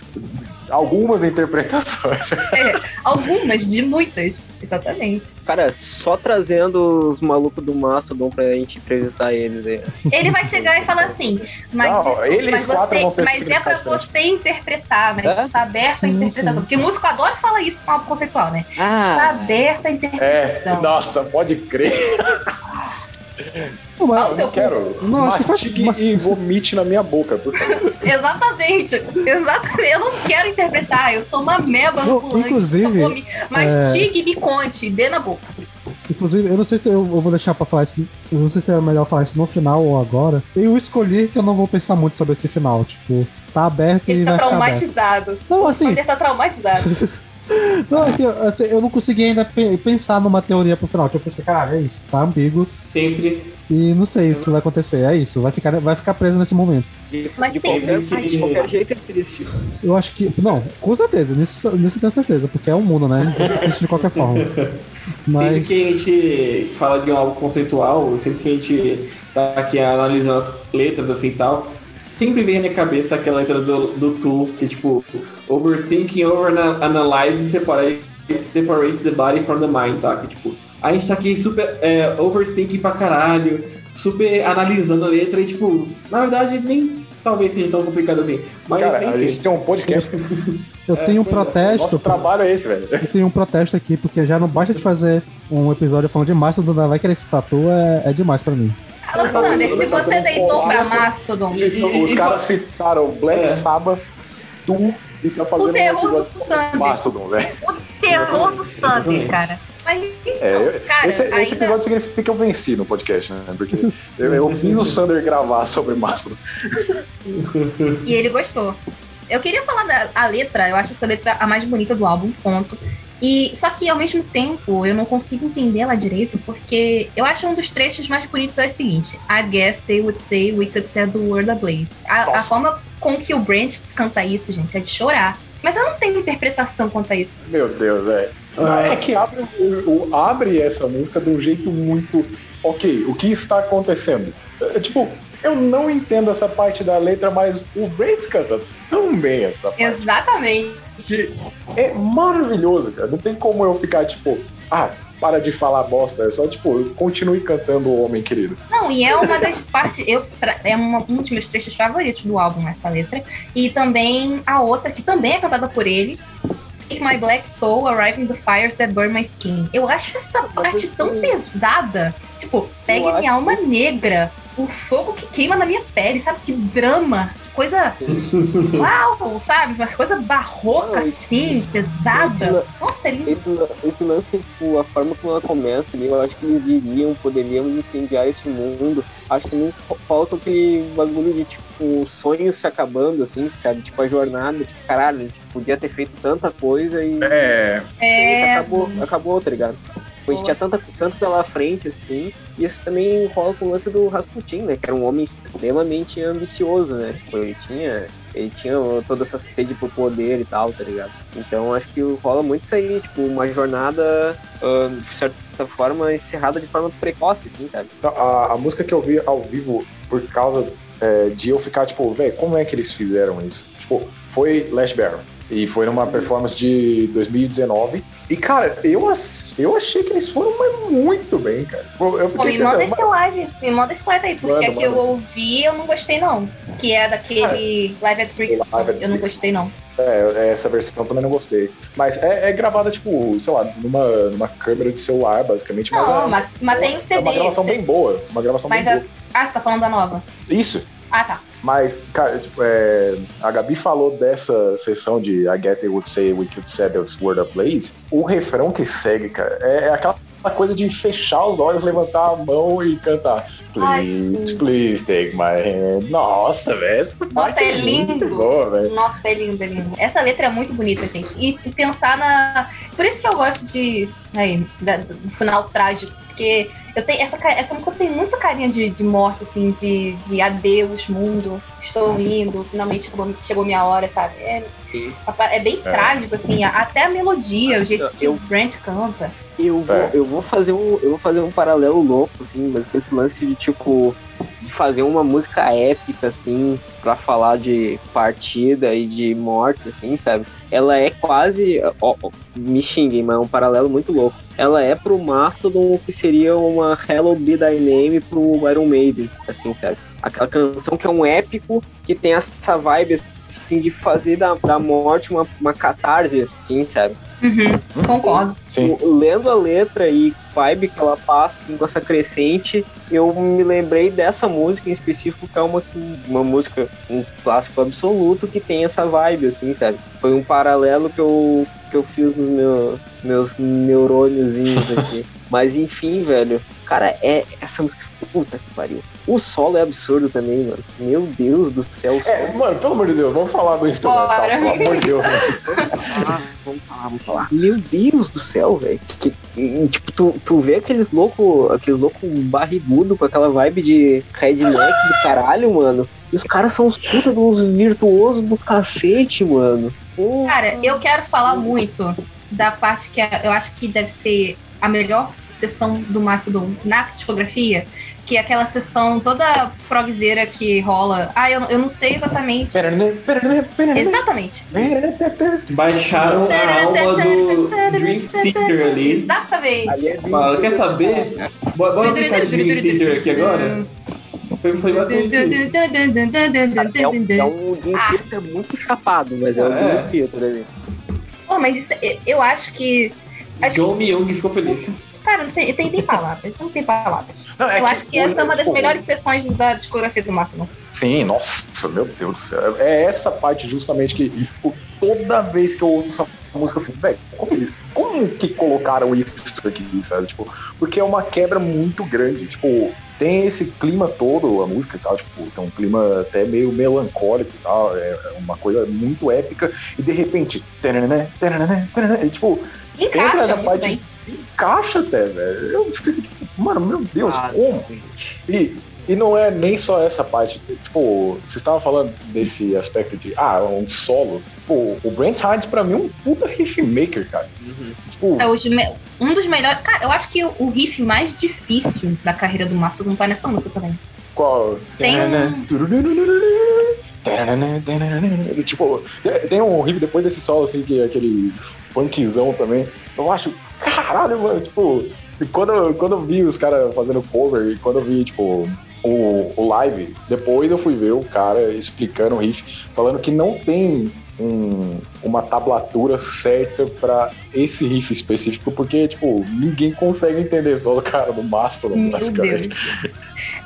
algumas interpretações. é, algumas de muitas, exatamente. Cara, só trazendo os malucos do Mastodon pra gente entrevistar eles aí. Ele vai chegar e falar assim, mas, Não, isso- eles mas, você, mas é pra você interpretar, mas É? está aberta a Sim, interpretação. sim. Porque músico adora falar isso com algo conceitual, né? Está Ah, aberta a É, interpretação. nossa, pode crer. Não, Eu não quero. Não, acho que faz- Mastigue mas- e vomite na minha boca, por favor. Exatamente, exatamente. Eu não quero interpretar, eu sou uma meba Não, ambulante. inclusive, Mastigue e me conte, dê na boca. Inclusive, eu não sei se eu, vou deixar pra falar isso. Eu não sei se é melhor falar isso no final ou agora. Eu escolhi que eu não vou pensar muito sobre esse final. Tipo, tá aberto Ele e tá vai ficar aberto. traumatizado. Não, O assim, Wander tá traumatizado. não, é que, assim, eu não consegui ainda pe- pensar numa teoria pro final. Tipo, eu pensei, cara, é isso, tá ambíguo. Sempre. E não sei o que vai acontecer. É isso, vai ficar, vai ficar preso nesse momento. de, Mas de tem- qualquer, tem- de qualquer jeito é triste. Eu acho que. Não, com certeza, nisso, nisso eu tenho certeza, porque é o mundo, né? Não pode ser triste de qualquer forma. Mas. Sempre que a gente fala de algo conceitual, sempre que a gente tá aqui analisando as letras assim e tal, sempre vem na minha cabeça aquela letra do, do Tool, que é tipo, overthinking, overanalyzing, separate, separates the body from the mind, sabe? Tipo, a gente tá aqui super é, overthinking pra caralho, super analisando a letra e, tipo, na verdade, nem talvez seja tão complicado assim. Mas, Cara, a enfim. gente tem um podcast. Eu tenho um é. protesto. Nosso trabalho é esse, velho. Eu tenho um protesto aqui, porque já não basta de fazer um episódio falando de Mastodon, vai querer esse tatu é, é demais pra mim. Alexander, se você deitou pra Mastodon, Os caras citaram Black É. Sabbath, tu, e tá fazendo O terror um do Sander. Mastodon, velho. o terror do Sander, cara. Mas, É, eu- cara, esse, esse ainda- episódio significa que eu venci no podcast, né? Porque eu, eu fiz o Sander gravar sobre Mastodon. E ele gostou. Eu queria falar da a letra, eu acho essa letra a mais bonita do álbum, ponto. E só que ao mesmo tempo eu não consigo entender ela direito, porque eu acho um dos trechos mais bonitos é o seguinte: I guess they would say we could set the world ablaze. A, a forma com que o Brent canta isso, gente, é de chorar. Mas eu não tenho interpretação quanto a isso. Meu Deus, velho. Não, É que abre, o, o- abre essa música de um jeito muito. Ok, o que está acontecendo? É, tipo, eu não entendo essa parte da letra, mas o Brent canta tão bem essa parte. Exatamente. que é maravilhoso, cara. Não tem como eu ficar, tipo, ah, para de falar bosta. É só, tipo, continue cantando o homem querido. Não, e é uma das partes. Eu, pra- é uma- um dos meus trechos favoritos do álbum, essa letra. E também a outra, que também é cantada por ele. If My Black Soul Arriving the Fires That Burn My Skin. Eu acho essa parte tão pesada. Tipo, pegue minha alma isso- negra, o fogo que queima na minha pele, sabe? Que drama, coisa. Uau, sabe? Uma coisa barroca, assim, pesada. Nossa, é lindo. Esse, esse lance, tipo, a forma como ela começa ali, eu acho que eles diziam, poderíamos incendiar esse mundo. Acho que não fa- falta aquele bagulho de, tipo, sonho se acabando, assim, sabe? Tipo, a jornada, tipo, caralho, a gente podia ter feito tanta coisa e É. É. acabou, acabou, tá ligado? A gente tinha tanta, tanto pela frente, assim, e isso também rola com o lance do Rasputin, né? Que era um homem extremamente ambicioso, né? Tipo, ele tinha, ele tinha toda essa sede por poder e tal, tá ligado? Então acho que rola muito isso aí, tipo, uma jornada, ah, de certa forma, encerrada de forma precoce, assim, sabe? A, a música que eu vi ao vivo, por causa é, de eu ficar, tipo, velho, como é que eles fizeram isso? Tipo, foi Lash Baron. E foi numa performance de 2019. E, cara, eu, eu achei que eles foram mas muito bem, cara. Eu eu Pô, me manda esse live, me manda esse live aí, porque Manda, a que eu manda. ouvi eu não gostei não. Que é daquele Live at Brixton, at eu não gostei não. É, essa versão também não gostei. Mas é, é gravada, tipo, sei lá, numa, numa câmera de celular, basicamente. Não, é, mas, mas tem o é CD. uma gravação cê- bem boa. Uma gravação Mas bem a- boa. Ah, você tá falando da nova. Isso. Ah, tá. Mas, cara, tipo, é, a Gabi falou dessa sessão de I guess they would say we could set this word ablaze. O refrão que segue, cara, é, é aquela coisa de fechar os olhos, levantar a mão e cantar. Ai, Please, sim. please take my hand. Nossa, velho. Nossa, é muito lindo. Boa. Nossa, é lindo, é lindo. Essa letra é muito bonita, gente. E, e pensar na. Por isso que eu gosto de. Aí, da- do final trágico. Porque eu tenho, essa, essa música tem muita carinha de, de morte, assim, de, de adeus, mundo. Estou indo, finalmente chegou, chegou minha hora, sabe? É, é bem trágico, assim, até a melodia, o jeito que Eu- o Brent canta. Eu vou, É. eu vou fazer um, eu vou fazer um paralelo louco, assim, mas com esse lance de tipo de fazer uma música épica, assim, pra falar de partida e de morte, assim, sabe? Ela é quase, ó, me xinguem, mas é um paralelo muito louco. Ela é pro Mastodon o que seria uma Hello Be Thy Name pro Iron Maiden, assim, sabe? Aquela canção que é um épico, que tem essa vibe, assim, de fazer da, da morte uma, uma catarse, assim, sabe? Uhum, concordo. Sim. lendo a letra e vibe que ela passa assim, com essa crescente, eu me lembrei dessa música em específico, que é uma, uma música, um clássico absoluto que tem essa vibe, assim, sabe? Foi um paralelo que eu, que eu fiz nos meus, meus neurôniozinhos aqui. Mas enfim, velho, cara, é essa música, puta que pariu. O solo é absurdo também, mano. Meu Deus do céu. É, mano, pelo amor de Deus, vamos falar do instrumental, Bora. pelo amor de Deus. velho. Ah, vamos falar, vamos falar. Meu Deus do céu, velho. Que- e, tipo, tu, tu vê aqueles loucos aqueles louco barrigudo com aquela vibe de redneck do caralho, mano. E os caras são os puta dos virtuosos do cacete, mano. Cara, eu quero falar muito da parte que é- eu acho que deve ser a melhor sessão do Mastodon na discografia, que é aquela sessão toda progzeira que rola. Ah, eu, eu não sei exatamente. Exatamente. Baixaram a alma do Dream Theater ali. Exatamente. Ali é quer saber? Bora bora brincar de Dream Theater aqui agora? Foi, foi basicamente isso. É um, é um Dream Theater muito chapado, mas é um É. Dream Theater ali. Pô, mas isso, eu- eu acho que. Acho John Myung ficou feliz. Cara, não sei, tem, tem palavras, não tem palavras. Não, é eu acho que essa é uma das tipo, melhores sessões da discografia do Máximo. Sim, nossa, meu Deus do céu. É essa parte justamente que tipo, toda vez que eu ouço essa música eu fico, velho, como eles. Como que colocaram isso aqui, sabe? Tipo, porque é uma quebra muito grande. Tipo, tem esse clima todo, a música e tal, tipo, tem um clima até meio melancólico e tal, é é uma coisa muito épica, e de repente, tananã, tananã, tananã, e, tipo, entra Encaixa essa muito parte, bem. Encaixa até, velho. Eu fico tipo, mano, meu Deus, Ah, como? E, e não é nem só essa parte. Tipo, vocês estavam falando desse aspecto de, ah, um solo. Pô, o Brent Hines pra mim é um puta riff maker, cara. Tipo, É me- um dos melhores. Cara, eu acho que o, riff mais difícil da carreira do Márcio não tá nessa música também. qual. Tem um- Tipo, tem- tem um riff depois desse solo, assim, que é aquele funkzão também. Eu acho, caralho, mano, tipo, quando, eu- quando eu vi os caras fazendo cover e quando eu vi, tipo, o, o live, depois eu fui ver o cara explicando o riff, falando que não tem um- uma tablatura certa pra esse riff específico, porque, tipo, ninguém consegue entender só o cara do Mastodon, basicamente.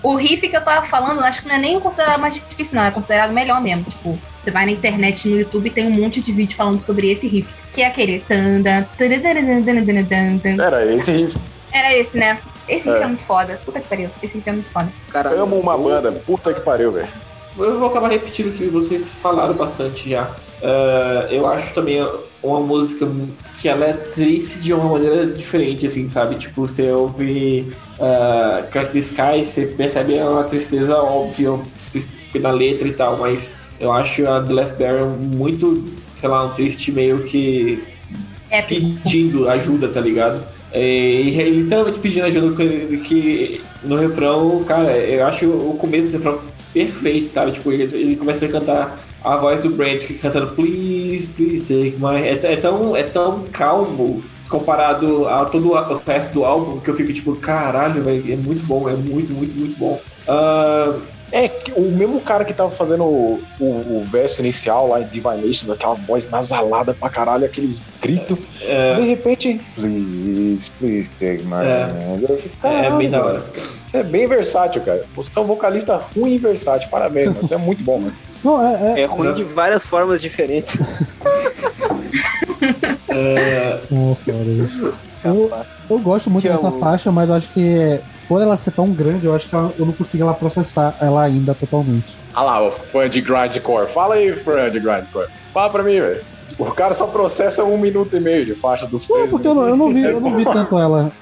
O riff que eu tava falando, acho que não é nem considerado mais difícil, não. É considerado melhor mesmo. Tipo, você vai na internet, no YouTube, tem um monte de vídeo falando sobre esse riff, que é aquele. Era esse riff. Era esse, né? Esse riff é. é muito foda. Puta que pariu. Esse riff é muito foda. Caralho. Amo uma banda. Puta que pariu, velho. Eu vou acabar repetindo o que vocês falaram bastante já. Uh, eu acho também uma música que ela é triste de uma maneira diferente, assim, sabe? Tipo, você ouve uh, Crack the Sky, você percebe uma tristeza óbvia na letra e tal, mas eu acho a The Last Barrel muito, sei lá, um triste meio que Épico. pedindo ajuda, tá ligado? É, E e literalmente pedindo ajuda que, que no refrão, cara, eu acho o começo do refrão perfeito, sabe? Tipo, ele, ele começa a cantar a voz do Brent cantando Please, please take my... É, é tão, é tão calmo comparado a todo o resto do álbum que eu fico tipo, caralho, velho, é muito bom, é muito, muito, muito bom. Ah, É, o mesmo cara que tava fazendo o, o, o verso inicial lá em Divination, aquela voz nasalada pra caralho, aqueles gritos. De repente, please, please take my É. hands. Fico, é "Caralho, bem da hora. Você é bem versátil, cara. Você é um vocalista ruim e versátil. Parabéns, mano. Você é muito bom, mano. Não, é, é, É ruim de várias formas diferentes. Pô, cara, isso. Eu, eu gosto muito Que é dessa o- faixa, mas acho que por ela ser tão grande, eu acho que ela- eu não consigo ela processar ela ainda totalmente. Olha lá, o fã de grindcore. Fala aí, fã de grindcore. Fala pra mim, velho. O cara só processa um minuto e meio de faixa dos Não, três porque eu não, eu não vi, eu não vi tanto ela.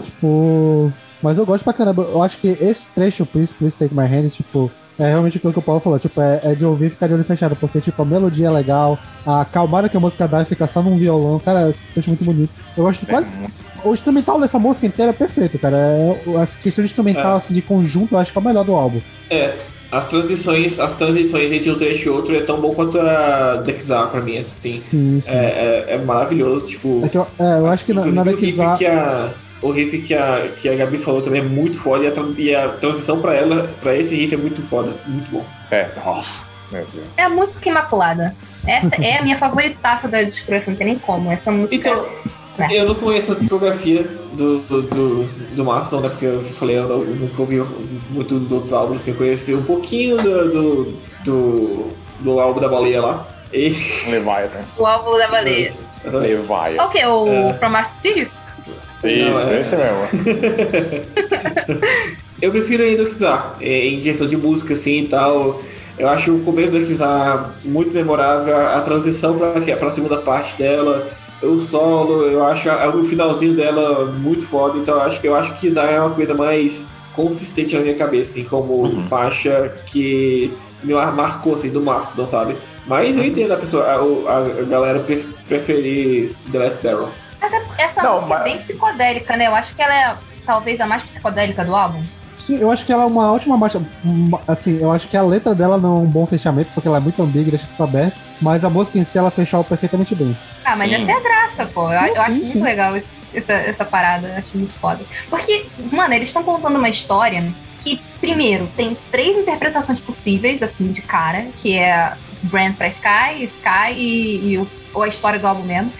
Tipo. Mas eu gosto pra caramba. Eu acho que esse trecho, Please, Please Take My Hand, tipo, é realmente aquilo que o Paulo falou. Tipo, é, é de ouvir e ficar de olho fechado. Porque, tipo, a melodia é legal, a calmada que a música dá e fica só num violão. Cara, esse trecho é muito bonito. Eu gosto de quase. O instrumental dessa música inteira é perfeito, cara. É, a questão de instrumental, É. assim, de conjunto, eu acho que é o melhor do álbum. É, as transições, as transições entre um trecho e outro é tão bom quanto a Dexar pra mim, assim. Sim, sim. É, é, é maravilhoso, tipo. É que eu, é, eu acho que na, na Inclusive, o riff Dexar. que a o riff que a, que a Gabi falou também é muito foda e a, e a transição pra ela, pra esse riff é muito foda, muito bom. É, nossa. Meu Deus. É a música imaculada. Essa é a minha favoritaça da discografia, não tem nem como. Essa música. Então, eu não conheço a discografia do, do, do, do Mastodon, né? Porque eu falei, eu, não, eu nunca ouvi muito dos outros álbuns, assim, eu conheci um pouquinho do, do, do, do álbum da baleia lá. E. Leviathan. O álbum da baleia. Leviathan. O que? O É. From Mars Sirius? Isso, Não, é- esse mesmo. Eu prefiro ainda o Kizar, é, em direção de música assim e tal. Eu acho o começo do Kizar muito memorável, a, a transição para a segunda parte dela, o solo, eu acho a- o finalzinho dela muito foda. Então eu acho que eu acho que Kizar é uma coisa mais consistente na minha cabeça, assim, como faixa que me mar- marcou assim do Mastodon, sabe? Mas eu entendo a pessoa, a, a- a galera pre- preferir The Last Barrel. Essa Não, música mas- é bem psicodélica, né? Eu acho que ela é talvez a mais psicodélica do álbum. Sim, eu acho que ela é uma ótima marcha. Assim, eu acho que a letra dela não é um bom fechamento, porque ela é muito ambígua e deixa tudo aberto. Mas a música em si ela fechou perfeitamente bem. Ah, mas Sim. essa é a graça, pô. Eu, eu sim, acho sim. muito legal esse- essa, essa parada. Eu acho muito foda. Porque, mano, eles estão contando uma história que, primeiro, tem três interpretações possíveis, assim, de cara, que é Brand pra Sky, Sky e, e o, ou a história do álbum mesmo.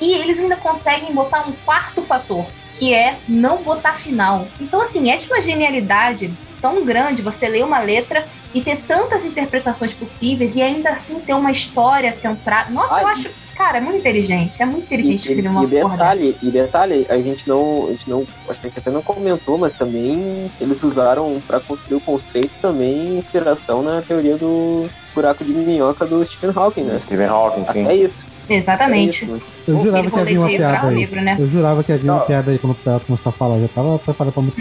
E eles ainda conseguem botar um quarto fator, que é não botar final. Então, assim, é de uma genialidade tão grande você ler uma letra e ter tantas interpretações possíveis e ainda assim ter uma história centrada. Nossa, eu Ai. acho, cara, é muito inteligente. É muito inteligente escrever uma e porra detalhe, e detalhe, a gente não, a gente não, acho que a gente até não comentou, mas também eles usaram para construir o conceito também inspiração na teoria do buraco de minhoca do Stephen Hawking, né? Stephen Hawking, sim. É isso. dessa. É Exatamente. isso. Eu jurava que havia uma piada aí. né? Eu jurava que havia uma piada aí quando o Pelto começou a falar. Eu já tava preparado pra me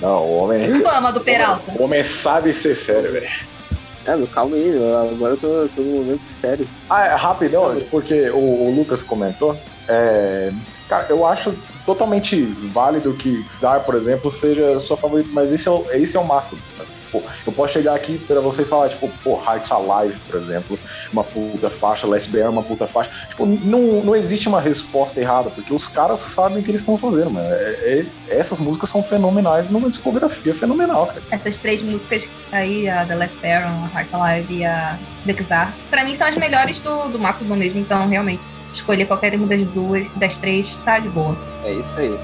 Não, o homem, Fama do Peralta. o homem sabe ser sério, velho. É, meu, calma aí, agora eu tô, tô num momento sério. Ah, é, rapidão, porque o, o Lucas comentou. é, cara, eu acho totalmente válido que Czar, por exemplo, seja sua favorita, mas esse é o, esse é o Mastodon. Pô, eu posso chegar aqui pra você e falar, tipo, pô, Hearts Alive, por exemplo, uma puta faixa, Les Bear, uma puta faixa. Tipo, não, não existe uma resposta errada, porque os caras sabem o que eles estão fazendo, mano. É- é- essas músicas são fenomenais numa discografia fenomenal, cara. Essas três músicas aí, a The Last Baron, a Hearts Alive e a The Czar, pra mim são as melhores do, do Mastodon mesmo, então realmente escolher qualquer uma das duas, das três, tá de boa. É isso aí.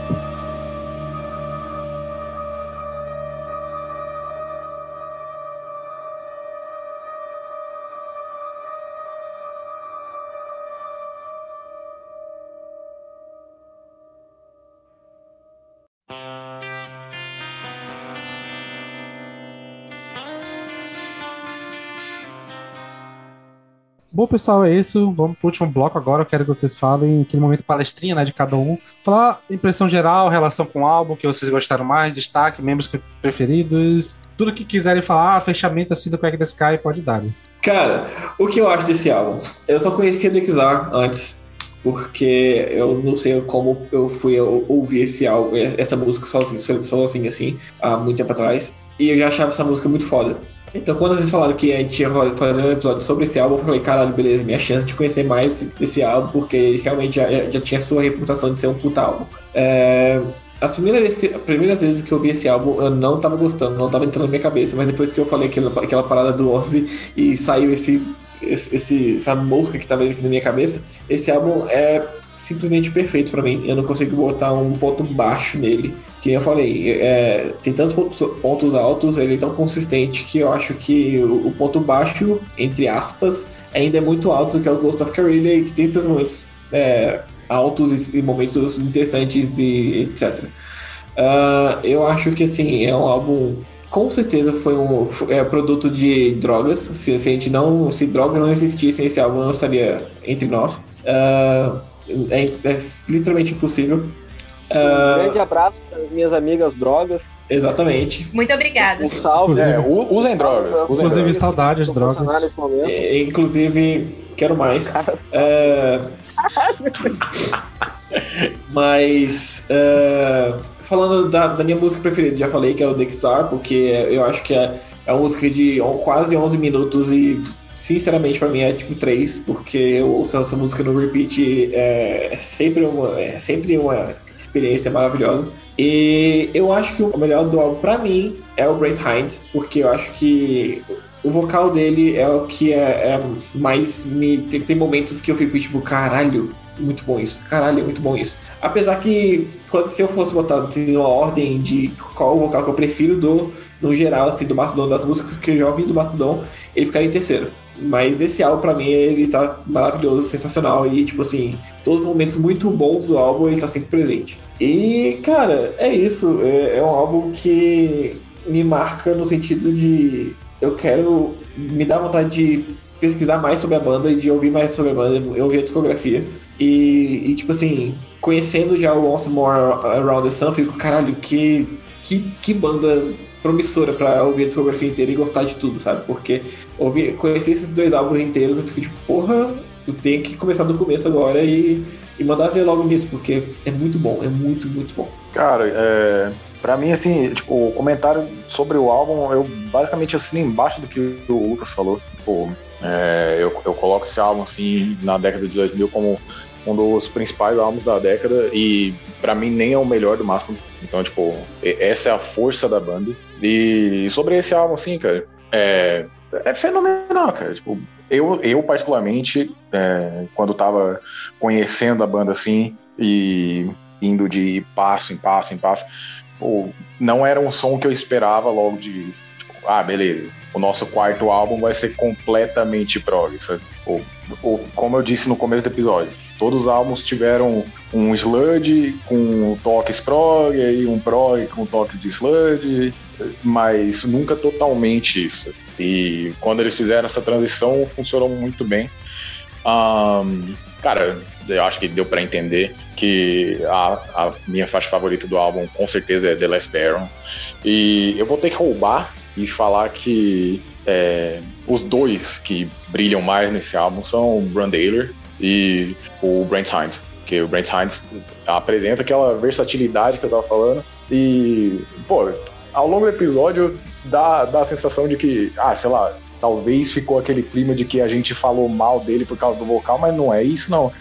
Bom, pessoal, é isso. Vamos pro último bloco agora. Eu quero que vocês falem aquele momento palestrinha, né, de cada um. Falar impressão geral, relação com o álbum, que vocês gostaram mais, destaque, membros preferidos. Tudo que quiserem falar, ah, fechamento assim do Crack the Sky, pode dar. Cara, o que eu acho desse álbum? Eu só conhecia The Czar antes, porque eu não sei como eu fui ou- ouvir esse álbum, essa música sozinho, sozinho assim, há muito tempo atrás, e eu já achava essa música muito foda. Então, quando vocês falaram que a gente ia fazer um episódio sobre esse álbum, eu falei, caralho, beleza, minha chance de conhecer mais desse álbum, porque realmente já, já tinha sua reputação de ser um puta álbum. É, as primeiras vezes, que, as primeiras vezes que eu vi esse álbum, eu não tava gostando, não tava entrando na minha cabeça, mas depois que eu falei aquela, aquela parada do Ozzy e saiu esse, esse, esse- essa mosca que tava aqui na minha cabeça, esse álbum é simplesmente perfeito pra mim. Eu não consigo botar um ponto baixo nele. Que eu falei, é, tem tantos pontos, pontos altos, ele é tão consistente que eu acho que o, o ponto baixo, entre aspas, ainda é muito alto, que é o Ghost of Carillia, e que tem esses momentos é, altos e, momentos interessantes e etc. Ah, eu acho que assim, é um álbum. Com certeza foi um é, produto de drogas. Se, se a gente não. Se drogas não existissem, esse álbum não estaria entre nós. É, é literalmente impossível. Um Ah, grande abraço para minhas amigas drogas. exatamente. Muito obrada. Um salve. Inclusive- É, usem drogas. Usem Inclusive, drogas. saudades, drogas. É, inclusive, quero mais. Cara, É, Mas é, falando da, da minha música preferida, já falei que é o Dexar, porque eu acho que é, é uma música de quase 11 minutos e sinceramente pra mim é tipo 3, porque eu ouço essa música no repeat é, é sempre uma, é sempre uma experiência maravilhosa. E eu acho que o melhor do álbum pra mim é o Brent Hines, porque eu acho que o vocal dele é o que é, é mais me tem, tem momentos que eu fico tipo, caralho, muito bom isso. Caralho, é muito bom isso. Apesar que quando se eu fosse botar assim, uma ordem de qual o vocal que eu prefiro do no geral assim do Mastodon das músicas que eu já ouvi do Mastodon, ele ficaria em terceiro. Mas nesse álbum pra mim ele tá maravilhoso, sensacional e tipo assim, todos os momentos muito bons do álbum ele tá sempre presente. E cara, é isso, é, é um álbum que me marca no sentido de eu quero me dar vontade de pesquisar mais sobre a banda e de ouvir mais sobre a banda, eu ouvir a discografia. E, e, tipo assim, conhecendo já o Once More Around the Sun, fico, caralho, que, que, que banda promissora pra ouvir a discografia inteira e gostar de tudo, sabe? Porque ouvir, conhecer esses dois álbuns inteiros, eu fico tipo, porra, eu tenho que começar do começo agora e, e mandar ver logo nisso, porque é muito bom, é muito, muito bom. Cara, é, pra mim, assim, tipo, o comentário sobre o álbum, eu basicamente assino embaixo do que o Lucas falou. Tipo, é, eu, eu coloco esse álbum, assim, na década de 2000 como um dos principais álbuns da década e para mim nem é o melhor do Mastodon. Então, tipo, essa é a força da banda. E sobre esse álbum, assim, cara, é, é fenomenal, cara. Tipo, eu, eu particularmente, é, quando tava conhecendo a banda assim e indo de passo em passo em passo, pô, não era um som que eu esperava logo de, tipo, ah, beleza, o nosso quarto álbum vai ser completamente prog, sabe? Ou, ou, como eu disse no começo do episódio, todos os álbuns tiveram um sludge com toques prog, e um prog com toque de sludge, mas nunca totalmente isso. E quando eles fizeram essa transição, funcionou muito bem. Um, cara, eu acho que deu para entender que a, a, minha faixa favorita do álbum com certeza é The Last Baron. E eu vou ter que roubar e falar que é, os dois que brilham mais nesse álbum são o Brandaler e o Brent Hines. Que o Brent Hines apresenta aquela versatilidade que eu tava falando. E, pô, ao longo do episódio dá, dá a sensação de que, ah, sei lá, talvez ficou aquele clima de que a gente falou mal dele por causa do vocal, mas não é isso, não.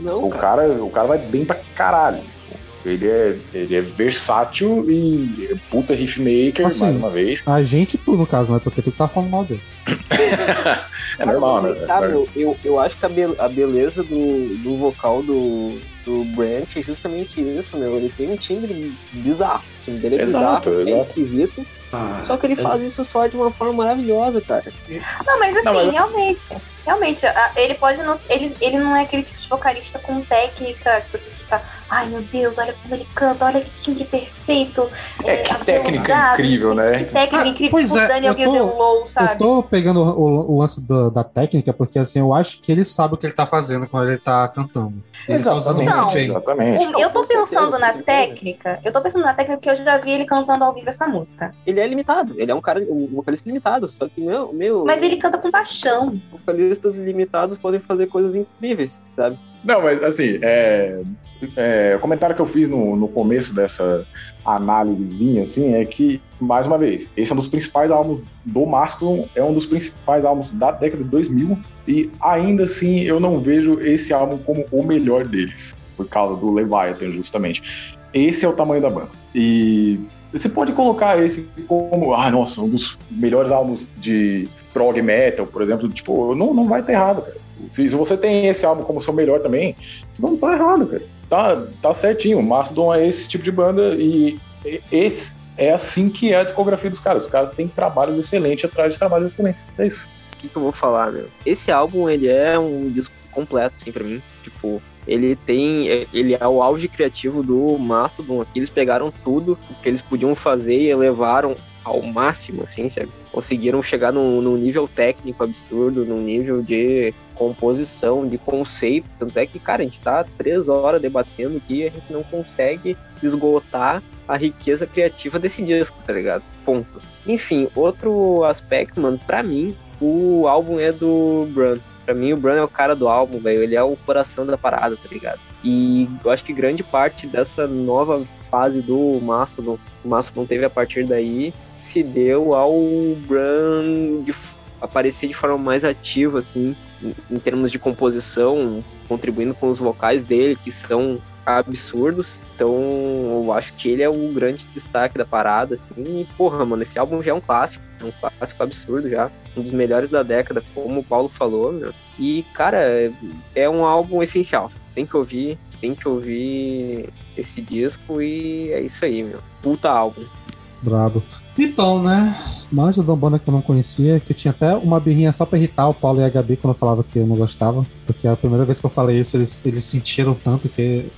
não o, cara. cara. o cara vai bem pra caralho. Ele é, ele é versátil e puta riffmaker, assim, mais uma vez. A gente, tu, no caso, né? Porque tu tá falando mal dele. é normal, né? Tá, meu, eu, eu acho que a, be a beleza do, do vocal do, do Brent é justamente isso, meu. Ele tem um timbre bizarro. Timbre dele é exato, bizarro, exato. é esquisito. Ah, só que ele é... faz isso só de uma forma maravilhosa, cara. Não, mas assim, não, mas... realmente. Realmente, ele pode não. Ele, ele não é aquele tipo de vocalista com técnica que você fica. Ai meu Deus, olha como ele canta, olha que timbre perfeito. É, é que técnica incrível, né? Que técnica ah, incrível, pois tipo é, Daniel tô, Low, sabe? Eu tô pegando o, o lance da, da, técnica, porque assim, eu acho que ele sabe o que ele tá fazendo quando ele tá cantando. Ele tá exatamente, tá não, exatamente. eu tô pensando na técnica, eu tô pensando na técnica porque eu já vi ele cantando ao vivo essa música. Ele é limitado, ele é um cara, um vocalista limitado, só que meu. meu Mas ele canta com paixão. Vocalistas limitados podem fazer coisas incríveis, sabe? Não, mas assim, é, é, o comentário que eu fiz no, no começo dessa análisezinha, assim, é que, mais uma vez, esse é um dos principais álbuns do Mastodon, é um dos principais álbuns da década de 2000, e ainda assim eu não vejo esse álbum como o melhor deles, por causa do Leviathan, justamente. Esse é o tamanho da banda. E você pode colocar esse como, ah, nossa, um dos melhores álbuns de prog metal, por exemplo, tipo, não, não vai estar errado, cara. Se, se você tem esse álbum como seu melhor também, não tá errado, cara. Tá, tá certinho. Mastodon é esse tipo de banda e esse é assim que é a discografia dos caras. Os caras têm trabalhos excelentes atrás de trabalhos excelentes. É isso. O que, que eu vou falar, meu? Esse álbum, ele é um disco completo, assim, pra mim. Tipo, ele tem. Ele é o auge criativo do Mastodon. Eles pegaram tudo que eles podiam fazer e elevaram ao máximo, assim, sabe? Conseguiram chegar num, num nível técnico absurdo, num nível de composição, de conceito. Tanto é que, cara, a gente tá três horas debatendo aqui e a gente não consegue esgotar a riqueza criativa desse disco, tá ligado? Ponto. Enfim, outro aspecto, mano, pra mim, o álbum é do Brun. Pra mim, o Brun é o cara do álbum, velho. Ele é o coração da parada, tá ligado? E eu acho que grande parte dessa nova fase do Mastodon, o Mastodon teve a partir daí, se deu ao Bran de aparecer de forma mais ativa, assim, em, em termos de composição, contribuindo com os vocais dele, que são absurdos. Então, eu acho que ele é o grande destaque da parada, assim. E, porra, mano, esse álbum já é um clássico. É um clássico absurdo já. Um dos melhores da década, como o Paulo falou, meu. E, cara, é um álbum essencial tem que ouvir, tem que ouvir esse disco e é isso aí, meu. Puta álbum. Brabo. Então, né? Mais o banda que eu não conhecia, que eu tinha até uma birrinha só pra irritar o Paulo e a Gabi quando eu falava que eu não gostava. Porque a primeira vez que eu falei isso, eles, eles sentiram tanto que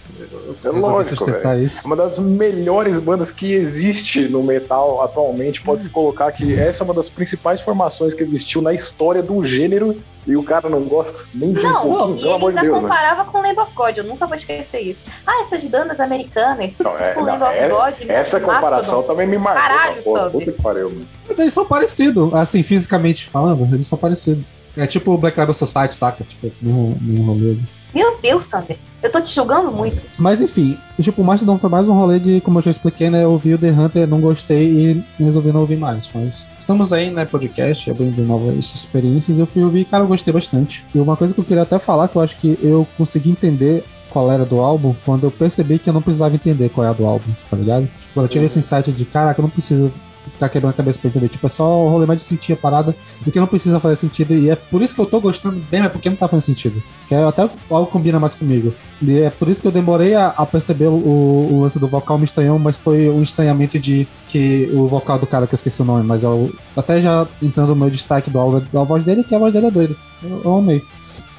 eu é lógico, isso. Uma das melhores bandas que existe no metal atualmente, pode se colocar que essa é uma das principais formações que existiu na história do gênero e o cara não gosta nem de não, um pouquinho, e pelo amor de Deus. Né? comparava né? com Lamb of God, eu nunca vou esquecer isso. Ah, essas bandas americanas, não, é, tipo Lamb of é, God. Essa comparação também me marcou. Caralho, sabe? Puta que pariu, mano. Eles são parecidos, assim, fisicamente falando, eles são parecidos. É tipo o Black Label Society, saca? Tipo, no, no rolê. Meu Deus, Sander. Eu tô te julgando muito. Mas enfim, tipo, o Mastodon foi mais um rolê de, como eu já expliquei, né? Eu ouvi o The Hunter, não gostei e resolvi não ouvir mais. Mas estamos aí, né, podcast, abrindo novas experiências. Eu fui ouvir e, cara, eu gostei bastante. E uma coisa que eu queria até falar, que eu acho que eu consegui entender qual era do álbum, quando eu percebi que eu não precisava entender qual era do álbum, tá ligado? Quando eu tive esse insight de, caraca, eu não preciso ficar quebrando a cabeça pra entender. Tipo, é só o rolê mais de sentir a parada, porque não precisa fazer sentido. E é por isso que eu tô gostando bem, é porque não tá fazendo sentido. Que é até algo combina mais comigo. E é por isso que eu demorei a, a perceber o, o, lance do vocal me estranhou, mas foi um estranhamento de que o vocal do cara que eu esqueci o nome, mas eu, até já entrando no meu destaque do álbum, a voz dele, que a voz dele é doida. Eu, eu amei.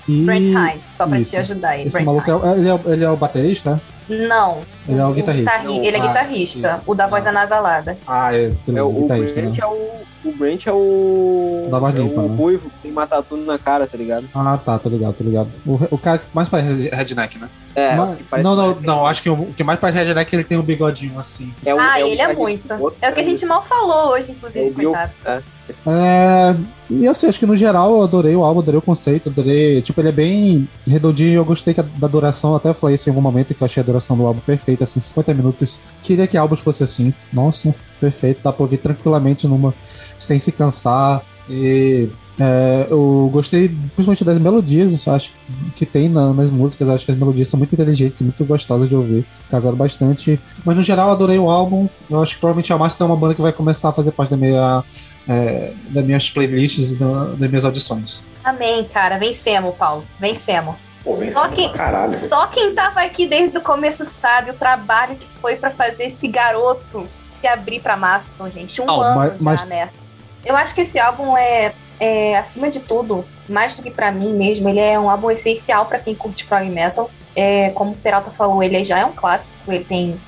E... Brent Hines, só pra isso. te ajudar aí. Esse Brent maluco é, ele, é, ele é o baterista? Não. Ele é o guitarrista. Guitarri ele é ah, guitarrista. Isso. O da voz anasalada. Ah, é. é o, o Brent né? é o. O Brent é o. Da voz é limpa, o né? ruivo que tem matatu na cara, tá ligado? Ah, tá, tô ligado, tô ligado. O, o cara que mais parece redneck, né? É, Mas, não, não, não, acho que o, o que mais parece redneck é que ele tem um bigodinho assim. É o, ah, é ele é muito. É o que a gente mal falou hoje, inclusive, é coitado. É. É, e assim, acho que no geral eu adorei o álbum, adorei o conceito, adorei. Tipo, ele é bem redondinho eu gostei da duração. Até falei isso em algum momento que eu achei a duração do álbum perfeita, assim, 50 minutos. Queria que álbuns fosse assim. Nossa, perfeito. Dá pra ouvir tranquilamente numa, sem se cansar. E é, eu gostei principalmente das melodias, acho que tem na, nas músicas. Acho que as melodias são muito inteligentes e muito gostosas de ouvir. Casaram bastante. Mas no geral, adorei o álbum. Eu acho que provavelmente a Márcia é uma banda que vai começar a fazer parte da minha, é, das minhas playlists e da, das minhas audições. Amém, cara. Vencemos, Paulo. Vencemos. Pô, só, quem, só quem tava aqui desde o começo sabe o trabalho que foi para fazer esse garoto se abrir pra Mastodon, gente. Um oh, ano mas, já mas... nessa. Eu acho que esse álbum é é, acima de tudo, mais do que para mim mesmo, ele é um álbum essencial para quem curte prog metal. É, como o Peralta falou, ele já é um clássico, ele tem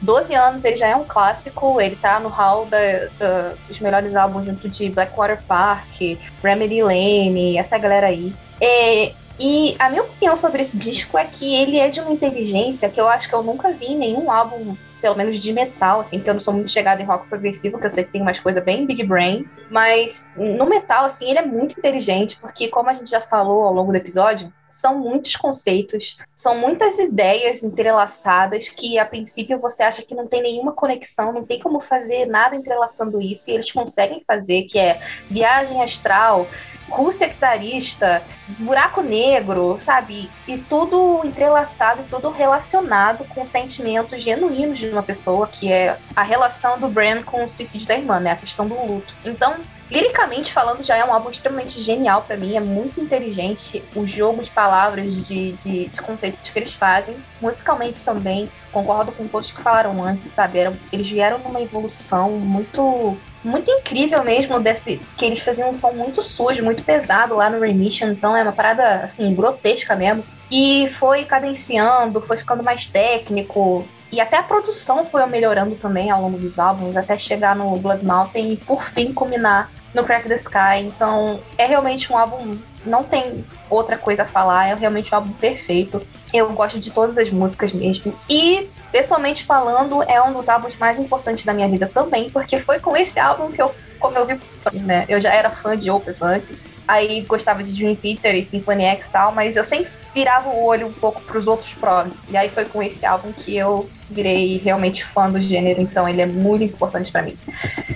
12 anos, ele já é um clássico, ele tá no hall da, da, dos melhores álbuns junto de Blackwater Park, Remedy Lane, essa galera aí. É, e a minha opinião sobre esse disco é que ele é de uma inteligência que eu acho que eu nunca vi em nenhum álbum pelo menos de metal, assim, que eu não sou muito chegada em rock progressivo, que eu sei que tem umas coisas bem big brain, mas no metal, assim, ele é muito inteligente, porque como a gente já falou ao longo do episódio, são muitos conceitos, são muitas ideias entrelaçadas que a princípio você acha que não tem nenhuma conexão, não tem como fazer nada entrelaçando isso, e eles conseguem fazer, que é viagem astral, Rússia czarista, buraco negro, sabe? E tudo entrelaçado e tudo relacionado com sentimentos genuínos de uma pessoa, que é a relação do Bran com o suicídio da irmã, né? A questão do luto. Então, liricamente falando, já é um álbum extremamente genial para mim, é muito inteligente o jogo de palavras, de, de, de, conceitos que eles fazem. Musicalmente também, concordo com todos que falaram antes, sabe? Eles vieram numa evolução muito muito incrível mesmo desse que eles faziam um som muito sujo, muito pesado lá no Remission, então é uma parada assim grotesca mesmo. E foi cadenciando, foi ficando mais técnico, e até a produção foi melhorando também ao longo dos álbuns, até chegar no Blood Mountain e por fim culminar no Crack the Sky. Então é realmente um álbum, não tem outra coisa a falar, é realmente um álbum perfeito. Eu gosto de todas as músicas mesmo. E pessoalmente falando, é um dos álbuns mais importantes da minha vida também, porque foi com esse álbum que eu como eu vi, né? Eu já era fã de Opus antes, aí gostava de Dream Theater e Symphony X e tal, mas eu sempre virava o olho um pouco pros outros progs. E aí foi com esse álbum que eu virei realmente fã do gênero, então ele é muito importante para mim.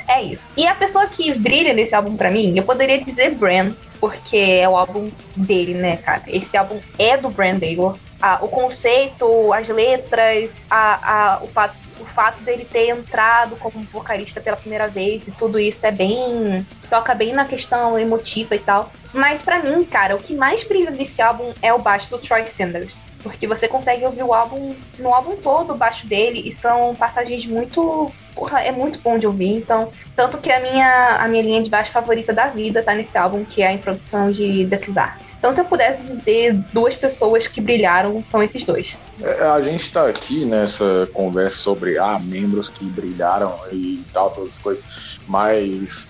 É isso. E a pessoa que brilha nesse álbum para mim, eu poderia dizer Bran, porque é o álbum dele, né, cara? Esse álbum é do Bran Taylor a, o conceito, as letras, a, a, o, fato, o fato dele ter entrado como vocalista pela primeira vez e tudo isso é bem. toca bem na questão emotiva e tal. Mas para mim, cara, o que mais brilha desse álbum é o baixo do Troy Sanders. Porque você consegue ouvir o álbum no álbum todo, o baixo dele, e são passagens muito. Porra, é muito bom de ouvir. Então, tanto que a minha, a minha linha de baixo favorita da vida tá nesse álbum, que é a introdução de The Kizar. Então, se eu pudesse dizer duas pessoas que brilharam, são esses dois. É, a gente está aqui nessa conversa sobre ah, membros que brilharam e tal, todas as coisas, mas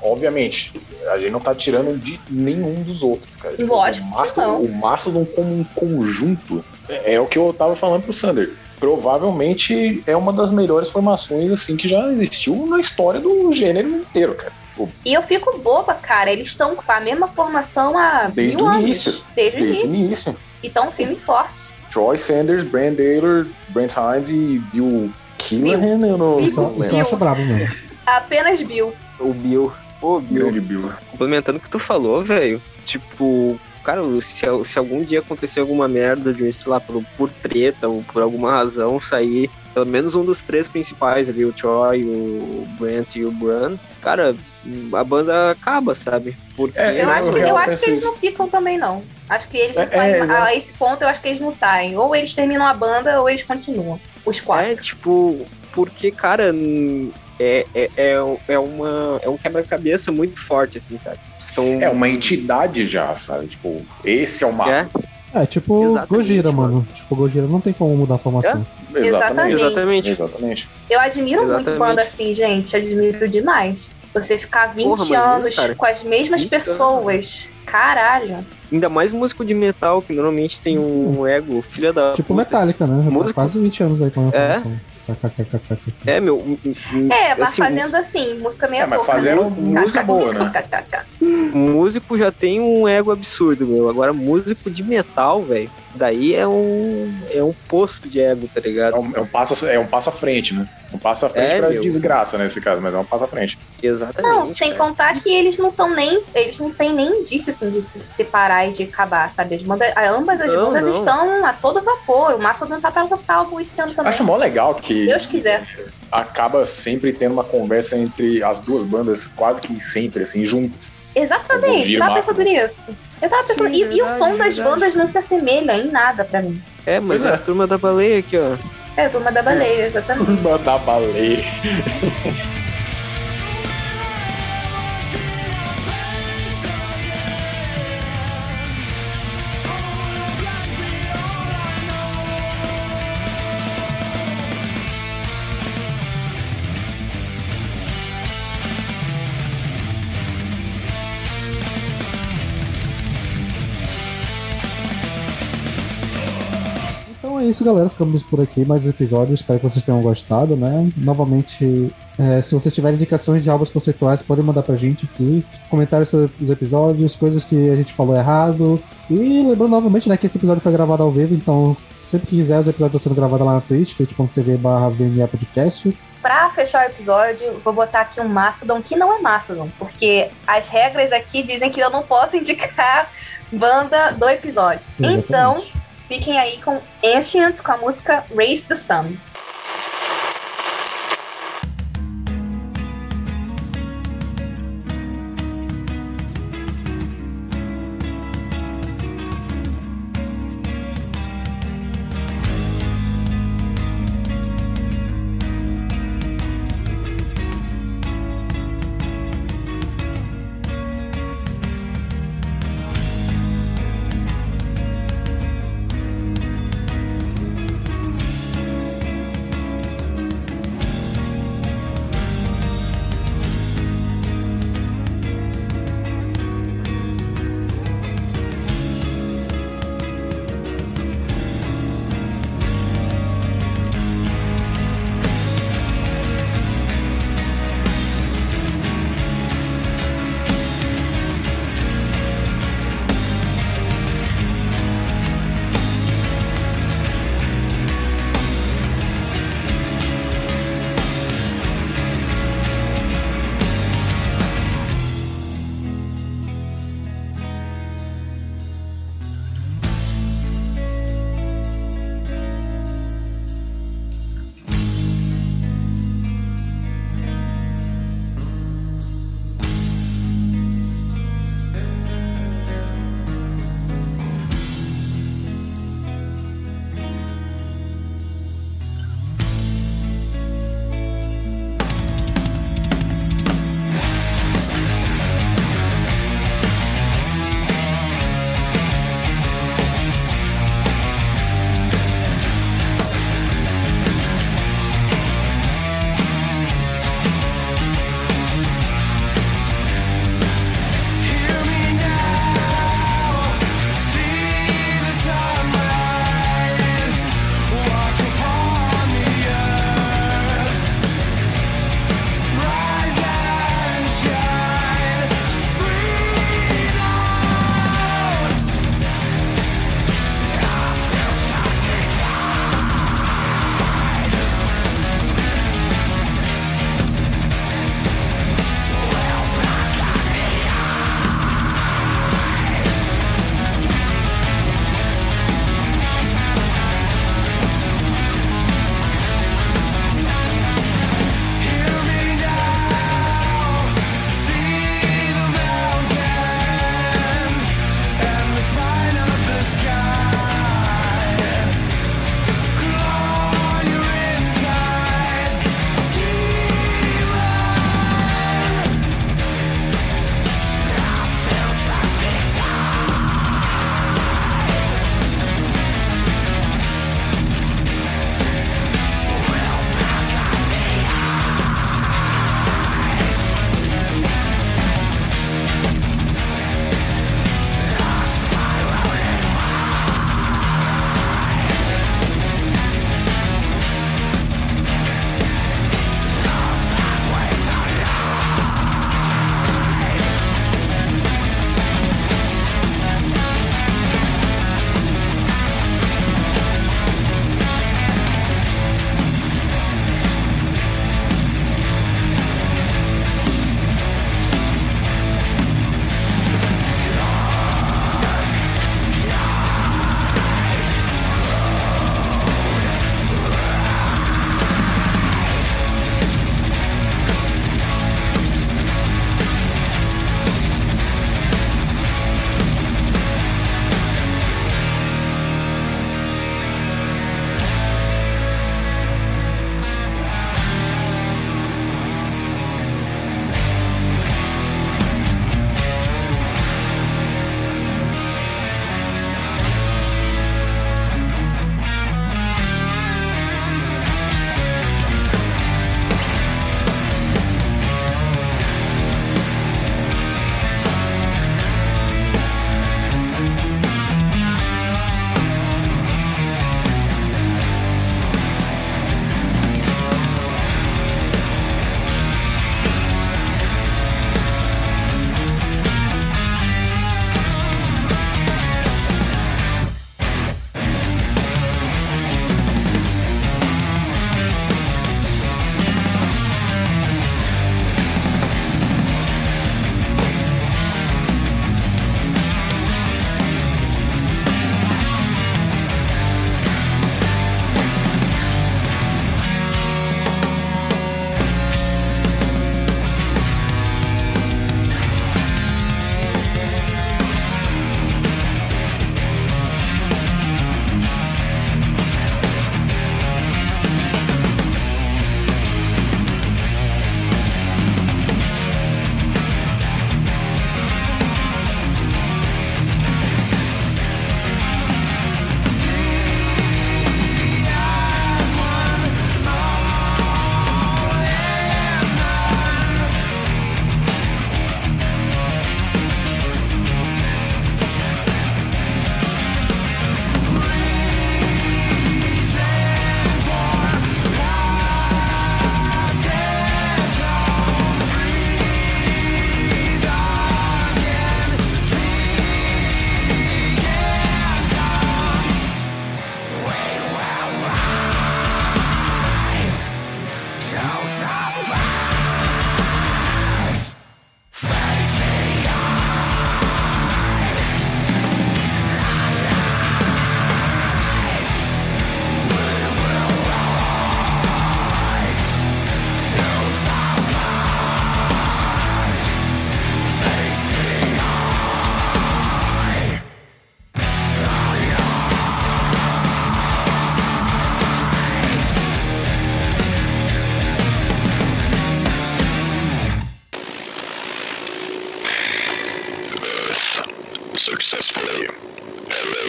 obviamente, a gente não está tirando de nenhum dos outros, cara. Lógico. O Mastodon, o Mastodon como um conjunto é, é o que eu estava falando pro Sander. Provavelmente é uma das melhores formações assim que já existiu na história do gênero inteiro, cara. E eu fico boba, cara. Eles estão com a mesma formação há Desde mil o anos. início. Desde, Desde o o início. início. E tão firme e forte. Troy Sanders, Brand Taylor, Brent Hines e Bill Killian, eu não, Isso, não lembro. brabo mesmo. Apenas Bill. O Bill. Ô, Bill. Grande Bill. Complementando o que tu falou, velho. Tipo, cara, se, se algum dia acontecer alguma merda de, sei lá, por, por treta ou por alguma razão sair pelo menos um dos três principais ali, o Troy, o Brent e o Bran, cara, a banda acaba, sabe? Porque É, Eu, Eu- acho, eu que, eu acho que eles não ficam também, não. Acho que eles não É, saem. é, a esse ponto, eu acho que eles não saem. Ou eles terminam a banda, ou eles continuam. Os quatro. É, tipo, porque, cara, é, é, é, é, uma, é um quebra-cabeça muito forte, assim, sabe? São, É uma entidade já, sabe? Tipo, esse é o máximo. É, tipo Exatamente, Gojira, mano. mano. Tipo, Gojira não tem como mudar a formação. Exatamente. Exatamente. Exatamente. Eu admiro muito Exatamente. banda assim, gente. Admiro demais. Você ficar 20 Porra, anos com as mesmas 20 pessoas. Caralho. Ainda mais músico de metal, que normalmente tem um ego, filha da. Tipo puta. Metallica, né? Músico- Quase 20 anos aí com a É? É, meu. É, mas assim, fazendo assim, música meia É, mas boca, fazendo né? música boa, né? Músico já tem um ego absurdo, meu. Agora, músico de metal, velho, daí é um. É um posto de ego, tá É ligado? um, é um passo, é um passo à frente, né? Um passo à frente É, pra meu. desgraça nesse caso, mas é um passo à frente. Exatamente. Não, sem cara. contar que eles não estão nem. Eles não têm nem indício assim, de se separar e de acabar, sabe? As bandas, ambas as Não, bandas não. estão a todo vapor. O Mastodon tá pra lançar álbum esse ano também. Acho mó legal que Se Deus quiser. acaba sempre tendo uma conversa entre as duas bandas, quase que sempre, assim, juntas. Exatamente, eu tava massa, pensando nisso. Eu tava Sim, pensando. e, e o verdade, som das verdade. bandas não se assemelha em nada pra mim. É, mas é é. a turma da baleia aqui, ó. É, a turma da baleia, exatamente. Da baleia. Isso, galera. Ficamos por aqui. Mais um episódio. Espero que vocês tenham gostado, né? Novamente, é, se vocês tiverem indicações de álbuns conceituais, podem mandar pra gente aqui. Comentários sobre os episódios, coisas que a gente falou errado. E lembrando novamente, né, que esse episódio foi gravado ao vivo, então sempre que quiser, os episódios estão sendo gravados lá na Twitch, twitch.tv barra Podcast. Pra fechar o episódio, vou botar aqui um Mastodon que não é Mastodon, porque as regras aqui dizem que eu não posso indicar banda do episódio. Exatamente. Então, fiquem aí com Ancients com a música Raise the Sun.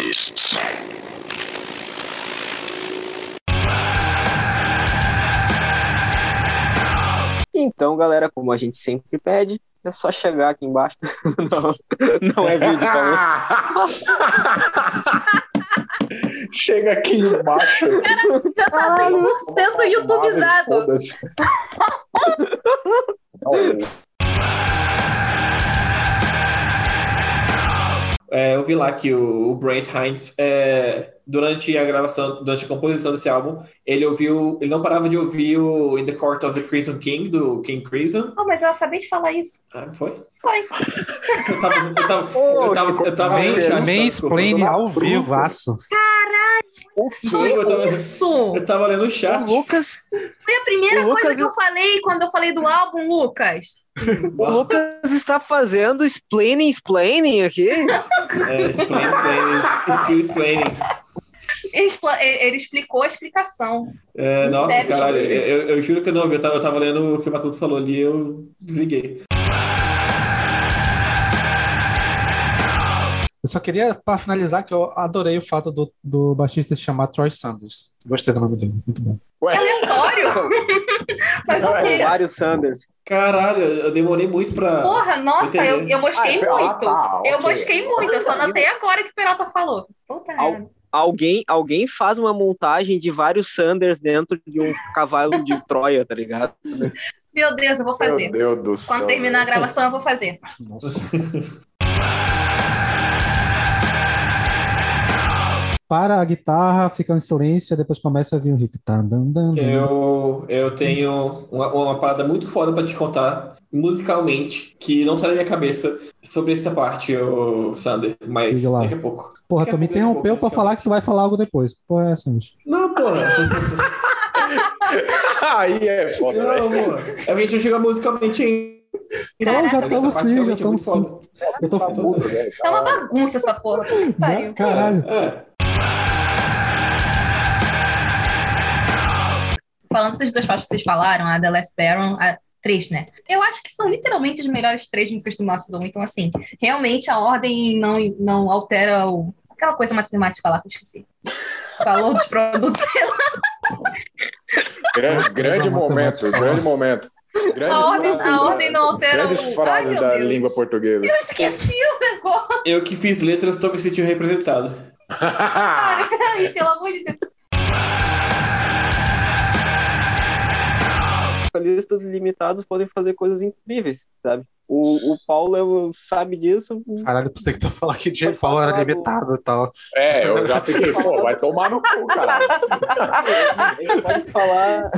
Reasons. Então, galera, como a gente sempre pede, é só chegar aqui embaixo. não, não é vídeo, Paulo. Chega aqui embaixo. Já tá 100% youtubizado. Foda-se. É, eu vi lá que o, o Brent Hines, é, durante a gravação, durante a composição desse álbum, ele ouviu, ele não parava de ouvir o In the Court of the Crimson King, do King Crimson. Oh, mas eu acabei de falar isso. Ah, foi? Foi. Eu tava, eu tava, eu tava, eu tava Main, no chat, mansplaining tava- ao vivaço. O Foi eu tava- isso! Eu tava lendo o chat. O Lucas, Foi a primeira O Lucas- coisa que eu falei quando eu falei do álbum, Lucas. O Lucas está fazendo explaining, explaining aqui. É, explain, explain, skill explaining. Ele, expla- ele explicou a explicação. É, nossa, Sério, caralho, eu, eu juro que eu não ouvi. Eu tava, eu tava lendo o que o Matuto falou ali e eu desliguei. Eu só queria, pra finalizar, que eu adorei o fato do, do baixista se chamar Troy Sanders. Gostei do nome dele, muito bom. Ué, Aleatório! Mas ok. Vários Sanders. Caralho, eu demorei muito pra. Porra, nossa, eu, eu mosquei Ah, ah, muito. tá, Eu ok. mosquei muito. Eu só notei agora que o Peralta falou. Puta merda. Alguém, alguém faz uma montagem de vários Sanders dentro de um cavalo de Troia, tá ligado? Meu Deus, eu vou fazer. Meu Deus do céu. Quando terminar a gravação, eu vou fazer. Nossa. Para a guitarra, fica em silêncio, depois começa a vir um riff. Tan, dan, dan, dan. Eu, eu tenho uma, uma parada muito foda pra te contar, musicalmente, que não sai da minha cabeça sobre essa parte, ô Sander, mas Diga lá. daqui a pouco. Porra, Daqui tu me interrompeu pra falar que tu vai falar algo depois. Porra, é essa, gente? Não, porra. Aí é foda, Não, porra. A gente não chega musicalmente ainda. Não, já estamos sim, já realmente é estamos sim. Eu tô Tá. É uma bagunça essa porra. Né? Caralho. É. Falando dessas duas faixas que vocês falaram, a The Last Baron, a três, né? Eu acho que são literalmente as melhores três músicas do Mastodon. Então, assim, realmente a ordem não, não altera o... aquela coisa matemática lá que eu esqueci. Falou dos produtos. Grande, grande momento, grande momento. Grandes A ordem, frases a da- ordem não altera Grandes o... Ai, frases meu da Deus. língua portuguesa. Eu esqueci o negócio. Eu que fiz letras, tô me sentindo representado. Cara, peraí, pelo amor de Deus. Vocalistas limitados podem fazer coisas incríveis, sabe? O, o Paulo sabe disso. Caralho, pensei que ia falar que J. Pode Paul era limitado e tal. É, eu já fiquei, pô, vai tomar no cu, caralho. Ele pode falar.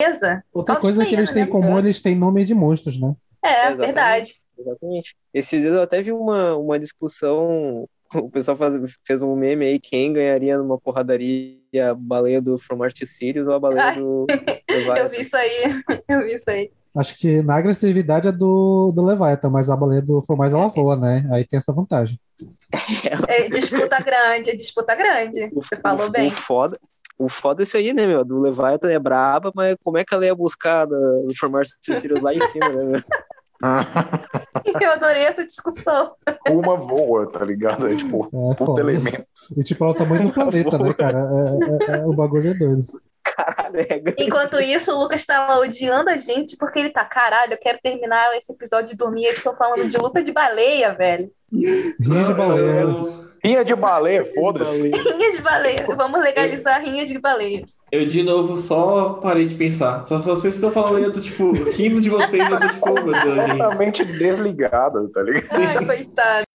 Beleza? Outra Nossa, coisa que eles têm em né? comum, eles têm nome de monstros, né? É, Exatamente. verdade. Exatamente. Esses dias eu até vi uma, uma discussão. O pessoal faz- fez um meme aí: quem ganharia numa porradaria a baleia do From Mars to Sirius ou a baleia do. Eu vi isso aí. Eu vi isso aí. Acho que na agressividade é do, do Leviathan, mas a baleia do Formais ela voa, né? Aí tem essa vantagem. É, disputa grande, é disputa grande. Você falou o, bem. O foda, o foda é isso aí, né, meu? Do Leviathan é braba, mas como é que ela ia buscar do to Sirius lá em cima, né, meu? Eu adorei essa discussão. Uma voa, tá ligado? É tipo, É puta foda. elemento. E tipo, é o tamanho do planeta, né, cara? É, é- é- o bagulho é doido. Caralho, é Enquanto isso, o Lucas tá odiando a gente porque ele tá, caralho, eu quero terminar esse episódio de dormir. Eles estão falando de luta de baleia, velho. Rinha de baleia. Eu, Rinha de baleia, foda-se. Rinha de baleia. Vamos legalizar rinha de baleia. Eu, de novo, só parei de pensar. Só, só vocês estão falando aí, eu tô, tipo, rindo de vocês, eu tô, tipo, oh, meu Deus, gente. Completamente desligada, tá ligado? Ai, coitado.